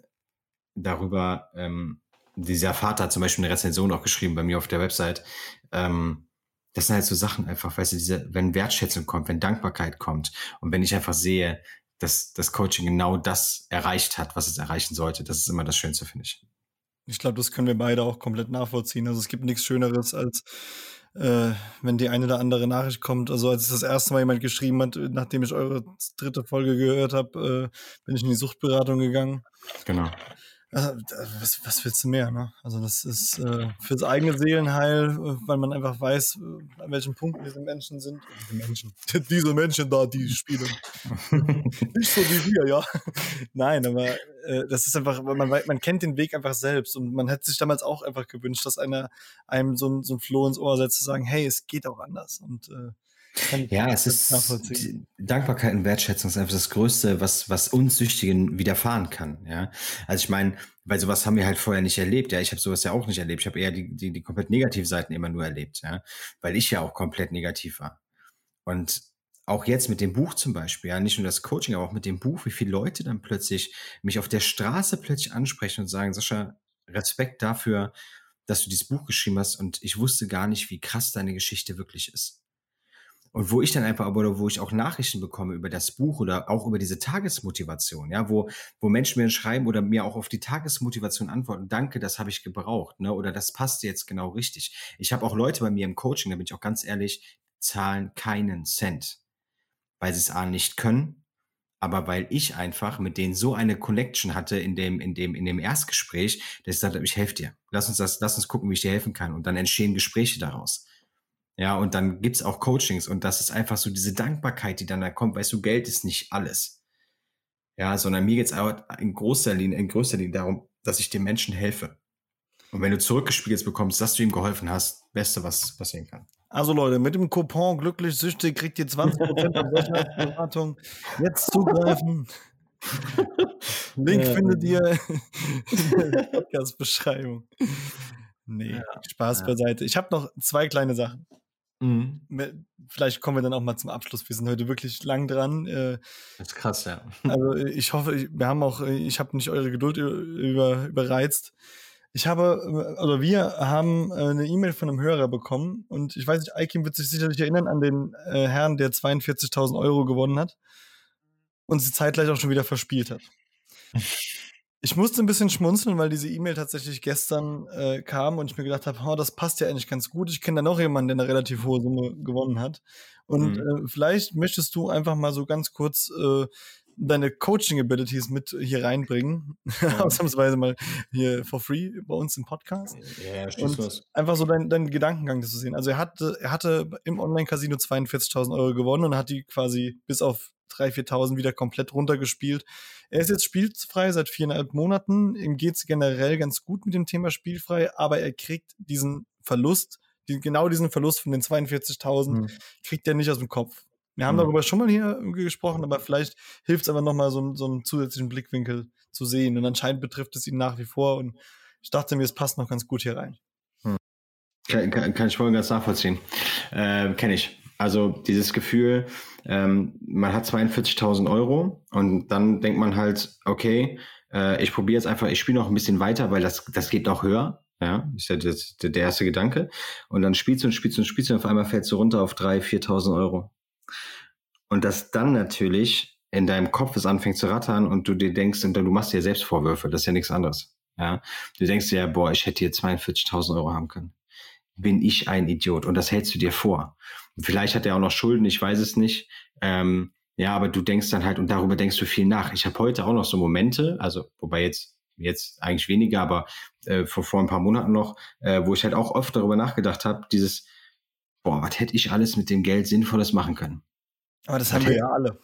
darüber, ähm, dieser Vater hat zum Beispiel eine Rezension auch geschrieben bei mir auf der Website, ähm, das sind halt so Sachen einfach, weißt du, diese, wenn Wertschätzung kommt, wenn Dankbarkeit kommt und wenn ich einfach sehe, dass das Coaching genau das erreicht hat, was es erreichen sollte, das ist immer das Schönste, finde ich. Ich glaube, das können wir beide auch komplett nachvollziehen. Also es gibt nichts Schöneres, als äh, wenn die eine oder andere Nachricht kommt. Also als das erste Mal jemand geschrieben hat, nachdem ich eure dritte Folge gehört habe, äh, bin ich in die Suchtberatung gegangen. Genau. Also, was, was willst du mehr? Ne? Also das ist äh, fürs eigene Seelenheil, äh, weil man einfach weiß, äh, an welchen Punkten diese Menschen sind. Diese Menschen, diese Menschen da, die spielen. Nicht so wie wir, ja. Nein, aber äh, das ist einfach, man, man kennt den Weg einfach selbst und man hätte sich damals auch einfach gewünscht, dass einer einem so ein, so ein Floh ins Ohr setzt, zu sagen, hey, es geht auch anders. Und äh, ja, es ist Dankbarkeit und Wertschätzung ist einfach das Größte, was, was uns Süchtigen widerfahren kann. Ja, also ich meine, weil sowas haben wir halt vorher nicht erlebt. Ja, ich habe sowas ja auch nicht erlebt. Ich habe eher die, die, die komplett Negativseiten immer nur erlebt. Ja, weil ich ja auch komplett negativ war. Und auch jetzt mit dem Buch zum Beispiel, ja, nicht nur das Coaching, aber auch mit dem Buch, wie viele Leute dann plötzlich mich auf der Straße plötzlich ansprechen und sagen, Sascha, Respekt dafür, dass du dieses Buch geschrieben hast und ich wusste gar nicht, wie krass deine Geschichte wirklich ist. Und wo ich dann einfach, oder wo ich auch Nachrichten bekomme über das Buch oder auch über diese Tagesmotivation, ja, wo, wo Menschen mir schreiben oder mir auch auf die Tagesmotivation antworten, danke, das habe ich gebraucht, ne, oder das passt jetzt genau richtig. Ich habe auch Leute bei mir im Coaching, da bin ich auch ganz ehrlich, zahlen keinen Cent, weil sie es A nicht können, aber weil ich einfach mit denen so eine Connection hatte in dem, in dem, in dem Erstgespräch, dass ich sagte, ich helfe dir. Lass uns das, lass uns gucken, wie ich dir helfen kann. Und dann entstehen Gespräche daraus. Ja, und dann gibt's auch Coachings und das ist einfach so diese Dankbarkeit, die dann da kommt. Weißt du, Geld ist nicht alles. Ja, sondern mir geht's auch in großer Linie, in größter Linie darum, dass ich den Menschen helfe. Und wenn du zurückgespiegelt bekommst, dass du ihm geholfen hast, Beste, was passieren kann. Also Leute, mit dem Coupon glücklich süchtig kriegt ihr 20% auf Beratung. Jetzt zugreifen. Link ja. findet ihr in der Podcast-Beschreibung. Nee, ja, Spaß beiseite. Ich habe noch zwei kleine Sachen. Mhm. Vielleicht kommen wir dann auch mal zum Abschluss. Wir sind heute wirklich lang dran. Äh, das ist krass, ja. Also ich hoffe, wir haben auch, ich habe nicht eure Geduld über, überreizt. Ich habe, oder wir haben äh, eine E-Mail von einem Hörer bekommen und ich weiß nicht, Aikim wird sich sicherlich erinnern an den äh, Herrn, der 42.000 Euro gewonnen hat und sie zeitgleich auch schon wieder verspielt hat. Ich musste ein bisschen schmunzeln, weil diese E-Mail tatsächlich gestern äh, kam und ich mir gedacht habe, oh, das passt ja eigentlich ganz gut. Ich kenne da noch jemanden, der eine relativ hohe Summe gewonnen hat. Und mhm. äh, vielleicht möchtest du einfach mal so ganz kurz äh, deine Coaching-Abilities mit hier reinbringen. Ja. Ausnahmsweise mal hier for free bei uns im Podcast. Ja, ja und was. einfach so deinen dein Gedankengang zu sehen. Also er hatte, er hatte im Online-Casino 42.000 Euro gewonnen und hat die quasi bis auf 3.000, 4.000 wieder komplett runtergespielt. Er ist jetzt spielfrei seit viereinhalb Monaten. Ihm geht es generell ganz gut mit dem Thema spielfrei, aber er kriegt diesen Verlust, die, genau diesen Verlust von den 42.000, mhm. kriegt er nicht aus dem Kopf. Wir haben mhm. darüber schon mal hier gesprochen, aber vielleicht hilft es aber nochmal, so, so einen zusätzlichen Blickwinkel zu sehen. Und anscheinend betrifft es ihn nach wie vor. Und ich dachte mir, es passt noch ganz gut hier rein. Hm. Kann, kann, kann, ich voll und ganz nachvollziehen. Äh, Kenne ich. Also dieses Gefühl, ähm, man hat 42.000 Euro und dann denkt man halt, okay, äh, ich probiere jetzt einfach, ich spiele noch ein bisschen weiter, weil das, das geht noch höher. Ja, ist ja das, der, der erste Gedanke. Und dann spielst du und spielst und spielst und auf einmal fällst du runter auf 3.000, 4.000 Euro. Und dass dann natürlich in deinem Kopf es anfängt zu rattern und du dir denkst, und du machst dir selbst Vorwürfe, das ist ja nichts anderes. Ja, du denkst dir ja, boah, ich hätte hier 42.000 Euro haben können. Bin ich ein Idiot? Und das hältst du dir vor. Vielleicht hat er auch noch Schulden, ich weiß es nicht. Ähm, ja, aber du denkst dann halt und darüber denkst du viel nach. Ich habe heute auch noch so Momente, also wobei jetzt jetzt eigentlich weniger, aber äh, vor, vor ein paar Monaten noch, äh, wo ich halt auch oft darüber nachgedacht habe, dieses, boah, was hätte ich alles mit dem Geld Sinnvolles machen können? Aber das was haben wir ja alle.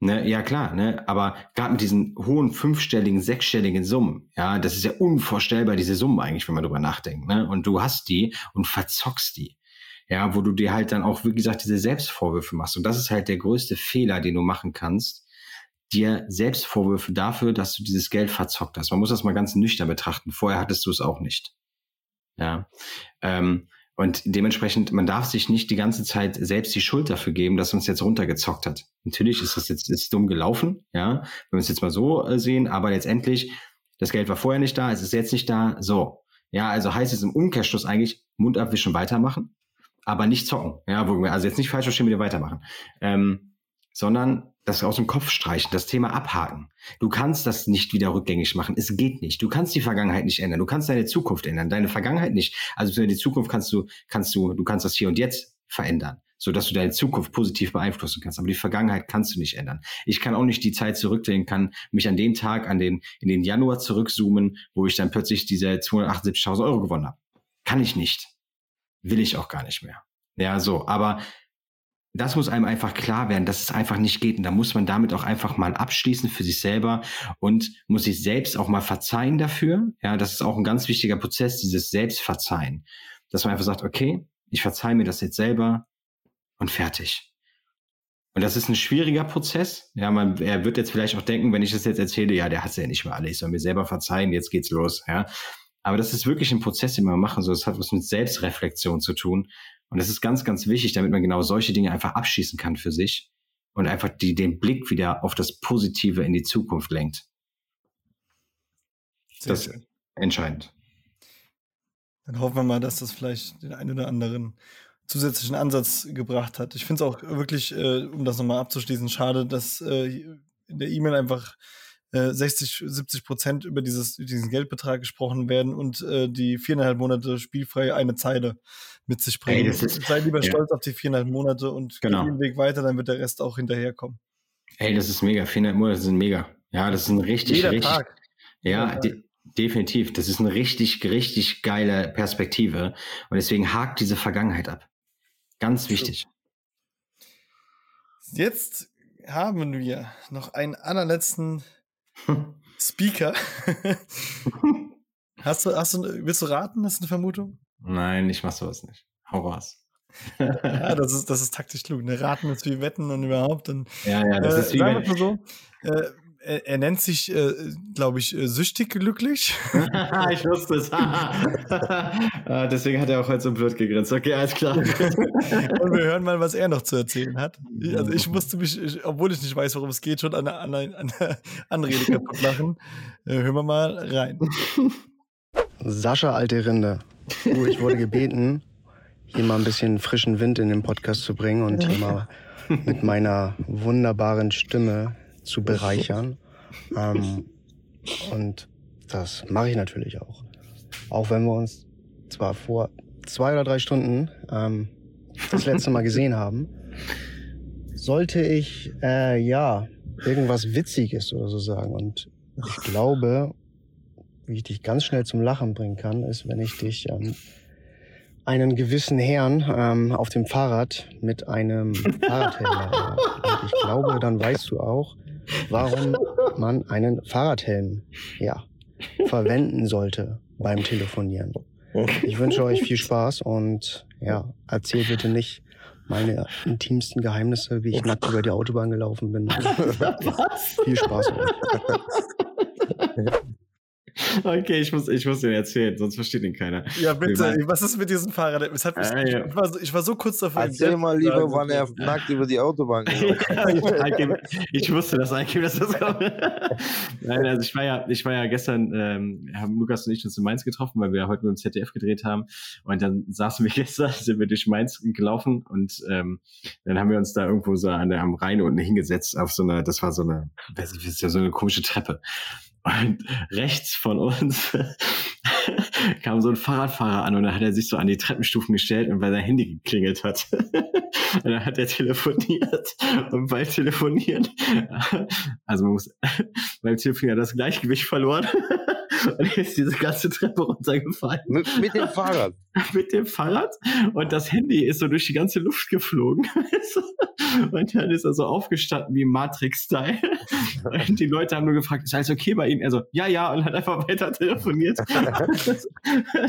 Ne, ja klar, ne, aber gerade mit diesen hohen fünfstelligen, sechsstelligen Summen, ja, das ist ja unvorstellbar, diese Summen eigentlich, wenn man drüber nachdenkt, ne, und du hast die und verzockst die, ja, wo du dir halt dann auch, wie gesagt, diese Selbstvorwürfe machst und das ist halt der größte Fehler, den du machen kannst, dir Selbstvorwürfe dafür, dass du dieses Geld verzockt hast. Man muss das mal ganz nüchtern betrachten. Vorher hattest du es auch nicht. Ja. Ähm, und dementsprechend, man darf sich nicht die ganze Zeit selbst die Schuld dafür geben, dass uns jetzt runtergezockt hat. Natürlich ist das jetzt ist dumm gelaufen, ja, wenn wir es jetzt mal so äh, sehen, aber letztendlich, das Geld war vorher nicht da, es ist jetzt nicht da, so. Ja, also heißt es im Umkehrschluss eigentlich, Mund abwischen, weitermachen, aber nicht zocken. Ja, also jetzt nicht falsch verstehen, wieder weitermachen. Ähm, sondern das aus dem Kopf streichen, das Thema abhaken. Du kannst das nicht wieder rückgängig machen. Es geht nicht. Du kannst die Vergangenheit nicht ändern. Du kannst deine Zukunft ändern. Deine Vergangenheit nicht. Also die Zukunft kannst du, kannst du, du kannst das hier und jetzt verändern, so dass du deine Zukunft positiv beeinflussen kannst. Aber die Vergangenheit kannst du nicht ändern. Ich kann auch nicht die Zeit zurückdrehen, kann mich an den Tag, an den, in den Januar zurückzoomen, wo ich dann plötzlich diese 278.000 Euro gewonnen habe. Kann ich nicht. Will ich auch gar nicht mehr. Ja, so. Aber das muss einem einfach klar werden, dass es einfach nicht geht. Und da muss man damit auch einfach mal abschließen für sich selber und muss sich selbst auch mal verzeihen dafür. Ja, das ist auch ein ganz wichtiger Prozess, dieses Selbstverzeihen. Dass man einfach sagt, okay, ich verzeihe mir das jetzt selber und fertig. Und das ist ein schwieriger Prozess. Ja, man, er wird jetzt vielleicht auch denken, wenn ich das jetzt erzähle, ja, der hat es ja nicht mehr alle. Ich soll mir selber verzeihen, jetzt geht's los. Ja. Aber das ist wirklich ein Prozess, den wir machen. So, das hat was mit Selbstreflexion zu tun. Und das ist ganz, ganz wichtig, damit man genau solche Dinge einfach abschließen kann für sich und einfach die, den Blick wieder auf das Positive in die Zukunft lenkt. Sehr das ist entscheidend. Dann hoffen wir mal, dass das vielleicht den einen oder anderen zusätzlichen Ansatz gebracht hat. Ich finde es auch wirklich, äh, um das nochmal abzuschließen, schade, dass äh, in der E-Mail einfach 60, äh, 70 Prozent über dieses, diesen Geldbetrag gesprochen werden und äh, die viereinhalb Monate spielfrei eine Zeile mit sich bringen. Hey, ist, Sei lieber ja. stolz auf die viereinhalb Monate und genau. geh den Weg weiter, dann wird der Rest auch hinterherkommen. Ey, das ist mega. Viereinhalb Monate sind mega. Ja, das ist ein richtig, Jeder richtig. Tag. Ja, de definitiv. Das ist eine richtig, richtig geile Perspektive. Und deswegen hakt diese Vergangenheit ab. Ganz wichtig. Jetzt haben wir noch einen allerletzten Speaker. hast du, hast du, willst du raten? Hast du eine Vermutung? Nein, ich mach sowas nicht. Hau raus. ja, das ist, das ist taktisch klug. Ne? Raten ist wie Wetten und überhaupt. Und, ja, ja, das äh, ist wie wenn, so, äh, er, er, nennt sich, äh, glaube ich, äh, süchtig glücklich. ich wusste es. ah, deswegen hat er auch heute so blöd gegrinst. Okay, alles klar. und wir hören mal, was er noch zu erzählen hat. Also ich musste mich, ich, obwohl ich nicht weiß, worum es geht, schon an der, an der Anrede kaputt lachen. Äh, hören wir mal rein. Sascha, alte Rinde. Du, ich wurde gebeten, hier mal ein bisschen frischen Wind in den Podcast zu bringen und hier mal mit meiner wunderbaren Stimme zu bereichern. Ähm, und das mache ich natürlich auch. Auch wenn wir uns zwar vor zwei oder drei Stunden ähm, das letzte Mal gesehen haben, sollte ich äh, ja irgendwas Witziges oder so sagen. Und ich glaube, wie ich dich ganz schnell zum Lachen bringen kann, ist, wenn ich dich ähm, einen gewissen Herrn ähm, auf dem Fahrrad mit einem Fahrradhelm erinnere. Und ich glaube, dann weißt du auch, warum man einen Fahrradhelm ja, verwenden sollte beim Telefonieren. Ich wünsche euch viel Spaß und ja, erzählt bitte nicht meine intimsten Geheimnisse, wie ich nackt über die Autobahn gelaufen bin. viel Spaß euch. okay, ich muss, ich muss den erzählen, sonst versteht ihn keiner. Ja, bitte. Was ist mit diesem Fahrrad? Es hat mich, ah, ja. ich, war so, ich, war so, kurz davor. Erzähl mal lieber, wann er nackt über die Autobahn gelaufen Ich wusste das eigentlich, dass das kommt. Nein, also ich war ja, ich war ja gestern, ähm, haben Lukas und ich uns in Mainz getroffen, weil wir heute mit dem ZDF gedreht haben. Und dann saßen wir gestern, sind wir durch Mainz gelaufen und ähm, dann haben wir uns da irgendwo so an der, am Rhein unten hingesetzt auf so einer, das war so eine, das ist ja so eine komische Treppe. Und rechts von uns kam so ein Fahrradfahrer an und dann hat er sich so an die Treppenstufen gestellt und weil sein Handy geklingelt hat. und dann hat er telefoniert und beim Telefonieren, also man muss, beim Telefonieren das Gleichgewicht verloren und ist diese ganze Treppe runtergefallen. Mit, mit dem Fahrrad? mit dem Fahrrad und das Handy ist so durch die ganze Luft geflogen. und dann ist er so aufgestanden wie Matrix-Style. Und die Leute haben nur gefragt, ist alles okay bei Ihnen? Er so, ja, ja, und hat einfach weiter telefoniert. das,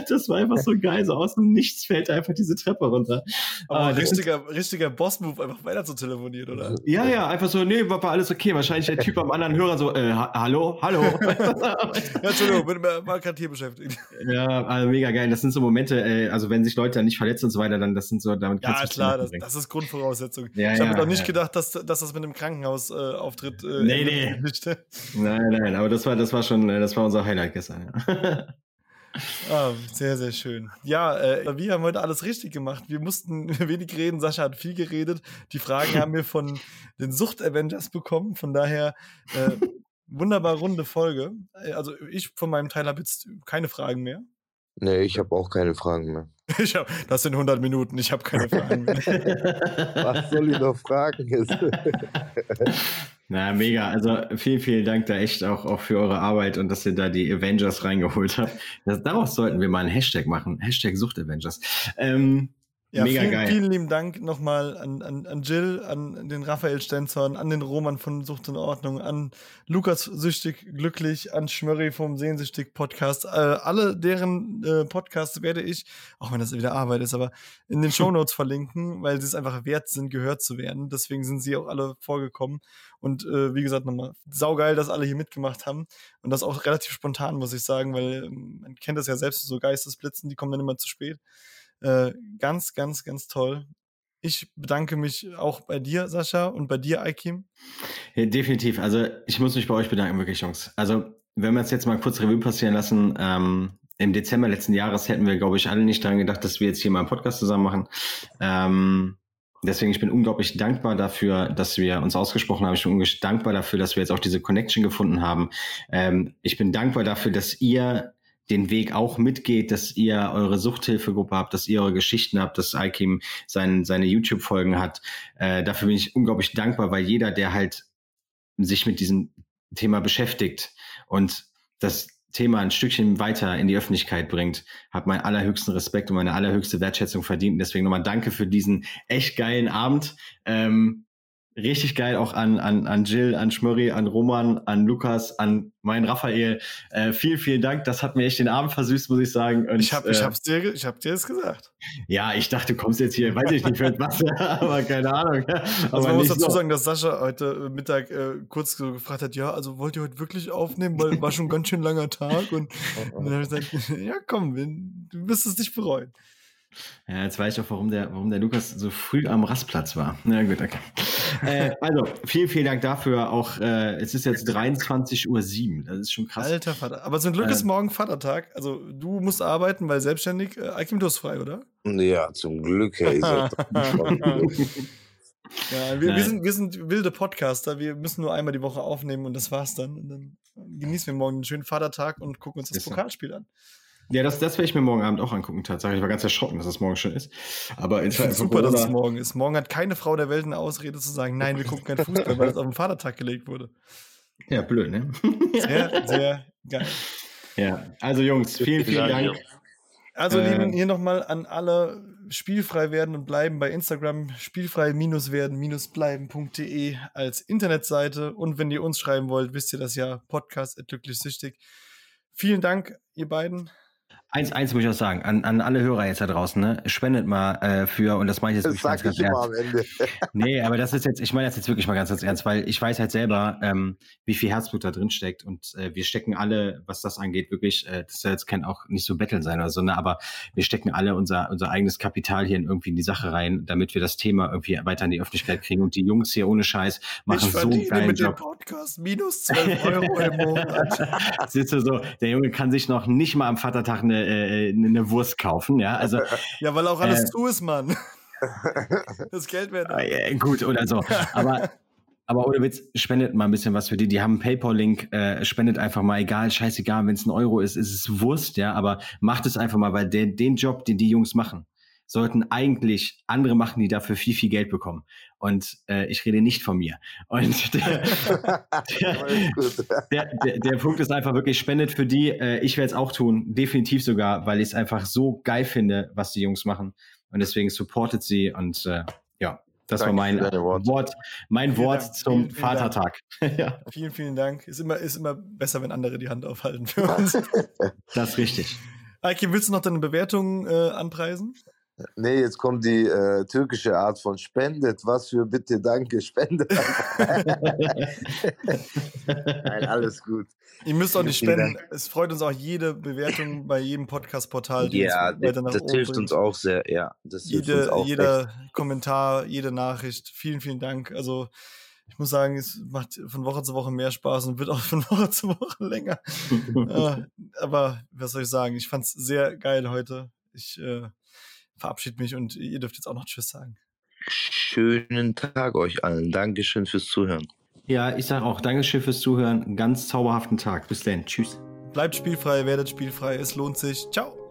das, war einfach so geil, so aus dem Nichts fällt einfach diese Treppe runter. Aber ah, richtiger, richtiger Boss-Move, einfach weiter zu telefonieren, oder? Ja, ja, einfach so, nee, war alles okay. Wahrscheinlich der Typ am anderen Hörer so, äh, hallo, hallo. ja, Entschuldigung, bin mal gerade hier beschäftigt. Ja, also mega geil. Das sind so Momente, äh, also wenn sich Leute nicht verletzen und so weiter, dann das sind so, damit Ja, klar, das, das, ist Grundvoraussetzung. Ja, ich habe ja, doch nicht ja. gedacht, dass, dass das mit dem Krankenhausauftritt äh, nee, nee. Nein, nein, aber das war, das war schon, äh, das war unser Highlight gestern. Ja. Ah, sehr, sehr schön. Ja, äh, wir haben heute alles richtig gemacht. Wir mussten wenig reden. Sascha hat viel geredet. Die Fragen haben wir von den Sucht-Avengers bekommen. Von daher äh, wunderbar runde Folge. Äh, also ich von meinem Teil habe jetzt keine Fragen mehr. Nee, ich habe auch keine Fragen mehr. Ich hab, das sind 100 Minuten, ich habe keine Fragen mehr. Was soll ich noch fragen? Na, mega. Also vielen, vielen Dank da echt auch, auch für eure Arbeit und dass ihr da die Avengers reingeholt habt. Das, daraus sollten wir mal einen Hashtag machen. Hashtag Sucht Avengers. Ähm, ja, Mega vielen, geil. vielen lieben Dank nochmal an, an, an Jill, an den Raphael Stenzorn, an den Roman von Sucht in Ordnung, an Lukas Süchtig Glücklich, an Schmörri vom Sehnsüchtig Podcast. Äh, alle deren äh, Podcasts werde ich, auch wenn das wieder Arbeit ist, aber in den Shownotes verlinken, weil sie es einfach wert sind, gehört zu werden. Deswegen sind sie auch alle vorgekommen. Und äh, wie gesagt, nochmal saugeil, dass alle hier mitgemacht haben. Und das auch relativ spontan, muss ich sagen, weil ähm, man kennt das ja selbst, so Geistesblitzen, die kommen dann immer zu spät. Äh, ganz, ganz, ganz toll. Ich bedanke mich auch bei dir, Sascha, und bei dir, Aikim. Ja, definitiv. Also ich muss mich bei euch bedanken, wirklich, Jungs. Also wenn wir es jetzt mal kurz Revue passieren lassen, ähm, im Dezember letzten Jahres hätten wir, glaube ich, alle nicht daran gedacht, dass wir jetzt hier mal einen Podcast zusammen machen. Ähm, deswegen, ich bin unglaublich dankbar dafür, dass wir uns ausgesprochen haben. Ich bin unglaublich dankbar dafür, dass wir jetzt auch diese Connection gefunden haben. Ähm, ich bin dankbar dafür, dass ihr den Weg auch mitgeht, dass ihr eure Suchthilfegruppe habt, dass ihr eure Geschichten habt, dass Ikim sein, seine YouTube-Folgen hat. Äh, dafür bin ich unglaublich dankbar, weil jeder, der halt sich mit diesem Thema beschäftigt und das Thema ein Stückchen weiter in die Öffentlichkeit bringt, hat meinen allerhöchsten Respekt und meine allerhöchste Wertschätzung verdient. Deswegen nochmal danke für diesen echt geilen Abend. Ähm, richtig geil auch an, an, an Jill, an Schmurri, an Roman, an Lukas, an meinen Raphael. Äh, vielen, vielen Dank. Das hat mir echt den Abend versüßt, muss ich sagen. Und, ich habe ich äh, hab's dir, ich hab dir das gesagt. Ja, ich dachte, du kommst jetzt hier, weiß ich nicht, für was, aber keine Ahnung. Also aber man muss dazu so. sagen, dass Sascha heute Mittag äh, kurz so gefragt hat, ja, also wollt ihr heute wirklich aufnehmen, weil war schon ein ganz schön langer Tag. Und, und dann habe ich gesagt, ja komm, du wirst es nicht bereuen. Ja, jetzt weiß ich auch, warum der, warum der Lukas so früh am Rastplatz war. Na gut, okay. äh, also, vielen, vielen Dank dafür. Auch äh, es ist jetzt 23.07 Uhr. Das ist schon krass. Alter Vater. Aber zum Glück äh, ist morgen Vatertag. Also, du musst arbeiten, weil selbstständig. Äh, Alkim, du hast frei, oder? Ja, zum Glück. Hey, ja, wir, wir, sind, wir sind wilde Podcaster. Wir müssen nur einmal die Woche aufnehmen und das war's dann. Und dann genießen wir morgen einen schönen Vatertag und gucken uns das Pokalspiel an. Ja, das, das werde ich mir morgen Abend auch angucken, tatsächlich. Ich war ganz erschrocken, dass es morgen schon ist. Aber ich finde super, Corona dass es morgen ist. Morgen hat keine Frau der Welt eine Ausrede zu sagen, nein, wir gucken keinen Fußball, weil es auf den Vatertag gelegt wurde. Ja, blöd, ne? Sehr, sehr geil. Ja, also Jungs, vielen, vielen Dank. Also, äh, lieben, hier nochmal an alle spielfrei werden und bleiben bei Instagram spielfrei-werden-bleiben.de als Internetseite. Und wenn ihr uns schreiben wollt, wisst ihr das ja, Podcast glücklich süchtig. Vielen Dank, ihr beiden. Eins, eins muss ich auch sagen, an, an alle Hörer jetzt da draußen, ne? spendet mal äh, für, und das meine ich jetzt Das wirklich ganz, sag ich ganz immer ernst. am Ende. Nee, aber das ist jetzt, ich meine das jetzt wirklich mal ganz, ganz ernst, weil ich weiß halt selber, ähm, wie viel Herzblut da drin steckt und äh, wir stecken alle, was das angeht, wirklich, äh, das soll jetzt kein auch nicht so betteln sein oder so, ne? aber wir stecken alle unser, unser eigenes Kapital hier in irgendwie in die Sache rein, damit wir das Thema irgendwie weiter in die Öffentlichkeit kriegen und die Jungs hier ohne Scheiß machen ich so einen verdiene geilen mit dem Job. Podcast minus 12 Euro im Monat. Siehst du so, der Junge kann sich noch nicht mal am Vatertag eine, äh, eine Wurst kaufen, ja, also Ja, weil auch alles Äh. zu ist, Mann. Das Geld wäre da. äh, gut oder so, aber aber ohne Witz, spendet mal ein bisschen was für die. Die haben einen PayPal-Link, äh, spendet einfach mal, egal, scheißegal, wenn es ein Euro ist, ist es Wurst, ja, aber macht es einfach mal, weil den, den Job, den die Jungs machen, sollten eigentlich andere machen, die dafür viel, viel Geld bekommen. Und äh, ich rede nicht von mir. Und der, der, der, der Punkt ist einfach wirklich, spendet für die. Äh, ich werde es auch tun, definitiv sogar, weil ich es einfach so geil finde, was die Jungs machen. Und deswegen supportet sie und äh, ja, das Danke war mein Worte. Wort, mein Vielen Wort Dank. zum Vielen, vielen. Vatertag. ja, Vielen, vielen Dank. Ist immer, ist immer besser, wenn andere die Hand aufhalten für uns. das ist richtig. Eike, willst du noch deine Bewertung äh, anpreisen? Nee, jetzt kommt die äh, türkische Art von spendet. Was für bitte, danke, spendet. Nein, alles gut. Ihr müsst auch nicht spenden. Es freut uns auch jede Bewertung bei jedem Podcast-Portal. die Ja, uns weiter nach das oben hilft bringt. uns auch sehr. Ja, das hilft uns Jede, auch echt. jeder Kommentar, jede Nachricht. Vielen, vielen Dank. Also, ich muss sagen, es macht von Woche zu Woche mehr Spaß und wird auch von Woche zu Woche länger. äh, aber was soll ich sagen? Ich fand's sehr geil heute. Ich äh, verabschiede mich und ihr dürft jetzt auch noch Tschüss sagen. Schönen Tag euch allen. Dankeschön fürs Zuhören. Ja, ich sage auch Dankeschön fürs Zuhören. Einen ganz zauberhaften Tag. Bis dann. Tschüss. Bleibt spielfrei, werdet spielfrei. Es lohnt sich. Ciao.